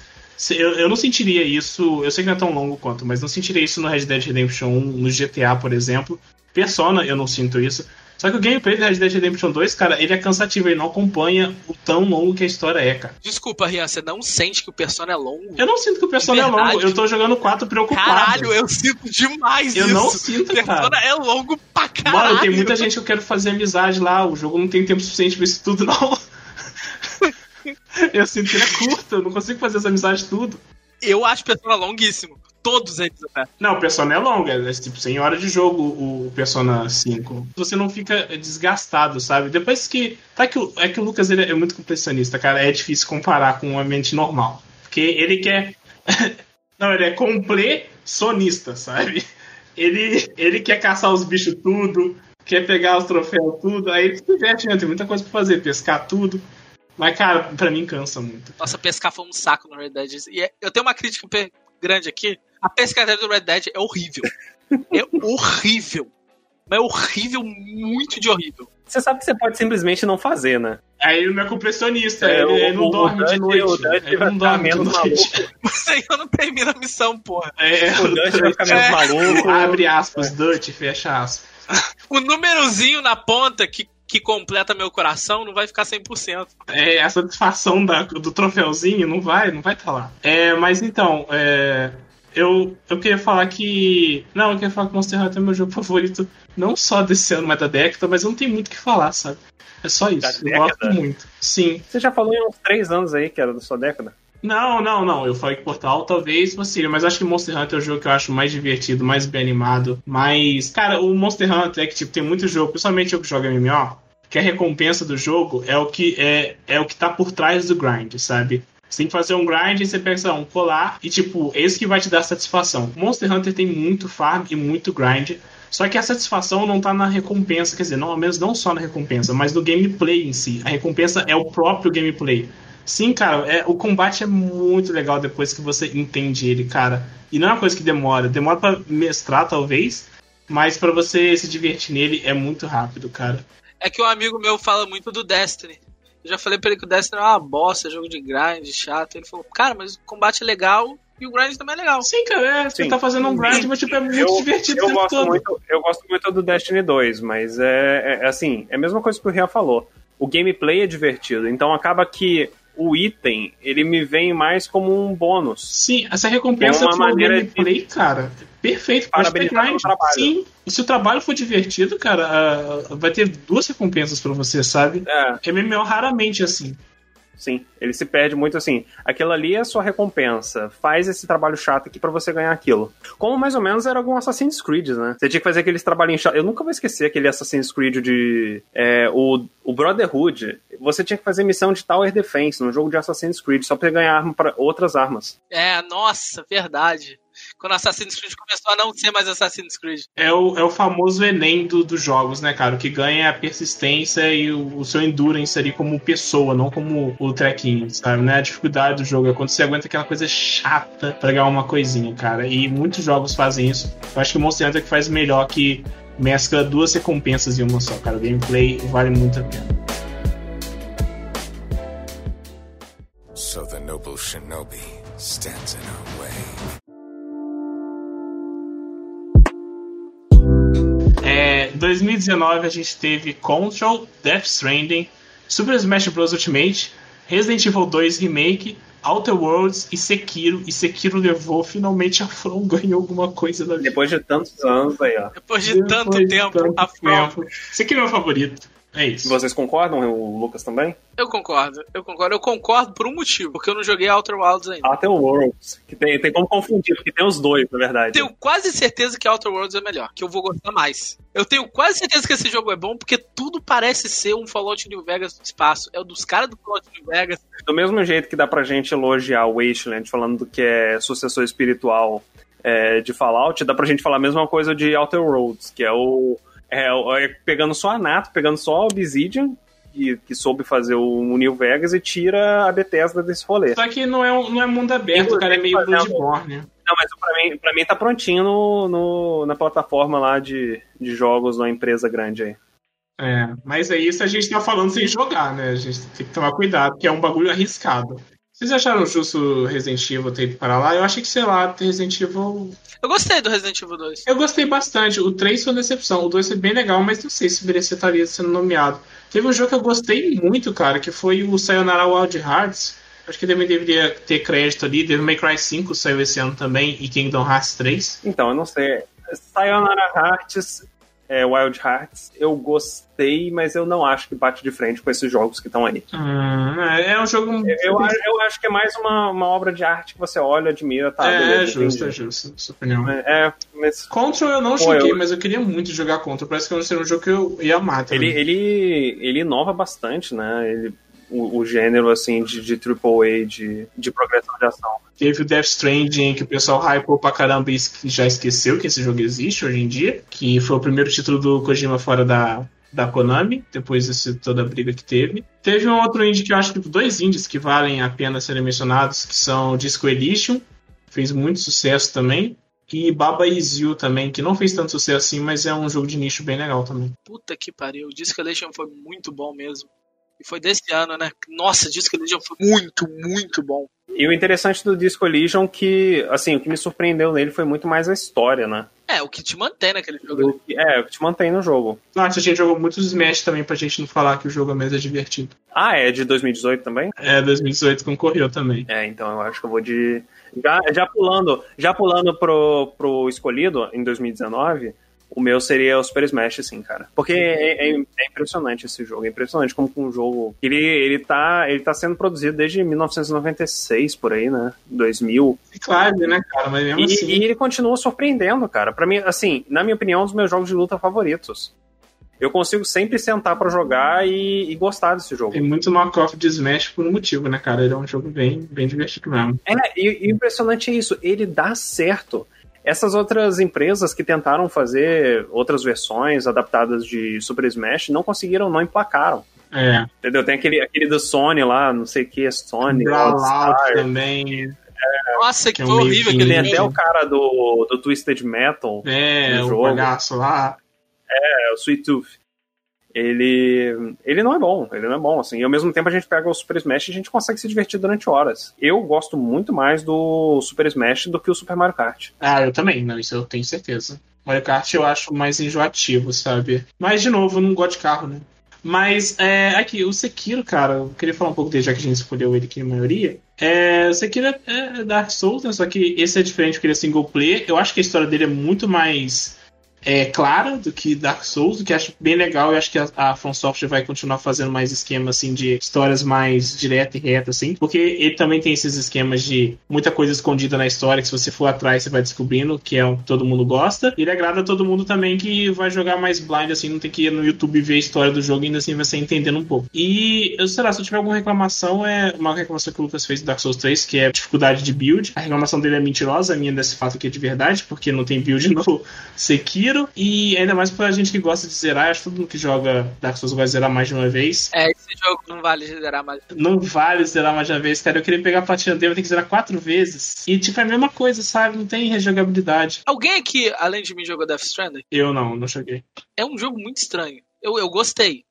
eu, eu não sentiria isso. Eu sei que não é tão longo quanto, mas não sentiria isso no Red Dead Redemption 1, no GTA, por exemplo. Persona, eu não sinto isso. Só que o gameplay do Red Dead Redemption 2, cara, ele é cansativo, ele não acompanha o tão longo que a história é, cara. Desculpa, Rian, você não sente que o Persona é longo? Eu não sinto que o Persona é longo, eu tô jogando 4 preocupado. Caralho, eu sinto demais Eu isso. não sinto, Persona cara. é longo pra caralho. Mano, tem muita gente que eu quero fazer amizade lá. O jogo não tem tempo suficiente pra isso tudo, não. eu sinto que ele é curto, eu não consigo fazer as amizades tudo. Eu acho Persona longuíssimo. Todos eles até. Não, o Persona é longo, é, é tipo 100 horas de jogo o Persona 5. Você não fica desgastado, sabe? Depois que. Tá que o, é que o Lucas ele é muito completionista, cara. É difícil comparar com um ambiente normal. Porque ele quer. não, ele é completionista, sabe? Ele, ele quer caçar os bichos tudo, quer pegar os troféus tudo. Aí ele se diverte, né? Tem muita coisa pra fazer, pescar tudo. Mas, cara, pra mim cansa muito. Nossa, pescar foi um saco Red Dead. E é- eu tenho uma crítica grande aqui. A pescaria do Red Dead é horrível. É horrível. Mas é horrível, muito de horrível. Você sabe que você pode simplesmente não fazer, né? Aí ele não é completionista, É, ele, o- ele não o- dorme o de noite. o ele vai não dorme de menos noite. Você ainda não termina a missão, porra. É, O Dutch vai ficar menos É. maluco. Abre aspas, Dutch, fecha aspas. O númerozinho na ponta que, que completa meu coração não vai ficar 100%. É, a satisfação da- do troféuzinho não vai, não vai estar lá. É, mas então, é, eu, eu queria falar que. Não, eu queria falar que Monster Hunter é meu jogo favorito, não só desse ano, mas da década, mas eu não tenho muito o que falar, sabe? É só isso. Da eu gosto muito. Sim. Você já falou em uns 3 anos aí que era da sua década? Não, não, não. Eu falei que Portal talvez fosse, mas acho que Monster Hunter é o jogo que eu acho mais divertido, mais bem animado. Mas, cara, o Monster Hunter é que tipo, tem muito jogo, principalmente eu que jogo MMO, que a recompensa do jogo é o que é, é o que tá por trás do grind, sabe? Você tem que fazer um grind e você pega, um colar e, tipo, esse que vai te dar satisfação. Monster Hunter tem muito farm e muito grind. Só que a satisfação não tá na recompensa, quer dizer, não, ao menos não só na recompensa, mas no gameplay em si. A recompensa é o próprio gameplay. Sim, cara, é, o combate é muito legal depois que você entende ele, cara. E não é uma coisa que demora. Demora pra mestrar, talvez, mas para você se divertir nele é muito rápido, cara. É que um amigo meu fala muito do Destiny. Eu já falei pra ele que o Destiny é uma bosta, jogo de grind, chato. Ele falou, cara, mas o combate é legal e o grind também é legal. Sim, cara, é, você Sim. tá fazendo um grind, mas tipo, é muito eu, divertido eu gosto todo. muito Eu gosto muito do Destiny 2, mas é, é assim, é a mesma coisa que o Rian falou. O gameplay é divertido, então acaba que o item, ele me vem mais como um bônus. Sim, essa recompensa É uma maneira gameplay, cara, perfeito. Grind. pelo trabalho. Sim, se o trabalho for divertido, cara, ah, vai ter duas recompensas pra você, sabe? É. MMO raramente é assim. Sim, ele se perde muito assim. Aquilo ali é a sua recompensa. Faz esse trabalho chato aqui pra você ganhar aquilo. Como mais ou menos era algum Assassin's Creed, né? Você tinha que fazer aqueles trabalhinhos chatos. Eu nunca vou esquecer aquele Assassin's Creed de. é, o, o Brotherhood. Você tinha que fazer missão de Tower Defense num jogo de Assassin's Creed, só pra ganhar arma pra outras armas. É, nossa, verdade. Quando Assassin's Creed começou a não ser mais Assassin's Creed. É o, é o famoso Enem do, dos jogos, né, cara? O que ganha é a persistência e o, o seu endurance ali como pessoa, não como o trequinho, sabe? Né? A dificuldade do jogo é quando você aguenta aquela coisa chata pra ganhar uma coisinha, cara. E muitos jogos fazem isso. Eu acho que o Monster Hunter é que faz melhor que mescla duas recompensas em uma só, cara. O gameplay vale muito a pena. So the noble shinobi stands in our way. 2019 a gente teve Control, Death Stranding, Super Smash Bros. Ultimate, Resident Evil 2 Remake, Outer Worlds e Sekiro. E Sekiro levou finalmente a From ganhou alguma coisa da vida. Depois de tantos anos aí, ó. Depois de tanto tempo, a From. tempo. Sekiro é meu favorito. É isso. Vocês concordam, o Lucas também? Eu concordo, eu concordo. Eu concordo por um motivo, porque eu não joguei Outer Wilds ainda. Até o Worlds, que tem, tem como confundir, porque tem os dois, na verdade. Tenho quase certeza que Outer Worlds é melhor, que eu vou gostar mais. Eu tenho quase certeza que esse jogo é bom, porque tudo parece ser um Fallout New Vegas do espaço. É o dos caras do Fallout New Vegas. Do mesmo jeito que dá pra gente elogiar o Wasteland falando do que é sucessor espiritual é, de Fallout, dá pra gente falar a mesma coisa de Outer Worlds, que é o. É, pegando só a Nato, pegando só a Obsidian, que, que soube fazer o New Vegas e tira a Bethesda desse rolê. Só que não é, um- não é mundo aberto, o cara é meio Bloodborne. Não, mas pra mim, pra mim tá prontinho no, no- na plataforma lá de, de jogos da empresa grande aí. É, mas é isso a gente tá falando sem jogar, né? A gente tem que tomar cuidado, porque é um bagulho arriscado. Vocês acharam justo Resident Evil ter ido para lá? Eu achei que, sei lá, Resident Evil. Eu gostei do Resident Evil 2. Eu gostei bastante. O 3 foi uma decepção. O 2 foi bem legal, mas não sei se merecia estaria sendo nomeado. Teve um jogo que eu gostei muito, cara, que foi o Sayonara Wild Hearts. Acho que também deveria ter crédito ali. Devil May Cry 5 saiu esse ano também e Kingdom Hearts 3. Então, eu não sei. Sayonara Hearts, é, Wild Hearts, eu gostei, mas eu não acho que bate de frente com esses jogos que estão aí. Hum, é, é um jogo. Eu, eu, acho- eu acho que é mais uma, uma obra de arte que você olha, admira, tá? é, beleza, justo, é justo, sua opinião. É, é, mas Control eu não joguei, eu- mas eu queria muito jogar Control. Parece que seria um jogo que eu ia amar também. ele, ele, ele inova bastante, né? Ele, o, o gênero, assim, de, de AAA, de, de progressão de ação. Teve o Death Stranding, que o pessoal hypou pra caramba e já esqueceu que esse jogo existe hoje em dia. Que foi o primeiro título do Kojima fora da, da Konami, depois de toda a briga que teve. Teve um outro indie que eu acho que dois indies que valem a pena serem mencionados, que são Disco Elysium, fez muito sucesso também. E Baba Is You também, que não fez tanto sucesso assim, mas é um jogo de nicho bem legal também. Puta que pariu. O Disco Elysium foi muito bom mesmo. E foi desse ano, né? Nossa, Disco Elysium foi muito, muito bom. E o interessante do Disco Elysium que, assim, o que me surpreendeu nele foi muito mais a história, né? É, o que te mantém naquele jogo. O que- é, o que te mantém no jogo. Nossa, a gente jogou muitos Smash também pra gente não falar que o jogo mesmo é divertido. Ah, é de 2018 também? É, 2018 concorreu também. É, então eu acho que eu vou de. Já, já pulando, já pulando pro, pro escolhido em 2019, o meu seria o Super Smash, sim, cara. Porque é, é- é impressionante esse jogo. É impressionante como um jogo. Ele, ele, tá, ele tá sendo produzido desde 1996, por aí, né? 2000. Claro, né, cara? Mas mesmo E, assim. e ele continua surpreendendo, cara. Pra mim, assim, na minha opinião, um dos meus jogos de luta favoritos. eu consigo sempre sentar pra jogar e, e gostar desse jogo. Tem muito knockoff de Smash por um motivo, né, cara? Ele é um jogo bem, bem divertido mesmo. É, e, e impressionante é isso, ele dá certo. Essas outras empresas que tentaram fazer outras versões adaptadas de Super Smash não conseguiram, não emplacaram. É. Entendeu? Tem aquele, aquele do Sony lá, não sei o que, Sony. Brawlout All-Star. também. Nossa, que Que é um horrível que- aquele Tem até o cara do, do Twisted Metal. É, o jogo. bagaço lá. É, o Sweet Tooth. Ele, ele não é bom, ele não é bom, assim. E ao mesmo tempo a gente pega o Super Smash e a gente consegue se divertir durante horas. Eu gosto muito mais do Super Smash do que o Super Mario Kart. Ah, eu também, não, isso eu tenho certeza. Mario Kart eu acho mais enjoativo, sabe? Mas, de novo, eu não gosto de carro, né? Mas, é, aqui, o Sekiro, cara, eu queria falar um pouco dele, já que a gente escolheu ele aqui na maioria. É, o Sekiro é, é Dark Souls, né? Só que esse é diferente porque ele é single player. Eu acho que a história dele é muito mais é, clara do que Dark Souls, o que acho bem legal. Eu acho que a, a From Software vai continuar fazendo mais esquema assim de histórias mais direta e reta, assim, porque ele também tem esses esquemas de muita coisa escondida na história que se você for atrás você vai descobrindo que é o que todo mundo gosta. E ele agrada a todo mundo também que vai jogar mais blind, assim, não tem que ir no YouTube ver a história do jogo e ainda assim você entendendo um pouco. E eu sei lá, se eu tiver alguma reclamação, é uma reclamação que o Lucas fez do Dark Souls 3, que é dificuldade de build. A reclamação dele é mentirosa, a minha desse fato aqui é de verdade, porque não tem build no Sekiro. E ainda mais pra gente que gosta de zerar, acho que todo mundo que joga Dark Souls vai zerar mais de uma vez. É, esse jogo não vale zerar mais. Não vale zerar mais de uma vez, cara. Eu queria pegar a platina dele, eu tenho que zerar quatro vezes. E, tipo, é a mesma coisa, sabe? Não tem rejogabilidade. Alguém aqui, além de mim, jogou Death Stranding? Eu não, não joguei. É um jogo muito estranho. Eu, eu gostei,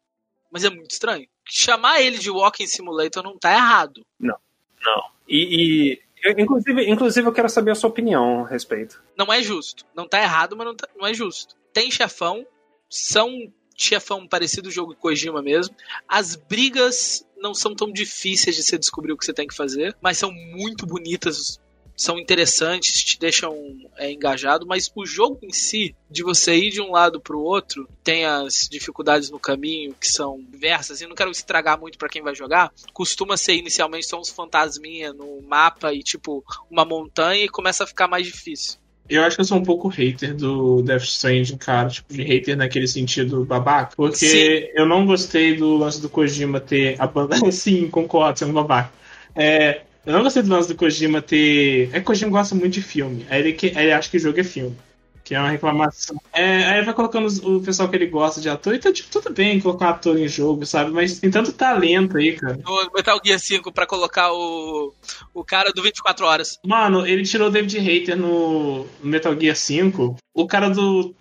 mas é muito estranho. Chamar ele de Walking Simulator não tá errado. Não, não. E, e eu, inclusive, inclusive eu quero saber a sua opinião a respeito. Não é justo. Não tá errado, mas não, tá- não é justo. Tem chefão, são chefão parecido ao jogo Kojima mesmo. As brigas não são tão difíceis de você descobrir o que você tem que fazer, mas são muito bonitas, são interessantes, te deixam é, engajado, mas o jogo em si, de você ir de um lado pro outro, tem as dificuldades no caminho que são diversas, e não quero estragar muito pra quem vai jogar, costuma ser inicialmente só uns fantasminha no mapa e tipo uma montanha e começa a ficar mais difícil. Eu acho que eu sou um pouco hater do Death Stranding, cara. Tipo, de hater naquele sentido babaca. Porque Sim. eu não gostei do lance do Kojima ter abandonado. Sim, concordo, você é um babaca. É, eu não gostei do lance do Kojima ter. É que Kojima gosta muito de filme. Aí ele, que... ele acha que o jogo é filme. Que é uma reclamação. É, aí vai colocando o pessoal que ele gosta de ator. Então, tipo, tudo bem colocar um ator em jogo, sabe? Mas tem tanto talento aí, cara. No Metal Gear 5 pra colocar o, o cara do 24 horas. Mano, ele tirou o David Hater no Metal Gear 5. O cara do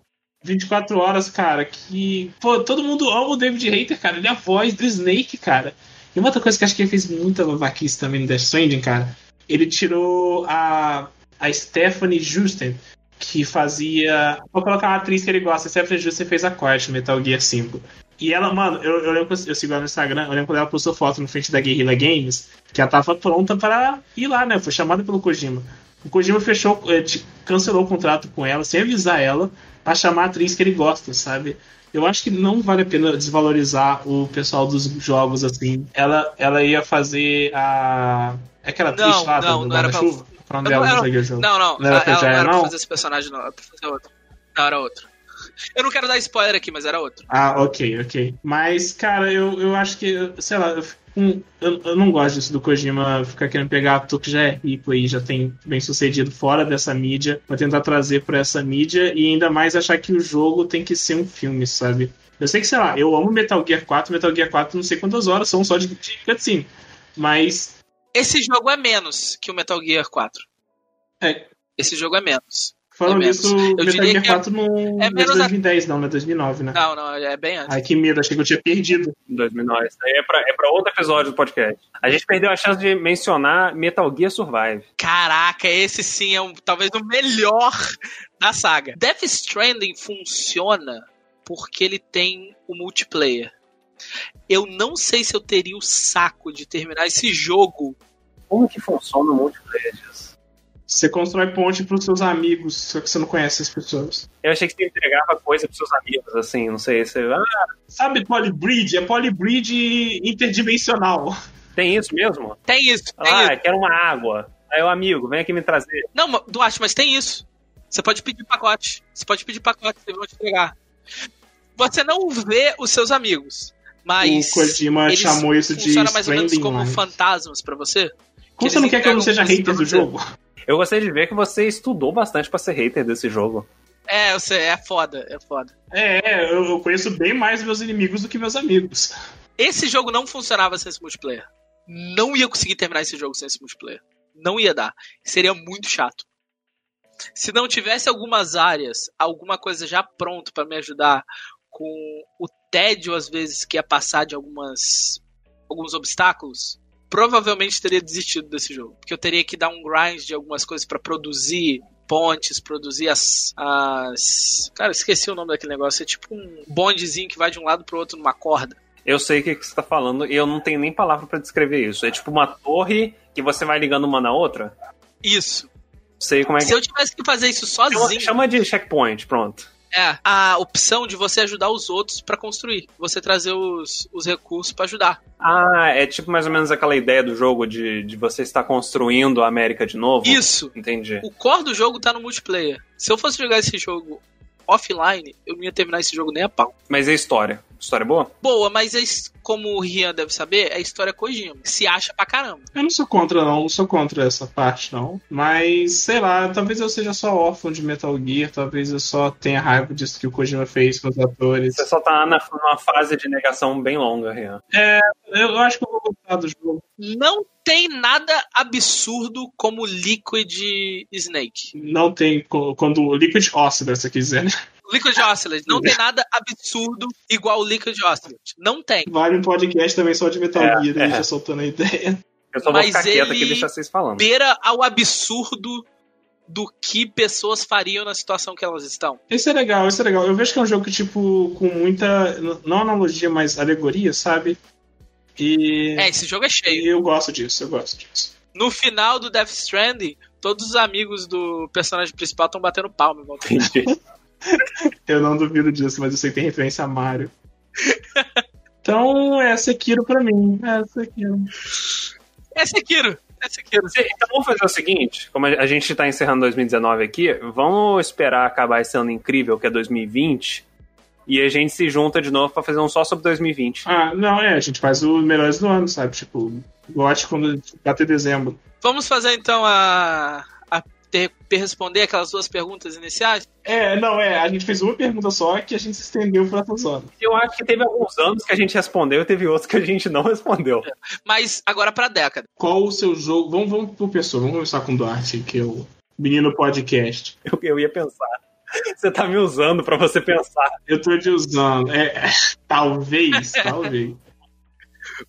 24 horas, cara, que. Pô, todo mundo ama o David Hater, cara. Ele é a voz do Snake, cara. E uma outra coisa que acho que ele fez muita babaquice também no Death Stranding, cara. Ele tirou a, a Stephanie Justen, que fazia. Vou colocar uma atriz que ele gosta. A Stephanie Justen fez a corte no Metal Gear 5. E ela, mano, eu, eu lembro que eu, sigo ela no Instagram, eu lembro quando ela postou foto no frente da Guerrilla Games, que ela tava pronta para ir lá, né? Foi chamada pelo Kojima. O Kojima fechou, eh, cancelou o contrato com ela, sem avisar ela, pra chamar a atriz que ele gosta, sabe? Eu acho que não vale a pena desvalorizar o pessoal dos jogos assim. Ela, ela ia fazer a. Aquela atriz Não, lá não, do não era pra- Guarda-Chuva? Pra onde ela não, não não, não, Não era ela, pra ela não era pra não? fazer esse personagem, não. Era pra fazer outro. Não, era outro. Eu não quero dar spoiler aqui, mas era outro. Ah, ok, ok. Mas, cara, eu, eu acho que, sei lá, eu, eu, eu não gosto disso do Kojima ficar querendo pegar ator que já é rico aí, já tem bem sucedido fora dessa mídia, pra tentar trazer pra essa mídia e ainda mais achar que o jogo tem que ser um filme, sabe? Eu sei que, sei lá, eu amo Metal Gear 4, Metal Gear 4 não sei quantas horas são só de, de cutscene, mas Esse jogo é menos que o Metal Gear 4. É. Esse jogo é menos. Falando É isso, Eu Metal Gear que é- 4 não é não é menos a- 2010 não, não é 2009, né? Não, não, é bem antes. Ai, que medo, achei que eu tinha perdido. 2009. Isso aí é pra, é pra outro episódio do podcast. A gente perdeu a chance de mencionar Metal Gear Survive. Caraca, esse sim é um, talvez o melhor da saga. Death Stranding funciona porque ele tem o multiplayer. Eu não sei se eu teria o saco de terminar esse jogo. Como que funciona o multiplayer disso? Você constrói ponte pros seus amigos, só que você não conhece as pessoas. Eu achei que você entregava coisa pros seus amigos, assim, não sei. Você, ah, Sabe polybridge? É polybridge interdimensional. tem isso mesmo? Tem isso, tem Ah, isso. quero uma água. Aí o amigo, vem aqui me trazer. Não, Duarte, mas tem isso. Você pode pedir pacote. Você pode pedir pacote, eles vão te entregar. Você não vê os seus amigos. Mas. O Kojima eles chamou isso de funcionam mais ou menos como fantasmas pra você? Como você não quer que eu não seja hater do você. jogo? Eu gostaria de ver que você estudou bastante pra ser hater desse jogo. É, eu sei, é foda, é foda. É, é, eu, conheço bem mais meus inimigos do que meus amigos. Esse jogo não funcionava sem esse multiplayer. Não ia conseguir terminar esse jogo sem esse multiplayer. Não ia dar. Seria muito chato. Se não tivesse algumas áreas, alguma coisa já pronto pra me ajudar com o tédio às vezes que ia passar de algumas alguns obstáculos, provavelmente teria desistido desse jogo, porque eu teria que dar um grind de algumas coisas pra produzir pontes, produzir as, as cara, esqueci o nome daquele negócio, é tipo um bondezinho que vai de um lado pro outro numa corda. Eu sei o que, que você tá falando e eu não tenho nem palavra pra descrever isso. É tipo uma torre que você vai ligando uma na outra. Isso. Sei como é Se que. eu tivesse que fazer isso sozinho, chama de checkpoint, pronto. É a opção de você ajudar os outros pra construir, você trazer os, os recursos pra ajudar. Ah, é tipo mais ou menos aquela ideia do jogo de, de você estar construindo a América de novo. Isso. Entendi. O core do jogo tá no multiplayer. Se eu fosse jogar esse jogo offline, eu não ia terminar esse jogo nem a pau. Mas a história? História boa? Boa, mas é como o Rian deve saber, é a história Kojima. Se acha pra caramba. Eu não sou contra, não. Não sou contra essa parte, não. Mas, sei lá, talvez eu seja só órfão de Metal Gear. Talvez eu só tenha raiva disso que o Kojima fez com os atores. Você só tá na, numa fase de negação bem longa, Rian. É, eu acho que eu vou gostar do jogo. Não tem nada absurdo como Liquid Snake. Não tem. Quando o Liquid Oscillor, se você quiser, né? Liquid Oscillate. Não tem nada absurdo igual o Liquid Oscillate. Não tem. Vale um podcast também só de Metal É, Gear, é. a gente soltando a ideia. Eu só vou Mas ficar quieto aqui e deixar vocês falando. Beira ao absurdo do que pessoas fariam na situação que elas estão. Esse é legal, esse é legal. Eu vejo que é um jogo que, tipo, com muita. Não analogia, mas alegoria, sabe? E. É, esse jogo é cheio. e eu gosto disso, eu gosto disso. No final do Death Stranding, todos os amigos do personagem principal estão batendo palma. em volta dele. Entendi. Eu não duvido disso, mas eu sei que tem referência a Mario. Então, é Sekiro pra mim. É Sekiro. É Sekiro. É Sekiro. Então vamos fazer o seguinte: como a gente tá encerrando 2019 aqui, vamos esperar acabar esse ano incrível que é 2020 e a gente se junta de novo pra fazer um só sobre 2020. Ah, não, é, a gente faz o melhores do ano, sabe? Tipo, gote quando bater dezembro. Vamos fazer então a. ter, responder aquelas duas perguntas iniciais? É, não, é, a gente fez uma pergunta só que a gente se estendeu por essas horas. Eu acho que teve alguns anos que a gente respondeu e teve outros que a gente não respondeu. Mas agora pra década. Qual o seu jogo? Vamos, vamos por pessoa, vamos começar com o Duarte, que é o menino podcast. Eu, eu ia pensar. Você tá me usando pra você pensar. Eu tô te usando. É, é, talvez, talvez.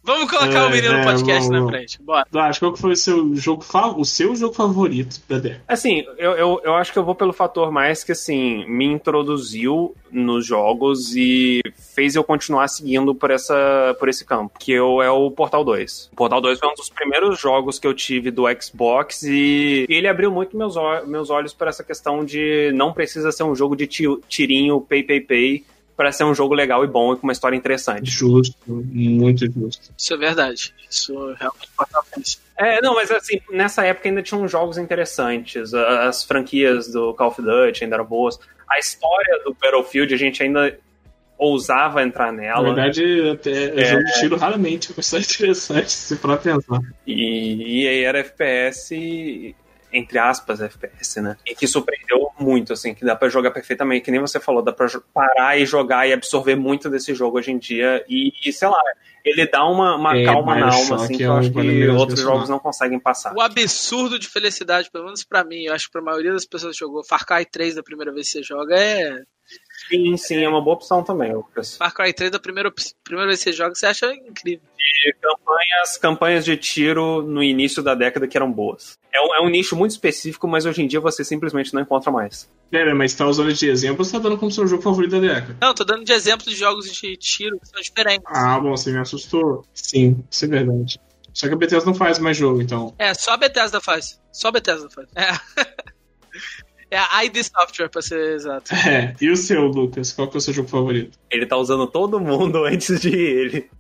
Vamos colocar É, o menino é, podcast vamos, na frente. Bora. Duarte, qual que foi o seu jogo, o seu jogo favorito década? Assim, eu, eu, eu acho que eu vou pelo fator mais que, assim, me introduziu nos jogos e fez eu continuar seguindo por, essa, por esse campo, que eu, é o Portal 2. O Portal 2 foi um dos primeiros jogos que eu tive do Xbox e ele abriu muito meus, meus olhos para essa questão de não precisa ser um jogo de ti- tirinho, pay, pay, pay, para ser um jogo legal e bom e com uma história interessante. Justo, muito justo. Isso é verdade. Isso realmente. É, não, mas assim, nessa época ainda tinham jogos interessantes. As franquias do Call of Duty ainda eram boas. A história do Battlefield a gente ainda ousava entrar Na nela. verdade, até É. jogo de tiro raramente, é uma história interessante se for pensar. E, e aí era FPS, entre aspas, FPS, né? E que surpreendeu muito, assim, que dá pra jogar perfeitamente. Que nem você falou, dá pra parar e jogar e absorver muito desse jogo hoje em dia. E, e, sei lá, ele dá uma, uma É, calma na alma, assim, que é eu um acho que outros jogos não conseguem passar. O absurdo de felicidade, pelo menos pra mim, eu acho que pra maioria das pessoas que jogou Far Cry 3 da primeira vez que você joga é. Sim, sim, é uma boa opção também, Lucas. Far Cry 3 da primeira, primeira vez que você joga, você acha incrível. de campanhas, campanhas de tiro no início da década que eram boas. É um, é um nicho muito específico, mas hoje em dia você simplesmente não encontra mais. Pera, mas tá usando de exemplo ou você tá dando como seu jogo favorito da década? Não, tô dando de exemplo de jogos de tiro que são diferentes. Ah, bom, você me assustou. Sim, isso é verdade. Só que a Bethesda não faz mais jogo, então. É, só a Bethesda faz. Só a Bethesda faz. É. É a ID Software, pra ser exato. É, e o seu, Lucas? Qual que é o seu jogo favorito? Ele tá usando todo mundo antes de ele.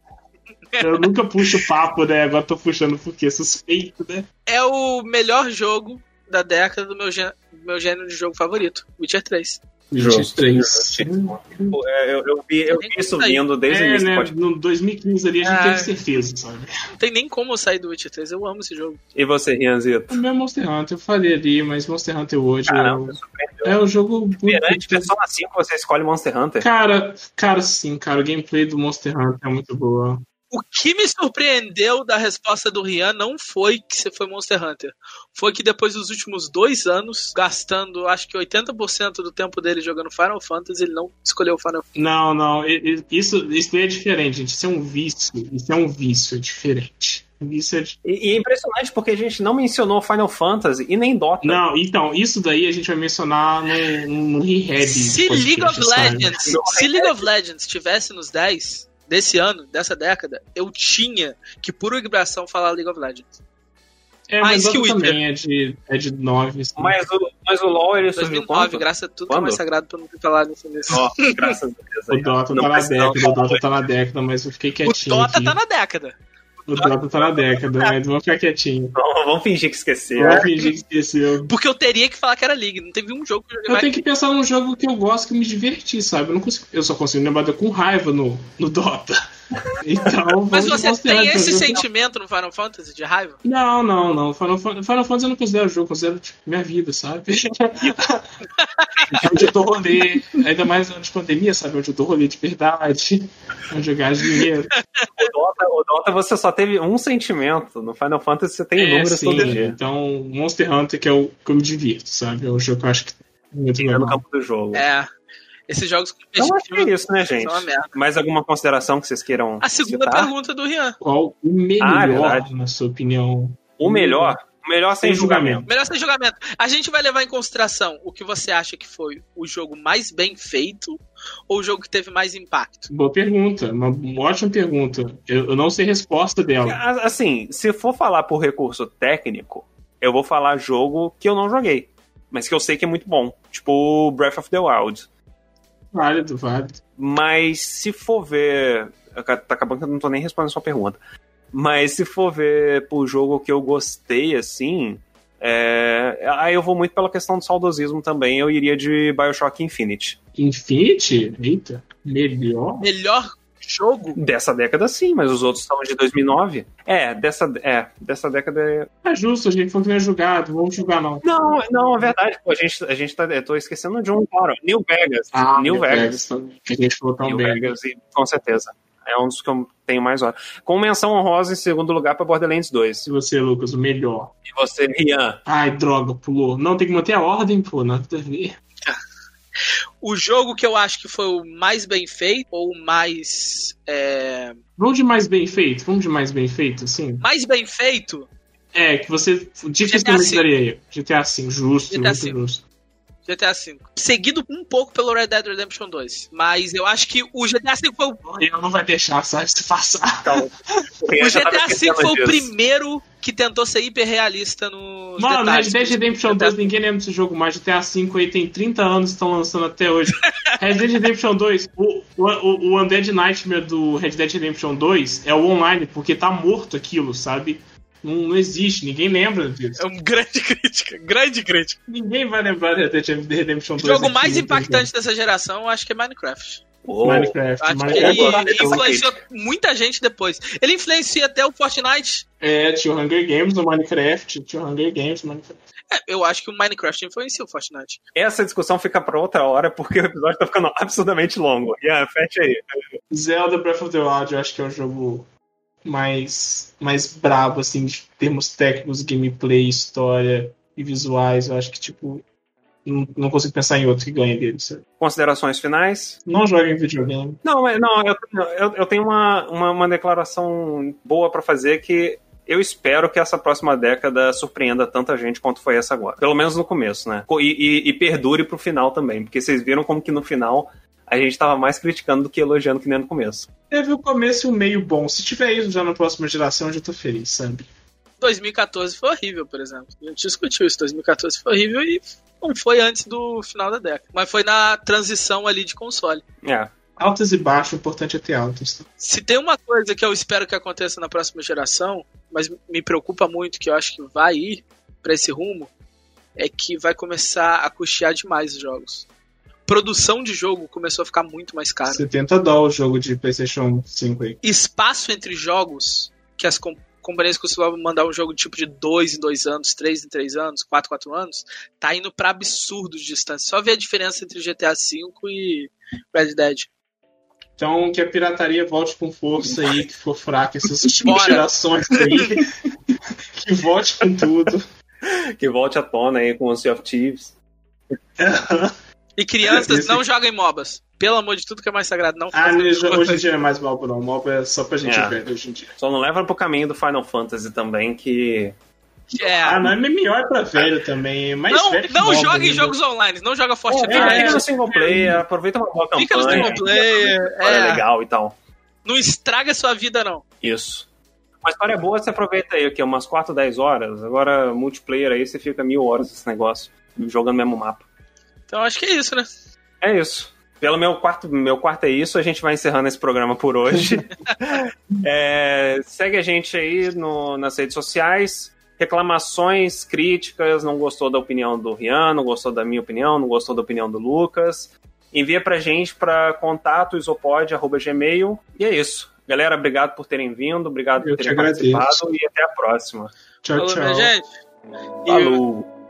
Eu nunca puxo papo, né? Agora tô puxando porque suspeito, né? É o melhor jogo da década do meu, gê- do meu gênero de jogo favorito, Witcher 3. Justo, 23. Pô, é, Eu, eu vi, eu vi isso vindo desde o É, início. né? pode- No 2015 ali a gente Ah. teve certeza, sabe? Não tem nem como eu sair do Witcher 3, eu amo esse jogo. E você, Rianzito? O meu Monster Hunter, eu falei ali, mas Monster Hunter hoje Caramba, é, é o jogo muito. Perante Persona 5, você escolhe Monster Hunter. Cara, cara, sim, cara, o gameplay do Monster Hunter é muito boa. O que me surpreendeu da resposta do Rian não foi que você foi Monster Hunter. Foi que depois dos últimos dois anos, gastando acho que 80% do tempo dele jogando Final Fantasy, ele não escolheu Final Fantasy. Não, não, isso, isso daí é diferente, gente. Isso é um vício. Isso é um vício, é diferente. Isso é. E, e é impressionante porque a gente não mencionou Final Fantasy e nem Dota. Não, então, isso daí a gente vai mencionar no, no Rehab. Se League of sabe? Legends, se League of Legends tivesse nos 10 desse ano, dessa década, eu tinha que por obrigação falar League of Legends. É, mais mas que o Dota Wither. também é de, é de 9. Assim. Mas o, mas o LoL ele surgiu 2009, quando? graças a tudo que é Quando? mais sagrado pra não ter falado nisso nisso. Ó, graças a Deus. O. Dota tá na década, o. Dota tá na década, mas eu fiquei O quietinho. Dota aqui. tá na década. O Dota tá na década, mas vou ficar quietinho. Vamos, vamos fingir que esqueceu. Vou fingir que esqueceu. Porque eu teria que falar que era League. Não teve um jogo que eu joguei Eu tenho que pensar num jogo que eu gosto, que me diverti, sabe? Eu, não consigo, eu só consigo lembrar de eu com raiva no, no Dota. Então, Mas vamos você tem esse sentimento no Final Fantasy de raiva? Não, não, não. Final, Final Fantasy eu não considero jogo, eu considero tipo, minha vida, sabe? onde eu dou rolê, ainda mais antes de pandemia, sabe? Onde eu dou rolê de verdade, onde eu gasto dinheiro. O Dota, o Dota você só teve um sentimento. No Final Fantasy você tem É, números sim. todo dia. Então, Monster Hunter que é o que eu me divirto, sabe? É um jogo que eu acho que é muito Fica no campo do jogo. É. Esses jogos Então acho que é isso, né, gente? Mais alguma consideração que vocês queiram A segunda citar? pergunta do Rian. Qual o Ah, é melhor, na sua opinião? O melhor? Melhor sem Sem julgamento. Melhor sem julgamento. A gente vai levar em consideração o que você acha que foi o jogo mais bem feito ou o jogo que teve mais impacto? Boa pergunta, uma, uma ótima pergunta. Eu, eu não sei a resposta dela. Assim, se for falar por recurso técnico, eu vou falar jogo que eu não joguei, mas que eu sei que é muito bom. Tipo Breath of the Wild. Válido, válido. Mas se for ver. Tá acabando que eu não tô nem respondendo a sua pergunta. Mas se for ver por jogo que eu gostei, assim. é, Aí eu vou muito pela questão do saudosismo também. Eu iria de Bioshock Infinite. Infinity? Eita, melhor? Melhor jogo? Dessa década, sim, mas os outros são de 2009. É, dessa, é, dessa década. é- É justo, a gente não é julgado, vamos julgar não. Não, não, é verdade. Pô, a, gente, a gente tá. Eu tô esquecendo de um, claro. New Vegas. Ah, New New Vegas. Vegas, que a gente falou tão New bem. Vegas, e, com certeza. É um dos que eu tenho mais hora. Com menção honrosa em segundo lugar pra Borderlands 2. Se você, Lucas, o melhor. E você, Rian? Ai, droga, pulou. Não, tem que manter a ordem, pô, nada a ver. O jogo que eu acho que foi o mais bem feito ou o mais. é, Vamos de mais bem feito? Vamos de mais bem feito, assim? mais bem feito? É, que você. Dificilmente daria aí. GTA V, justo, GTA muito justo. GTA V. Seguido um pouco pelo Red Dead Redemption 2. Mas eu acho que o GTA V foi o. Eu não vai deixar, sabe, se passar. Então, O GTA V foi o primeiro que tentou ser hiperrealista nos Mano, Red. Dead Redemption GTA 2, ninguém lembra desse jogo mais. GTA V aí tem 30 anos e estão lançando até hoje. Red Dead Redemption 2, o, o, o Undead Nightmare do Red Dead Redemption 2 é o online, porque tá morto aquilo, sabe? Não, não existe, ninguém lembra disso. É uma grande crítica, grande crítica. Ninguém vai lembrar de Red Dead Redemption O 2. jogo aqui, mais entendeu? impactante dessa geração, eu acho que é Minecraft. Minecraft. Acho que Minecraft. ele influenciou muita gente depois. Ele influencia até o Fortnite. É, tinha o Hunger Games no Minecraft, tinha o Hunger Games no Minecraft. É, eu acho que o Minecraft influencia o Fortnite. Essa discussão fica pra outra hora, porque o episódio tá ficando absurdamente longo. Ian, fecha aí. Zelda Breath of the Wild eu acho que é o jogo mais, mais brabo, assim, de termos técnicos, gameplay, história e visuais. Eu acho que, tipo, não, não consigo pensar em outro que ganhe dele. sabe? Considerações finais? Não joguem videogame. Não, mas- não eu, eu, eu tenho uma, uma, uma declaração boa pra fazer que eu espero que essa próxima década surpreenda tanta gente quanto foi essa agora. Pelo menos no começo, né? E, e, e perdure pro final também, porque vocês viram como que no final a gente tava mais criticando do que elogiando que nem no começo. Teve o começo e o meio bom. Se tiver isso já na próxima geração, eu já tô feliz, sabe? 2014 foi horrível, por exemplo. A gente discutiu isso. 2014 foi horrível e não foi antes do final da década. Mas foi na transição ali de console. É. Altas e baixas, o importante é ter altas. tá? Se tem uma coisa que eu espero que aconteça na próxima geração, mas me preocupa muito, que eu acho que vai ir pra esse rumo, é que vai começar a custear demais os jogos. produção de jogo começou a ficar muito mais cara. 70 dólares o jogo de PlayStation 5 aí. Espaço entre jogos que as com companhias costumavam mandar um jogo tipo de 2 em 2 anos, 3 em 3 anos, 4 em 4 anos, tá indo pra absurdos de distância. Só ver a diferença entre GTA V e Red Dead. Então que a pirataria volte com força aí, que ficou fraca essas últimas Bora. gerações aí. que volte com tudo. Que volte à tona aí com o Sea of Thieves. E crianças, Esse- não joguem MOBAs. Pelo amor de tudo que é mais sagrado, não Ah, hoje isso. hoje em dia não é mais mal não. Mob é só pra gente É. velho hoje em dia. Só não leva pro caminho do Final Fantasy também, que. É. Ah, mas MMO é pra velho também. Mais não velho que não joga em ainda. jogos online, não joga Fortnite. É, fica no single player, aproveita uma boa campanha. Fica no single player. Olha, É, legal e tal. não estraga sua vida, não. Isso. Uma história boa, você aproveita aí, o quê? Umas 4, 10 horas. Agora, multiplayer aí, você fica mil horas nesse negócio, jogando o mesmo mapa. Então acho que é isso, né? É isso. Pelo meu quarto, meu quarto é isso, a gente vai encerrando esse programa por hoje. É, segue a gente aí no- nas redes sociais. Reclamações, críticas, não gostou da opinião do Rian, não gostou da minha opinião, não gostou da opinião do Lucas. Envia pra gente para contato isopod.gmail. E é isso. Galera, obrigado por terem vindo, obrigado Eu por te terem agradeço. participado e até a próxima. Tchau, Falou, tchau. minha gente. E- Falou!